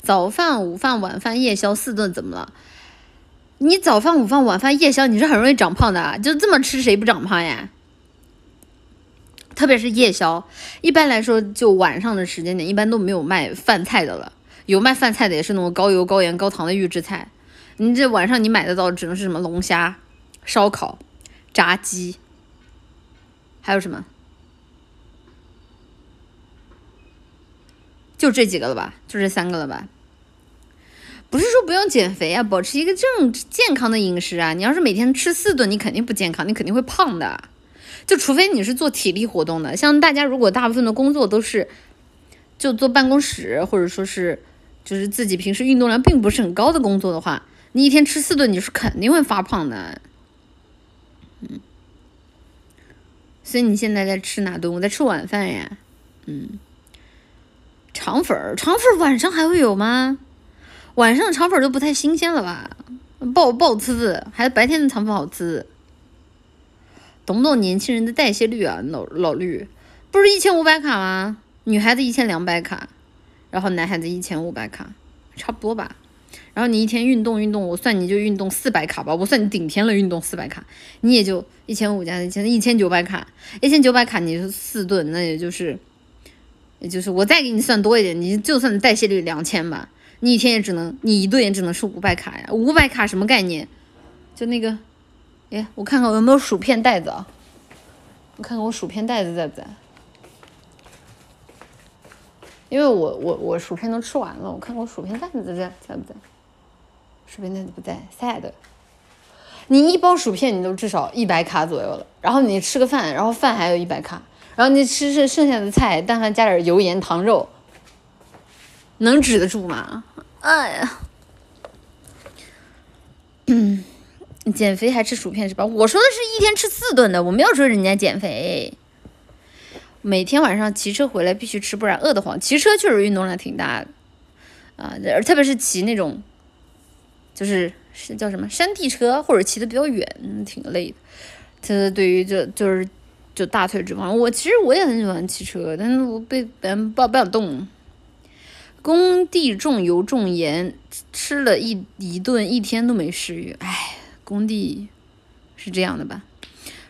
早饭、午饭、晚饭、夜宵四顿怎么了？你早饭、午饭、晚饭、夜宵，你是很容易长胖的，就这么吃谁不长胖呀？特别是夜宵，一般来说就晚上的时间点，一般都没有卖饭菜的了。有卖饭菜的，也是那种高油、高盐、高糖的预制菜。你这晚上你买得到，只能是什么龙虾、烧烤、炸鸡，还有什么？就这几个了吧？就这三个了吧？不是说不用减肥啊，保持一个正健康的饮食啊。你要是每天吃四顿，你肯定不健康，你肯定会胖的。就除非你是做体力活动的，像大家如果大部分的工作都是就坐办公室，或者说是就是自己平时运动量并不是很高的工作的话，你一天吃四顿，你是肯定会发胖的。嗯，所以你现在在吃哪顿？我在吃晚饭呀。嗯，肠粉儿，肠粉儿晚上还会有吗？晚上肠粉都不太新鲜了吧？不好不好吃，还是白天的肠粉好吃。懂不懂年轻人的代谢率啊？老老绿，不是一千五百卡吗？女孩子一千两百卡，然后男孩子一千五百卡，差不多吧。然后你一天运动运动，我算你就运动四百卡吧，我算你顶天了运动四百卡，你也就一千五加一千一千九百卡，一千九百卡你就四顿，那也就是，也就是我再给你算多一点，你就算代谢率两千吧，你一天也只能你一顿也只能吃五百卡呀，五百卡什么概念？就那个。哎，我看看我有没有薯片袋子啊？我看看我薯片袋子在不在？因为我我我薯片都吃完了，我看看我薯片袋子在在不在？薯片袋子不在，sad。你一包薯片你都至少一百卡左右了，然后你吃个饭，然后饭还有一百卡，然后你吃剩剩下的菜，但凡加点油盐糖肉，能止得住吗？哎呀，嗯。减肥还吃薯片是吧？我说的是一天吃四顿的，我没有说人家减肥。每天晚上骑车回来必须吃，不然饿得慌。骑车确实运动量挺大的啊，而特别是骑那种，就是是叫什么山地车，或者骑的比较远，挺累的。这对于就就是就大腿脂肪，我其实我也很喜欢骑车，但是我被别人抱不想动。工地重油重盐，吃了一一顿一天都没食欲，唉。工地是这样的吧？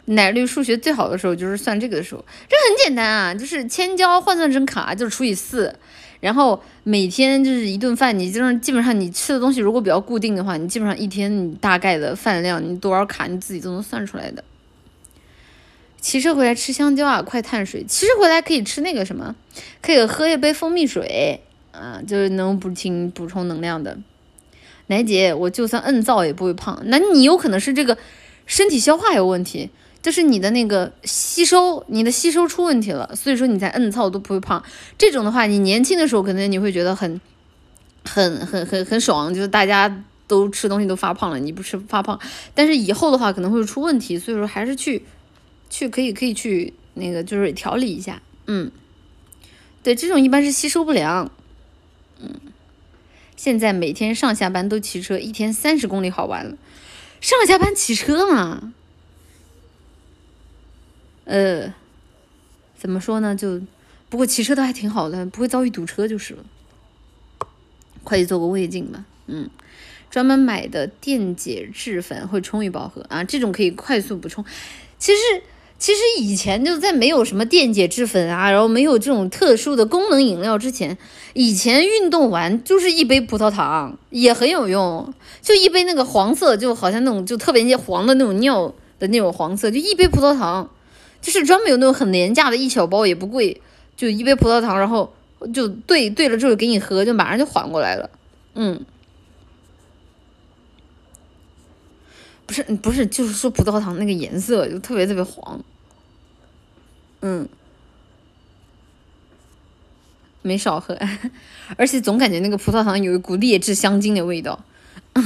奶绿数学最好的时候就是算这个的时候，这很简单啊，就是千焦换算成卡就是除以四，然后每天就是一顿饭，你就是基本上你吃的东西如果比较固定的话，你基本上一天你大概的饭量你多少卡你自己都能算出来的。骑车回来吃香蕉啊，快碳水。骑车回来可以吃那个什么，可以喝一杯蜂蜜水，啊，就是能补清补充能量的。奶姐，我就算摁造也不会胖，那你有可能是这个身体消化有问题，就是你的那个吸收，你的吸收出问题了，所以说你在摁造都不会胖。这种的话，你年轻的时候可能你会觉得很、很、很、很、很爽，就是大家都吃东西都发胖了，你不吃发胖。但是以后的话可能会出问题，所以说还是去去可以可以去那个就是调理一下，嗯，对，这种一般是吸收不良，嗯。现在每天上下班都骑车，一天三十公里好玩了。上下班骑车嘛，呃，怎么说呢？就不过骑车都还挺好的，不会遭遇堵车就是了。快去做个胃镜吧。嗯，专门买的电解质粉会充裕饱和啊，这种可以快速补充。其实。其实以前就在没有什么电解质粉啊，然后没有这种特殊的功能饮料之前，以前运动完就是一杯葡萄糖也很有用，就一杯那个黄色，就好像那种就特别那黄的那种尿的那种黄色，就一杯葡萄糖，就是专门有那种很廉价的一小包也不贵，就一杯葡萄糖，然后就兑兑了之后给你喝，就马上就缓过来了，嗯。不是，不是，就是说葡萄糖那个颜色就特别特别黄，嗯，没少喝，[laughs] 而且总感觉那个葡萄糖有一股劣质香精的味道，[laughs]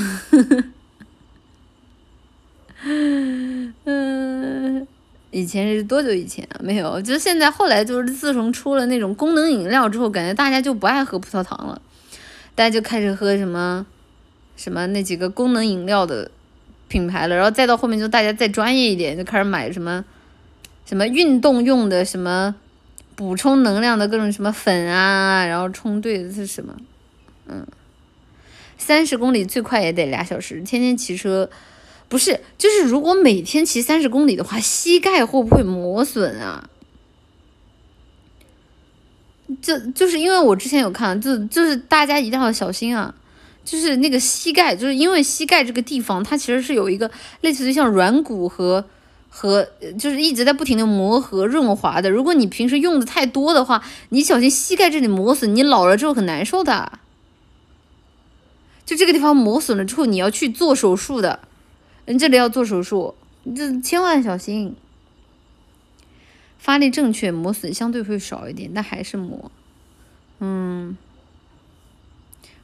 嗯，以前是多久以前啊？没有，就现在后来就是自从出了那种功能饮料之后，感觉大家就不爱喝葡萄糖了，大家就开始喝什么什么那几个功能饮料的。品牌了，然后再到后面就大家再专业一点，就开始买什么什么运动用的什么补充能量的各种什么粉啊，然后冲对的是什么？嗯，三十公里最快也得俩小时，天天骑车。不是，就是如果每天骑三十公里的话，膝盖会不会磨损啊？就就是因为我之前有看，就就是大家一定要小心啊！就是那个膝盖，就是因为膝盖这个地方，它其实是有一个类似于像软骨和和，就是一直在不停的磨合润滑的。如果你平时用的太多的话，你小心膝盖这里磨损，你老了之后很难受的。就这个地方磨损了之后，你要去做手术的。你这里要做手术，你这千万小心。发力正确，磨损相对会少一点，但还是磨。嗯，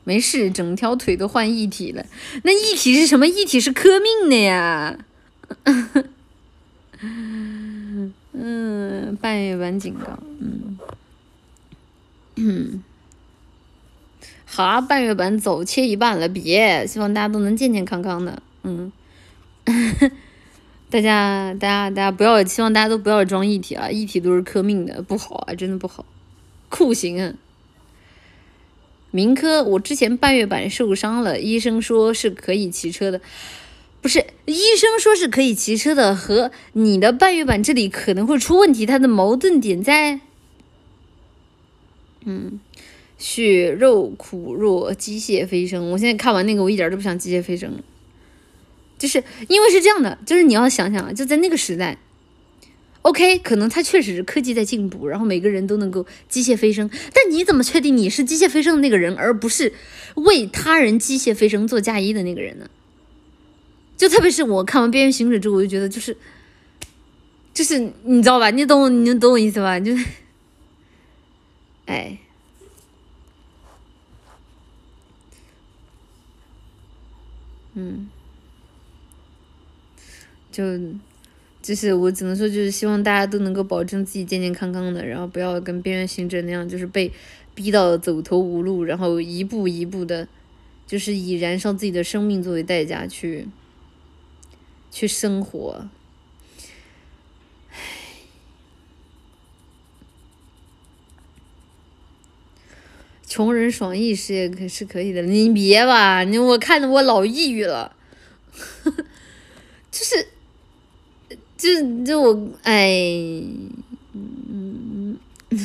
没事，整条腿都换一体了。那一体是什么？一体是磕命的呀。[laughs] 嗯，半月板警告。嗯嗯，好啊，半月板走，切一半了，别，希望大家都能健健康康的。嗯。[laughs] 大家，大家，大家不要，希望大家都不要装一体啊！一体都是磕命的，不好啊，真的不好。酷刑啊！明科，我之前半月板受伤了，医生说是可以骑车的，不是，医生说是可以骑车的，和你的半月板这里可能会出问题，它的矛盾点在，嗯，血肉苦弱，机械飞升。我现在看完那个，我一点都不想机械飞升。就是因为是这样的，就是你要想想，就在那个时代，OK，可能它确实是科技在进步，然后每个人都能够机械飞升，但你怎么确定你是机械飞升的那个人，而不是为他人机械飞升做嫁衣的那个人呢？就特别是我看完《边缘行者》之后，我就觉得就是，就是你知道吧？你懂，你懂我意思吧？就是，哎，嗯。就，就是我只能说，就是希望大家都能够保证自己健健康康的，然后不要跟边缘行者那样，就是被逼到走投无路，然后一步一步的，就是以燃烧自己的生命作为代价去，去生活。唉，穷人爽意事业可是可以的，你别吧，你我看着我老抑郁了，[laughs] 就是。就就我哎，嗯，[laughs]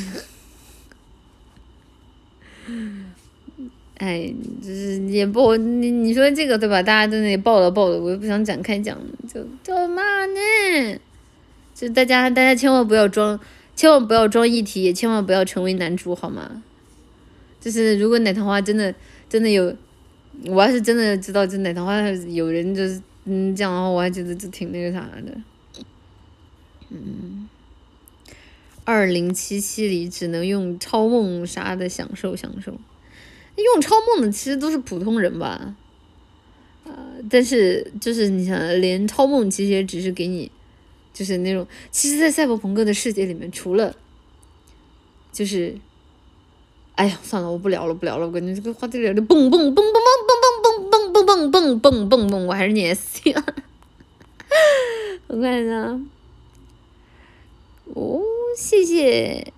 哎，就是也不你你说这个对吧？大家在那里抱了抱了，我也不想展开讲，就就嘛呢？就大家大家千万不要装，千万不要装一体，也千万不要成为男主好吗？就是如果奶糖花真的真的有，我要是真的知道这奶糖花有人就是嗯这样的话，我还觉得就挺那个啥的。嗯，二零七七里只能用超梦啥的享受享受，用超梦的其实都是普通人吧，呃，但是就是你想，连超梦其实也只是给你，就是那种，其实，在赛博朋克的世界里面，除了，就是，哎呀，算了，我不聊了，不聊了，我感觉这个话题聊的蹦蹦蹦蹦蹦蹦蹦蹦蹦蹦蹦蹦蹦蹦，我还是念 S 了，我看一下。哦，谢谢，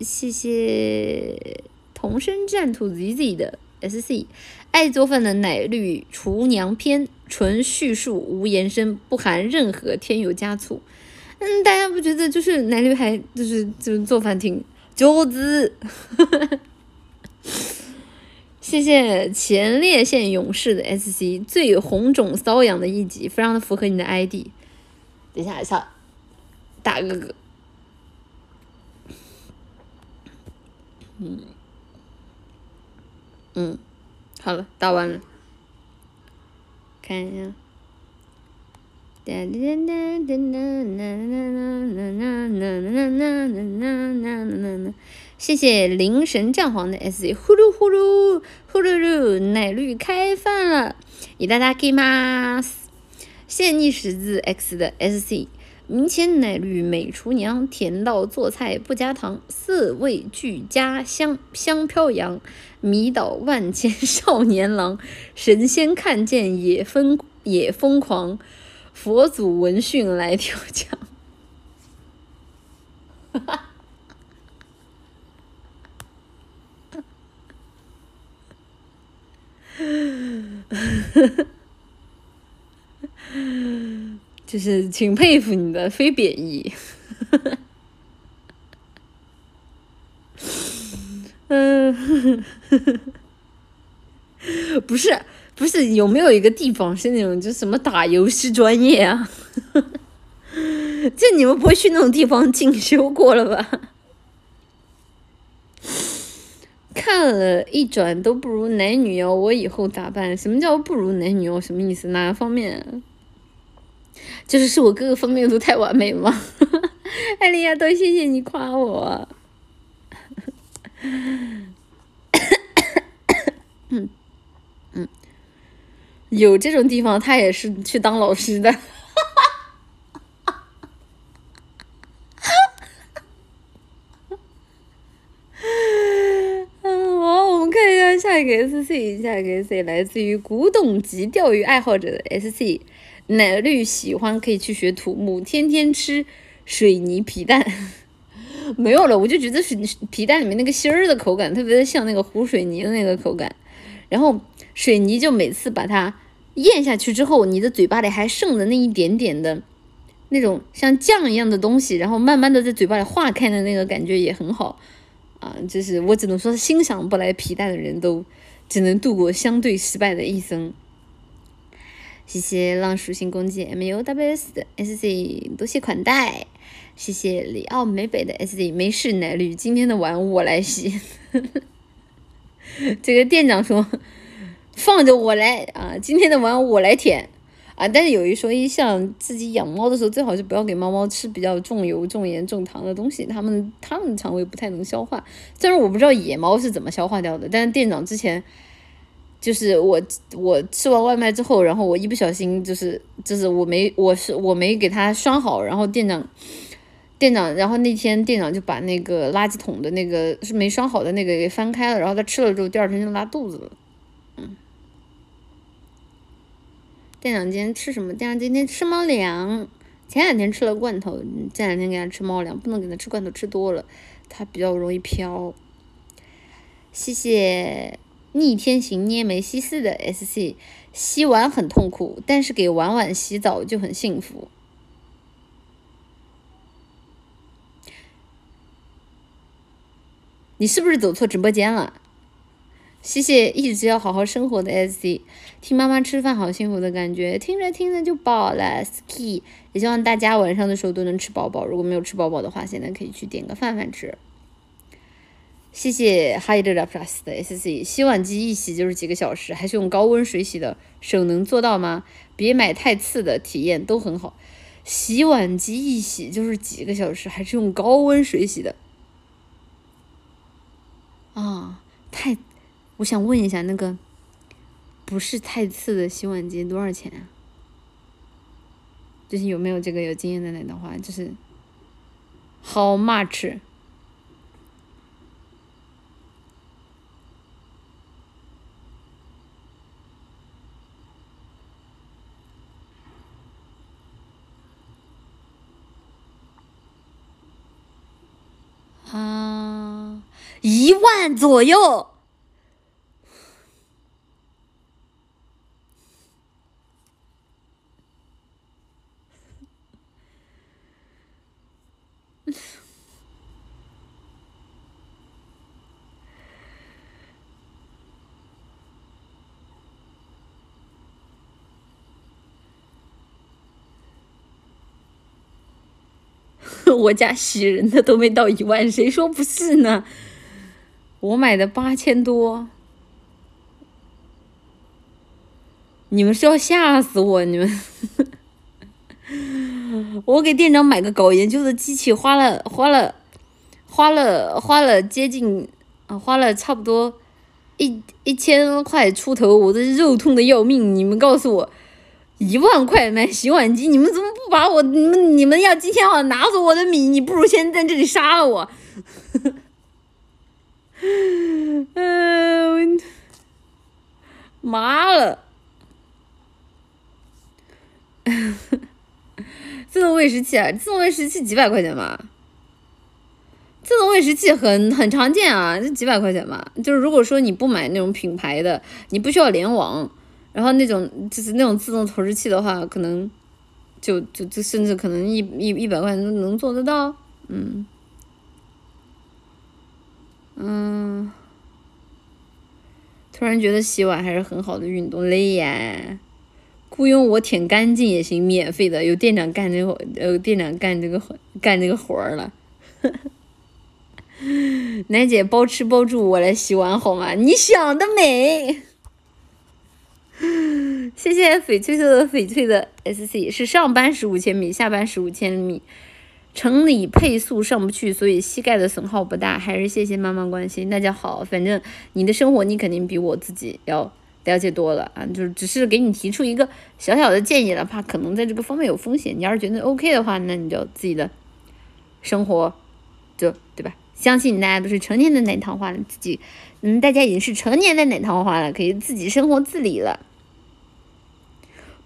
谢谢同声战兔 ZZ 的 SC，爱做饭的奶绿厨娘篇，纯叙述无延伸，不含任何添油加醋。嗯，大家不觉得就是奶绿还就是就是做饭挺脚子？[laughs] 谢谢前列腺勇士的 SC，最红肿瘙痒的一集，非常的符合你的 ID。等一下，下。大哥哥，嗯，嗯，好了，打完了，看一下。哒哒哒哒哒哒谢谢灵神战皇的 S，呼噜呼噜呼噜噜，奶绿开饭了，いただきます。谢谢逆十字 X 的 SC。 民间乃绿美厨娘，甜到做菜不加糖，四味俱佳香香飘扬，迷倒万千少年郎，神仙看见也疯也疯狂，佛祖闻讯来挑奖。哈哈，哈哈，哈哈。就是请佩服你的非贬义。[laughs] 嗯，[laughs] 不是不是，有没有一个地方是那种就什么打游戏专业啊？[laughs] 这你们不会去那种地方进修过了吧？看了一转都不如男女哦，我以后咋办？什么叫不如男女哦？什么意思？哪方面？就是是我各个方面都太完美了吗？[laughs] 艾丽亚，多谢谢你夸我。嗯 [coughs] 嗯，有这种地方，他也是去当老师的。[laughs] 嗯，好，我们看一下下一个 SC，下一个 SC 来自于古董级钓鱼爱好者的 SC，奶绿喜欢可以去学土木，天天吃水泥皮蛋。[laughs] 没有了，我就觉得水皮蛋里面那个芯儿的口感特别的像那个糊水泥的那个口感，然后水泥就每次把它咽下去之后，你的嘴巴里还剩的那一点点的那种像酱一样的东西，然后慢慢的在嘴巴里化开的那个感觉也很好啊，就是我只能说欣赏不来皮蛋的人都只能度过相对失败的一生。谢谢浪属性攻击 M U W S 的 S C，多谢款待。谢谢里奥美北的 S D，没事，奶绿，今天的碗我来洗。[laughs] 这个店长说放着我来啊，今天的碗我来舔啊。但是有一说一，像自己养猫的时候，最好是不要给猫猫吃比较重油、重盐、重糖的东西，它们它们的肠胃不太能消化。虽然我不知道野猫是怎么消化掉的，但是店长之前就是我我吃完外卖之后，然后我一不小心就是就是我没我是我没给它拴好，然后店长。店长，然后那天店长就把那个垃圾桶的那个是没拴好的那个给翻开了，然后他吃了之后，第二天就拉肚子了。嗯，店长今天吃什么？店长今天吃猫粮，前两天吃了罐头，这两天给他吃猫粮，不能给他吃罐头，吃多了他比较容易飘。谢谢逆天行捏梅西四的 S C，洗碗很痛苦，但是给婉婉洗澡就很幸福。你是不是走错直播间了？谢谢一直要好好生活的 S C，听妈妈吃饭好幸福的感觉，听着听着就饱了。Ski 也希望大家晚上的时候都能吃饱饱，如果没有吃饱饱的话，现在可以去点个饭饭吃。谢谢 Hydra Plus 的 S C，洗碗机一洗就是几个小时，还是用高温水洗的，手能做到吗？别买太次的，体验都很好。洗碗机一洗就是几个小时，还是用高温水洗的。啊，太，我想问一下，那个不是太次的洗碗机多少钱啊？就是有没有这个有经验的人的话，就是 how much？啊。一万左右，[laughs] 我家洗人的都没到一万，谁说不是呢？我买的八千多，你们是要吓死我？你们，我给店长买个搞研究的机器，花了花了花了花了接近啊，花了差不多一一千块出头，我这肉痛的要命。你们告诉我，一万块买洗碗机，你们怎么不把我？你们你们要今天好拿走我的米，你不如先在这里杀了我。嗯，[laughs] 麻了。[laughs] 自动喂食器啊，自动喂食器几百块钱吧。自动喂食器很很常见啊，就几百块钱吧。就是如果说你不买那种品牌的，你不需要联网，然后那种就是那种自动投食器的话，可能就就就甚至可能一一一百块钱都能做得到，嗯嗯，突然觉得洗碗还是很好的运动，累呀。雇佣我舔干净也行，免费的，有店长干这个，呃，店长干这个干这个活儿了。[laughs] 奶姐包吃包住，我来洗碗好吗？你想得美！[laughs] 谢谢翡翠色的翡翠的 SC，是上班十五千米，下班十五千米，城里配速上不去，所以膝盖的损耗不大。还是谢谢妈妈关心，大家好。反正你的生活你肯定比我自己要。了解多了啊，就是只是给你提出一个小小的建议了，怕可能在这个方面有风险。你要是觉得 OK 的话，那你就自己的生活就对吧？相信大家都是成年的奶糖化了，自己嗯，大家已经是成年的奶糖花了，可以自己生活自理了。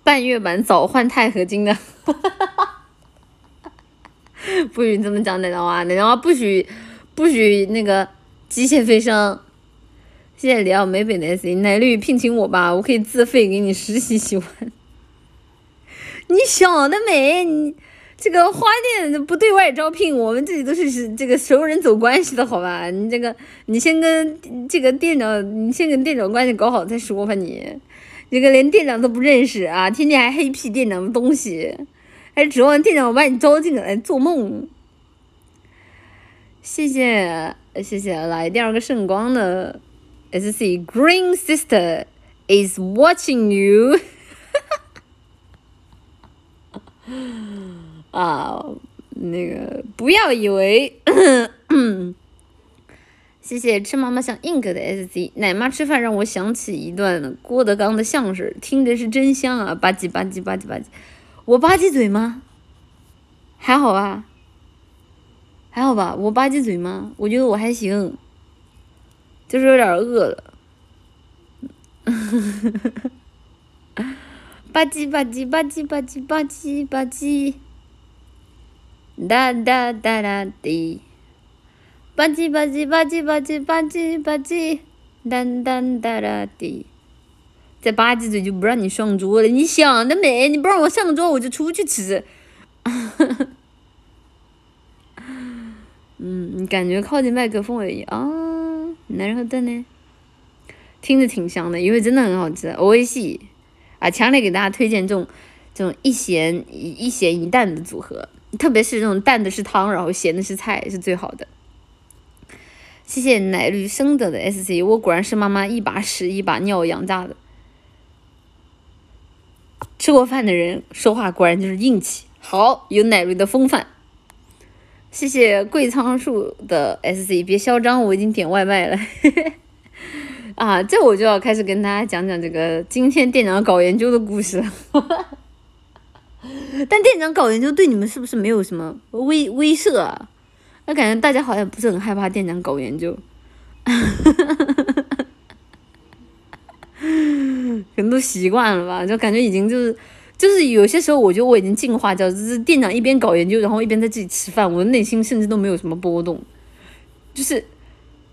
半月板早换钛合金的，[laughs] 不许这么讲奶糖花，奶糖花不许不许那个机械飞升。谢谢里奥美北的 S，奶绿聘请我吧，我可以自费给你实习洗碗。[laughs] 你想得美，你这个花店不对外招聘，我们这里都是是这个熟人走关系的好吧？你这个你先跟这个店长，你先跟店长关系搞好再说吧。你这个连店长都不认识啊，天天还黑屁店长的东西，还指望店长把你招进来做梦？谢谢谢谢，来第二个圣光的。S C Green Sister is watching you，[laughs] 啊，那个不要以为，[coughs] 谢谢吃妈妈像 ink 的 S C 奶妈吃饭让我想起一段郭德纲的相声，听着是真香啊！吧唧吧唧吧唧吧唧，我吧唧嘴吗？还好吧，还好吧，我吧唧嘴吗？我觉得我还行。就是有点饿了，[laughs] 吧唧吧唧吧唧吧唧吧唧吧唧，哒哒哒哒滴，吧唧吧唧吧唧吧唧吧唧吧唧，哒哒哒哒滴。再吧唧嘴就不让你上桌了，你想得美！你不让我上桌，我就出去吃。[laughs] 嗯，你感觉靠近麦克风而已啊。然后的呢，听着挺香的，因为真的很好吃。O A 系啊，强烈给大家推荐这种这种一咸一咸一淡的组合，特别是这种淡的是汤，然后咸的是菜，是最好的。谢谢奶绿生的的 S C，我果然是妈妈一把屎一把尿养大的。吃过饭的人说话果然就是硬气，好有奶绿的风范。谢谢桂仓树的 S C，别嚣张，我已经点外卖了。[laughs] 啊，这我就要开始跟大家讲讲这个今天店长搞研究的故事了。[laughs] 但店长搞研究对你们是不是没有什么威威慑啊？我感觉大家好像不是很害怕店长搞研究。[laughs] 可能都习惯了吧，就感觉已经就是。就是有些时候，我觉得我已经进化掉，就是店长一边搞研究，然后一边在自己吃饭，我的内心甚至都没有什么波动。就是，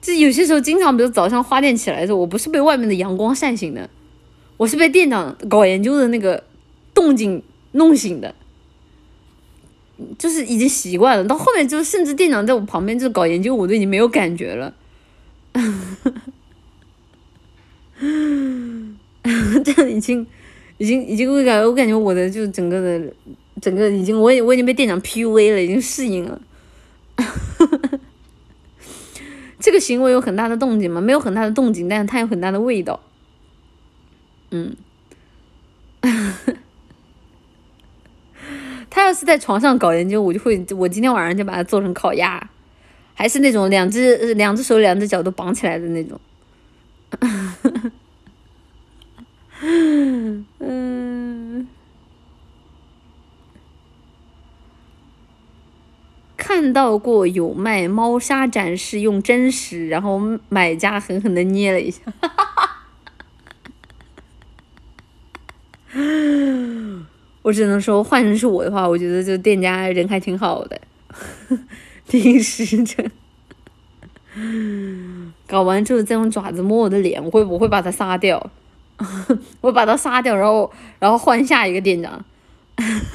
就有些时候，经常比如早上花店起来的时候，我不是被外面的阳光晒醒的，我是被店长搞研究的那个动静弄醒的。就是已经习惯了，到后面就甚至店长在我旁边就搞研究，我都已经没有感觉了。[laughs] 这样已经。已经已经我感我感觉我的就整个的，整个已经我也我已经被店长 PUA 了，已经适应了。[laughs] 这个行为有很大的动静吗？没有很大的动静，但是它有很大的味道。嗯，他要是在床上搞研究，我就会我今天晚上就把它做成烤鸭，还是那种两只两只手两只脚都绑起来的那种。[laughs] 嗯，看到过有卖猫砂展示用真实，然后买家狠狠的捏了一下。[laughs] 我只能说，换成是我的话，我觉得就店家人还挺好的，[laughs] 挺时诚。搞完之后再用爪子摸我的脸，我会我会把它杀掉？[laughs] 我把它杀掉，然后然后换下一个店长。[laughs]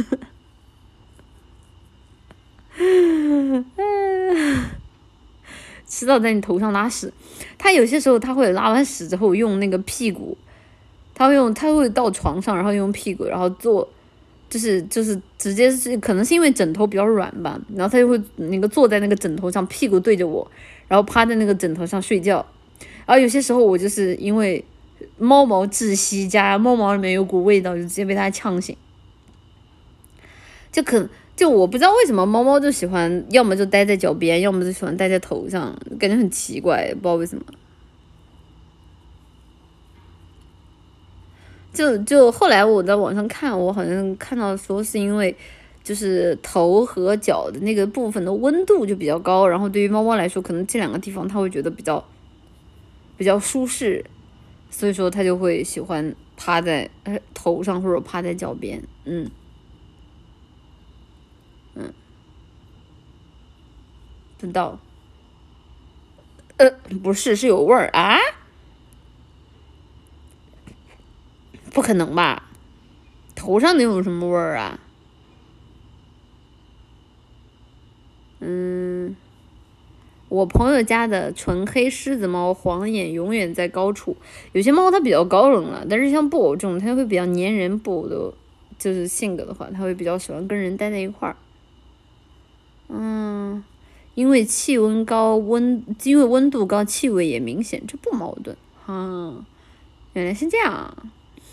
迟早在你头上拉屎，他有些时候他会拉完屎之后用那个屁股，他会用他会到床上，然后用屁股，然后坐。就是就是直接是可能是因为枕头比较软吧，然后它就会那个坐在那个枕头上，屁股对着我，然后趴在那个枕头上睡觉。然后有些时候我就是因为猫毛窒息加猫毛里面有股味道，就直接被它呛醒。就可就我不知道为什么猫猫就喜欢，要么就待在脚边，要么就喜欢待在头上，感觉很奇怪，不知道为什么。就就后来我在网上看，我好像看到说是因为，就是头和脚的那个部分的温度就比较高，然后对于猫猫来说，可能这两个地方它会觉得比较比较舒适，所以说它就会喜欢趴在呃头上或者趴在脚边，嗯。不知道，呃，不是，是有味儿啊？不可能吧？头上能有什么味儿啊？嗯，我朋友家的纯黑狮子猫，黄眼永远在高处。有些猫它比较高冷了，但是像布偶这种，它会比较粘人。布偶的，就是性格的话，它会比较喜欢跟人待在一块儿。嗯。因为气温高，温因为温度高，气味也明显，这不矛盾。哈，原来是这样。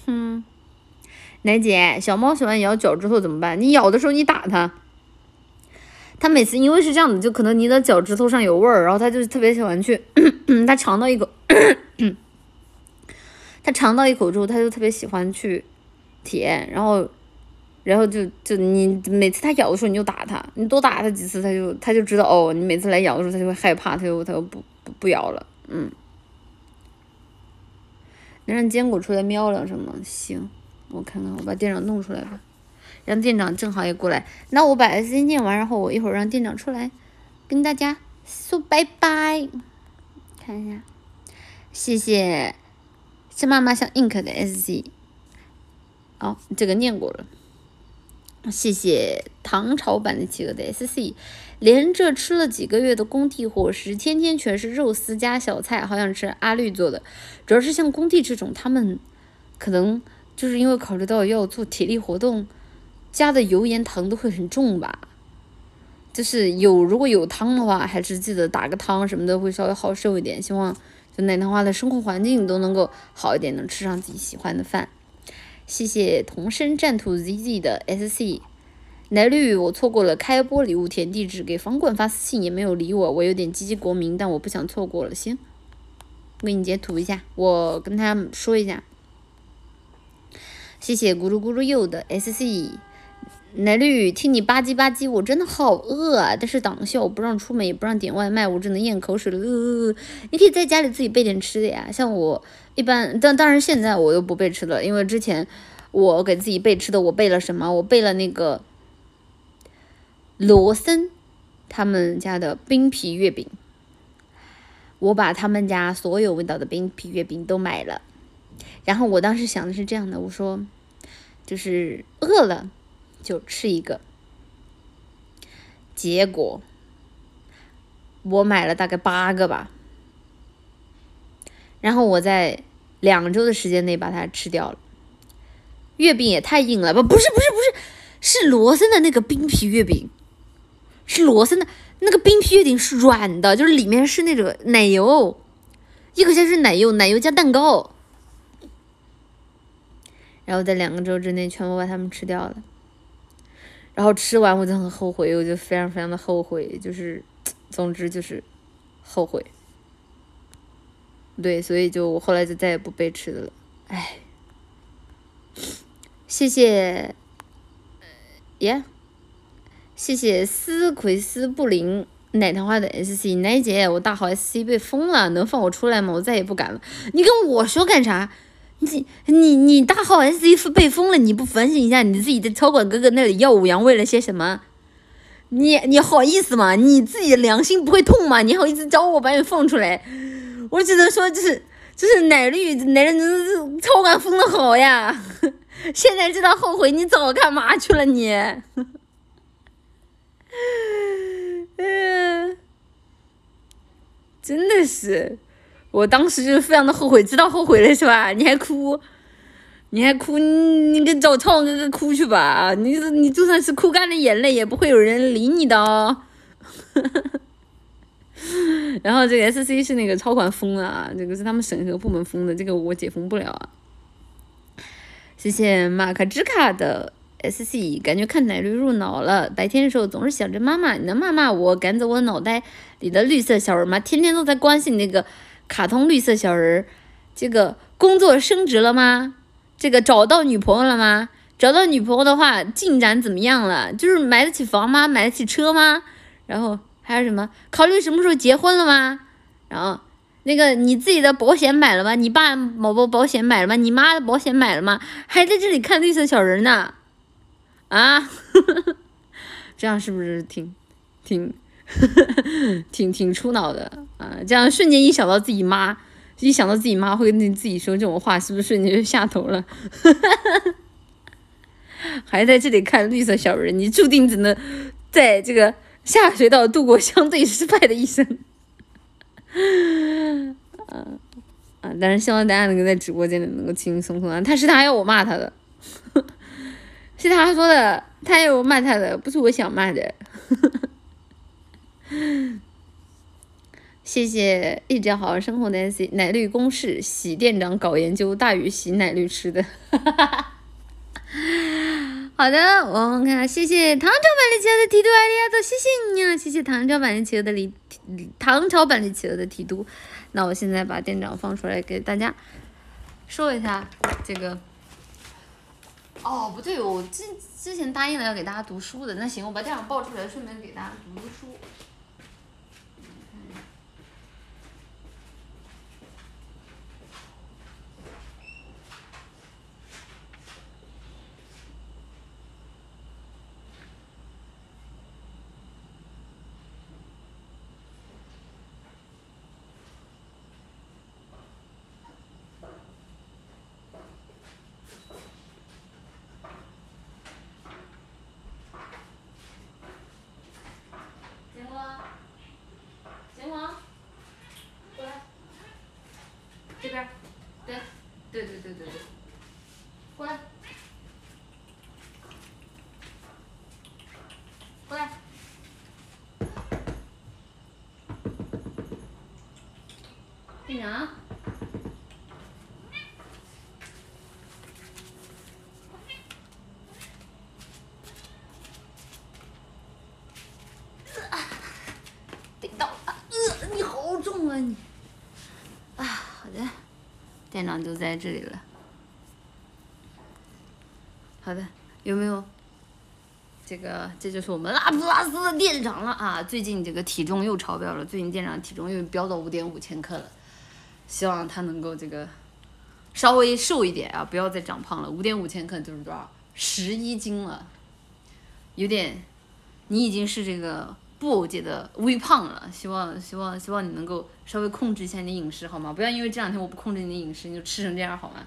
嗯，奶姐，小猫喜欢咬脚趾头怎么办？你咬的时候你打它，它每次因为是这样的，就可能你的脚趾头上有味儿，然后它就特别喜欢去，[coughs] 它尝到一口，[coughs] 它尝到一口之后，它就特别喜欢去舔，然后。然后就就你每次它咬的时候你就打它，你多打它几次，它就它就知道哦，你每次来咬的时候它就会害怕，它就它就不不咬了，嗯。能让坚果出来喵两声吗？行，我看看，我把店长弄出来吧，让店长正好也过来。那我把 S C 念完，然后我一会儿让店长出来跟大家说拜拜。看一下，谢谢，是妈妈像 ink 的 S C。哦，这个念过了。谢谢唐朝版的企鹅的 S C，连着吃了几个月的工地伙食，天天全是肉丝加小菜，好想吃阿绿做的。主要是像工地这种，他们可能就是因为考虑到要做体力活动，加的油盐糖都会很重吧。就是有如果有汤的话，还是记得打个汤什么的，会稍微好受一点。希望就奶糖花的生活环境都能够好一点，能吃上自己喜欢的饭。谢谢同声战土 ZZ 的 SC 奶绿，我错过了开播礼物填地址，给房管发私信也没有理我，我有点积极国民，但我不想错过了。行，我给你截图一下，我跟他说一下。谢谢咕噜咕噜柚的 SC 奶绿，听你吧唧吧唧，我真的好饿啊！但是党校不让出门，也不让点外卖，我只能咽口水了。呃，你可以在家里自己备点吃的呀，像我。一般，但当然现在我又不备吃的，因为之前我给自己备吃的，我备了什么？我备了那个罗森他们家的冰皮月饼，我把他们家所有味道的冰皮月饼都买了。然后我当时想的是这样的，我说就是饿了就吃一个。结果我买了大概八个吧，然后我在。两周的时间内把它吃掉了，月饼也太硬了吧？不是不是不是，是罗森的那个冰皮月饼，是罗森的那个冰皮月饼是软的，就是里面是那个奶油，一口下去是奶油，奶油加蛋糕，然后在两个周之内全部把它们吃掉了，然后吃完我就很后悔，我就非常非常的后悔，就是总之就是后悔。对，所以就我后来就再也不备吃的了，唉，谢谢，耶，谢谢斯奎斯布林奶糖花的 SC 奶姐，我大号 SC 被封了，能放我出来吗？我再也不敢了。你跟我说干啥？你你你大号 SC 被封了，你不反省一下你自己在超管哥哥那里耀武扬威了些什么？你你好意思吗？你自己的良心不会痛吗？你好意思找我把你放出来？我只能说，就是就是奶绿奶绿超管封的好呀！现在知道后悔，你早干嘛去了你？嗯，[laughs] 真的是，我当时就是非常的后悔，知道后悔了是吧？你还哭，你还哭，你跟找超哥哥哭去吧，你你就算是哭干了眼泪，也不会有人理你的哦。[laughs] 然后这个 S C 是那个超管封了啊，这个是他们审核部门封的，这个我解封不了啊。谢谢马克之卡的 S C，感觉看奶绿入脑了。白天的时候总是想着妈妈，你能骂骂我，赶走我脑袋里的绿色小人吗？天天都在关心那个卡通绿色小人。这个工作升职了吗？这个找到女朋友了吗？找到女朋友的话，进展怎么样了？就是买得起房吗？买得起车吗？然后。还有什么？考虑什么时候结婚了吗？然后那个你自己的保险买了吗？你爸某某保险买了吗？你妈的保险买了吗？还在这里看绿色小人呢？啊，[laughs] 这样是不是挺挺挺挺出脑的啊？这样瞬间一想到自己妈，一想到自己妈会跟自己说这种话，是不是瞬间就下头了？[laughs] 还在这里看绿色小人，你注定只能在这个。下水道度过相对失败的一生，嗯 [laughs] 啊，但是希望大家能够在直播间里能够轻轻松松啊。他是他要我骂他的，是他说的，他要我骂他的，不是我想骂的。[laughs] 谢谢一直好好生活的奶绿公式，喜店长搞研究大于喜奶绿吃的。[laughs] 好的，我们看，谢谢唐朝版的企鹅的提督艾利亚多，谢谢你啊！谢谢唐朝版的企鹅的李唐朝版的企鹅的提督。那我现在把店长放出来给大家说一下这个。哦，不对，我之之前答应了要给大家读书的，那行，我把店长报出来，顺便给大家读读书。啊！得到了，呃，你好重啊你！啊，好的，店长就在这里了。好的，有没有？这个，这就是我们拉普拉斯的店长了啊！最近这个体重又超标了，最近店长体重又飙到五点五千克了。希望他能够这个稍微瘦一点啊，不要再长胖了。五点五千克就是多少？十一斤了，有点，你已经是这个布偶界的微胖了。希望希望希望你能够稍微控制一下你的饮食好吗？不要因为这两天我不控制你的饮食，你就吃成这样好吗？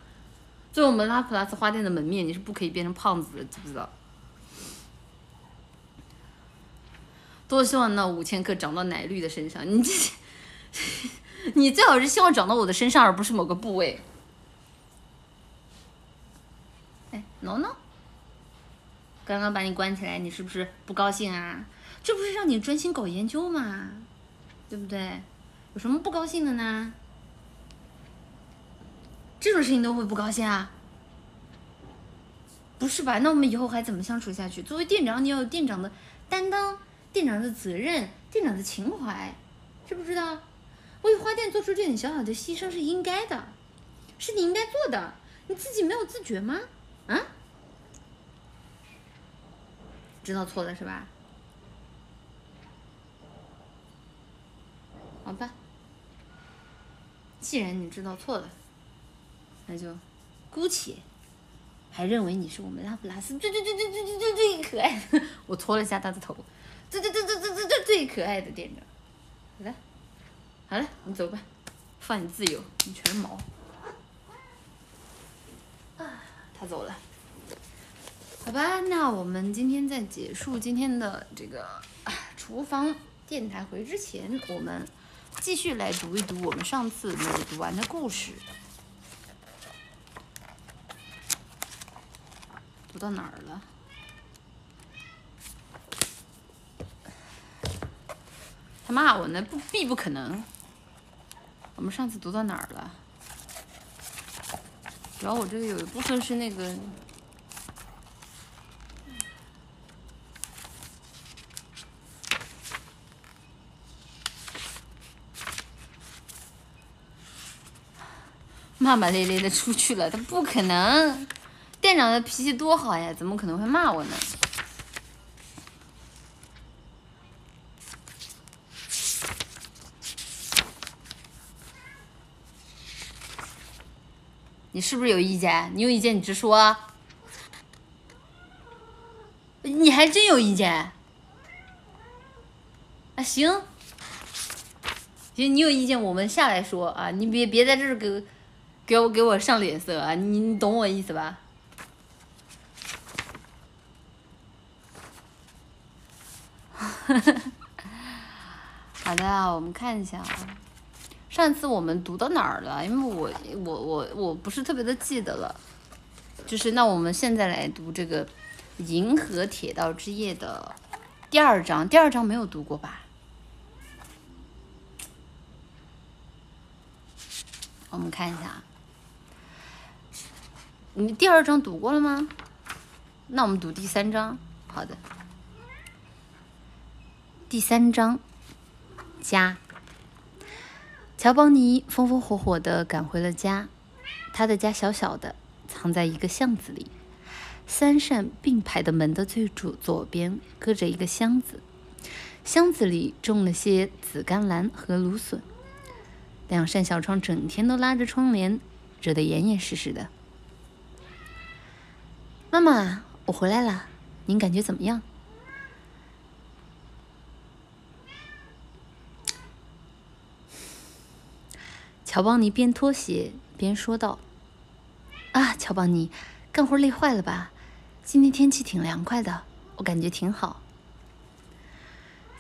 作为我们拉普拉斯花店的门面，你是不可以变成胖子的，知不知道？多希望那五千克长到奶绿的身上，你这。你最好是希望长到我的身上，而不是某个部位。哎，no no，刚刚把你关起来，你是不是不高兴啊？这不是让你专心搞研究吗？对不对？有什么不高兴的呢？这种事情都会不高兴啊？不是吧？那我们以后还怎么相处下去？作为店长，你要有店长的担当，店长的责任，店长的情怀，知不知道？为花店做出这点小小的牺牲是应该的，是你应该做的。你自己没有自觉吗？啊？知道错了是吧？好吧。既然你知道错了，那就姑且还认为你是我们拉普拉斯最最最最最最最最可爱的。[laughs] 我搓了一下他的头，最最最最最最最最可爱的店长。好的。好了，你走吧，放你自由，你全毛。他走了，好吧，那我们今天在结束今天的这个厨房电台回之前，我们继续来读一读我们上次没有读完的故事。读到哪儿了？他骂我呢，不必不可能。我们上次读到哪儿了？主要我这个有一部分是那个。骂骂咧咧的出去了，他不可能。店长的脾气多好呀，怎么可能会骂我呢？你是不是有意见？你有意见你直说。你还真有意见？啊行，行，你有意见我们下来说啊，你别别在这儿给给我给我上脸色啊，你你懂我意思吧？[laughs] 好的，我们看一下啊。上次我们读到哪儿了？因为我我我我不是特别的记得了。就是那我们现在来读这个《银河铁道之夜》的第二章。第二章没有读过吧？我们看一下啊，你第二章读过了吗？那我们读第三章。好的。第三章，家。乔邦尼风风火火地赶回了家。他的家小小的，藏在一个巷子里。三扇并排的门的最左左边搁着一个箱子，箱子里种了些紫甘蓝和芦笋。两扇小窗整天都拉着窗帘，遮得严严实实的。妈妈，我回来了，您感觉怎么样？乔邦尼边脱鞋边说道：“啊，乔邦尼，干活累坏了吧？今天天气挺凉快的，我感觉挺好。”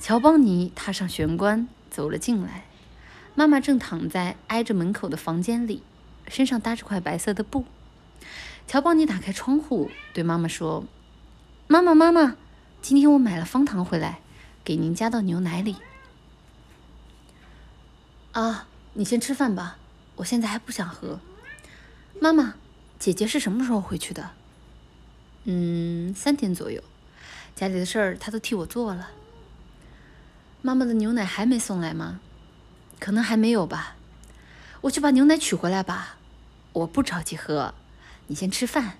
乔邦尼踏上玄关走了进来，妈妈正躺在挨着门口的房间里，身上搭着块白色的布。乔邦尼打开窗户对妈妈说：“妈妈，妈妈，今天我买了方糖回来，给您加到牛奶里。”啊。你先吃饭吧，我现在还不想喝。妈妈，姐姐是什么时候回去的？嗯，三天左右。家里的事儿她都替我做了。妈妈的牛奶还没送来吗？可能还没有吧。我去把牛奶取回来吧。我不着急喝，你先吃饭。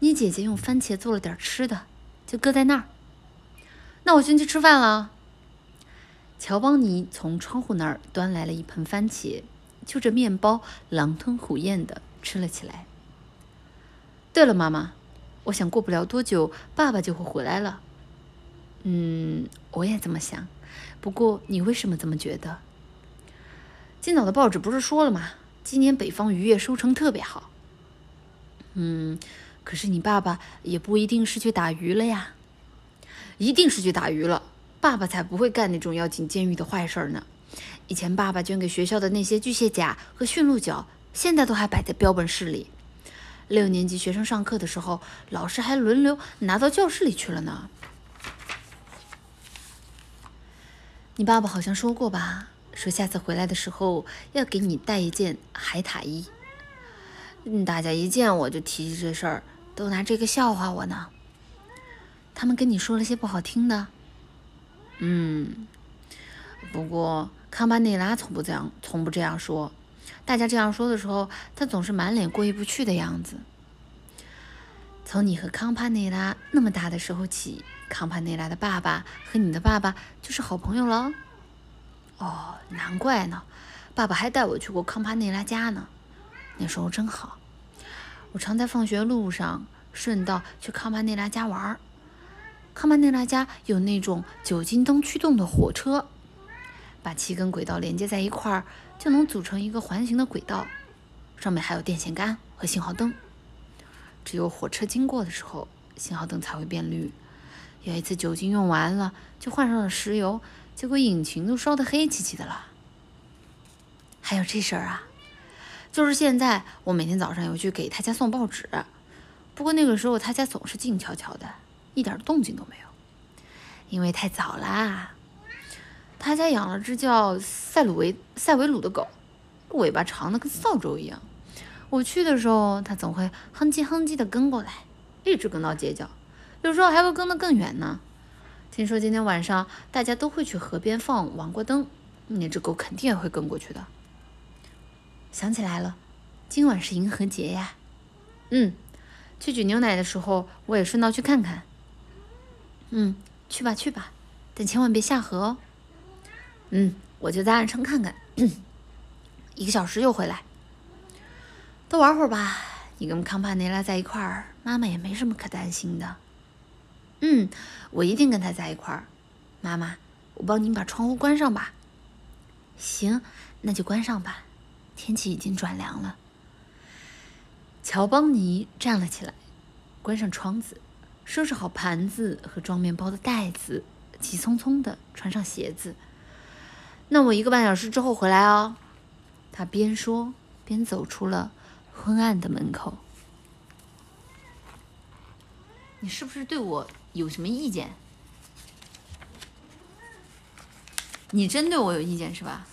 你姐姐用番茄做了点吃的，就搁在那儿。那我先去吃饭了。乔邦尼从窗户那儿端来了一盆番茄，就着面包狼吞虎咽地吃了起来。对了，妈妈，我想过不了多久，爸爸就会回来了。嗯，我也这么想。不过你为什么这么觉得？今早的报纸不是说了吗？今年北方渔业收成特别好。嗯，可是你爸爸也不一定是去打鱼了呀。一定是去打鱼了。爸爸才不会干那种要进监狱的坏事呢。以前爸爸捐给学校的那些巨蟹甲和驯鹿角，现在都还摆在标本室里。六年级学生上课的时候，老师还轮流拿到教室里去了呢。你爸爸好像说过吧？说下次回来的时候要给你带一件海獭衣。嗯，大家一见我就提起这事儿，都拿这个笑话我呢。他们跟你说了些不好听的。嗯，不过康巴内拉从不这样，从不这样说。大家这样说的时候，他总是满脸过意不去的样子。从你和康帕内拉那么大的时候起，康帕内拉的爸爸和你的爸爸就是好朋友了。哦，难怪呢。爸爸还带我去过康帕内拉家呢，那时候真好。我常在放学路上顺道去康巴内拉家玩儿。康巴内拉家有那种酒精灯驱动的火车，把七根轨道连接在一块儿，就能组成一个环形的轨道，上面还有电线杆和信号灯。只有火车经过的时候，信号灯才会变绿。有一次酒精用完了，就换上了石油，结果引擎都烧得黑漆漆的了。还有这事儿啊，就是现在我每天早上有去给他家送报纸，不过那个时候他家总是静悄悄的，一点动静都没有，因为太早啦。他家养了只叫塞鲁维塞维鲁的狗，尾巴长的跟扫帚一样。我去的时候，它总会哼唧哼唧的跟过来，一直跟到街角，有时候还会跟得更远呢。听说今天晚上大家都会去河边放王国灯，那只狗肯定也会跟过去的。想起来了，今晚是银河节呀。嗯，去举牛奶的时候，我也顺道去看看。嗯，去吧去吧，但千万别下河哦。嗯，我就在岸上看看，[clears throat] 一个小时就回来。多玩会儿吧，你跟康帕内拉在一块儿，妈妈也没什么可担心的。嗯，我一定跟他在一块儿。妈妈，我帮您把窗户关上吧。行，那就关上吧。天气已经转凉了。乔邦尼站了起来，关上窗子，收拾好盘子和装面包的袋子，急匆匆的穿上鞋子。那我一个半小时之后回来哦。他边说边走出了昏暗的门口。你是不是对我？有什么意见？你真对我有意见是吧？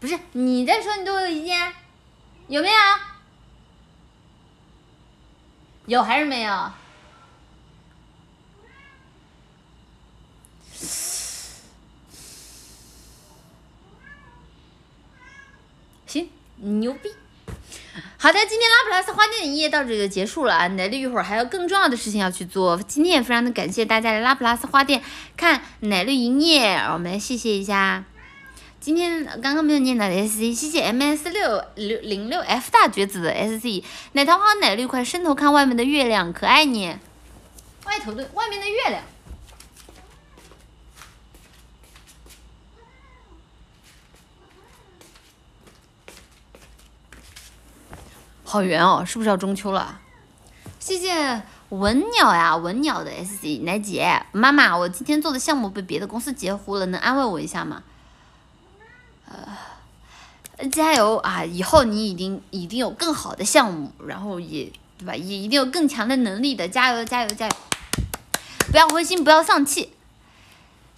不是你在说你对我有意见，有没有？有还是没有？行，牛逼。好的，今天拉普拉斯花店的营业到这就结束了啊！奶绿一会儿还有更重要的事情要去做。今天也非常的感谢大家来拉普拉斯花店看奶绿营业，我们谢谢一下。今天刚刚没有念到的 S C，谢谢 M S 六六零六 F 大绝子的 S C，奶桃花奶绿快伸头看外面的月亮，可爱你。外头的外面的月亮。好圆哦，是不是要中秋了？谢谢文鸟呀，文鸟的 S C 奶姐妈妈，我今天做的项目被别的公司截胡了，能安慰我一下吗？呃，加油啊！以后你一定一定有更好的项目，然后也对吧？也一定有更强的能力的，加油加油加油！不要灰心，不要丧气。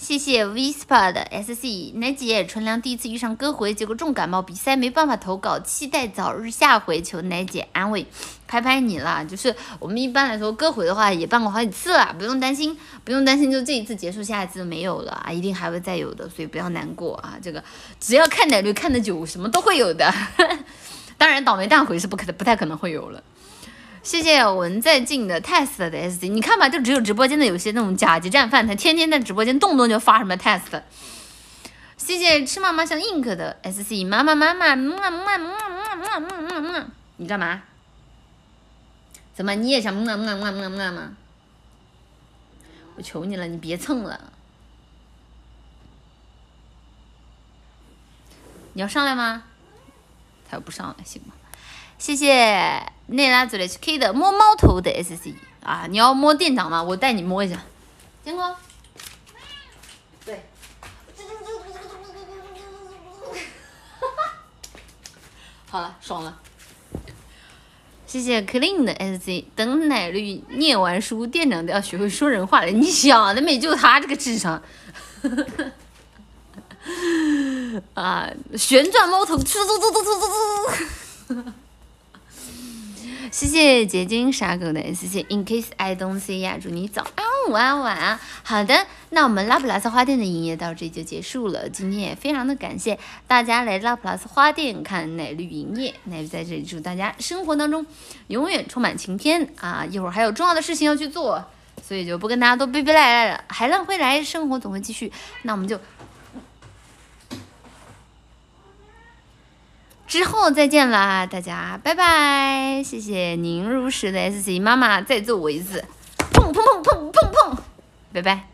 谢谢 Whisper 的 S C 奶姐，纯良第一次遇上歌回，结果重感冒鼻塞，没办法投稿，期待早日下回，求奶姐安慰，拍拍你啦。就是我们一般来说歌回的话也办过好几次了，不用担心，不用担心，就这一次结束，下一次就没有了啊，一定还会再有的，所以不要难过啊。这个只要看奶绿看得久，什么都会有的。[laughs] 当然倒霉蛋回是不可能，不太可能会有了。谢谢文在进的 test 的 SC 你看吧，就只有直播间的有些那种甲级战犯，他天天在直播间动不动就发什么 test 谢谢吃嘛嘛香 ink 的 SC 妈妈妈妈。你干嘛？怎么你也想？我求你了，你别蹭了。你要上来吗？他又不上来，行吗？谢谢内拉祖雷 K 的摸猫头的 SC 啊！你要摸店长吗？我带你摸一下。监工。对。[laughs] 好了，爽了。谢谢 Clean 的 SC。等奶绿念完书，店长都要学会说人话了。你想的美，就他这个智商。[laughs] 啊！旋转猫头，嗖嗖嗖嗖嗖嗖嗖。谢谢结晶傻狗的，谢谢 In case I don't see 呀，祝你早安、午安、晚安。好的，那我们拉普拉斯花店的营业到这就结束了。今天也非常的感谢大家来拉普拉斯花店看奶绿营业，奶绿在这里祝大家生活当中永远充满晴天啊！一会儿还有重要的事情要去做，所以就不跟大家多逼逼赖赖了。海浪会来，生活总会继续。那我们就。之后再见啦，大家拜拜！谢谢您如实的 SC 妈妈再揍我一次，砰砰砰砰砰砰，拜拜。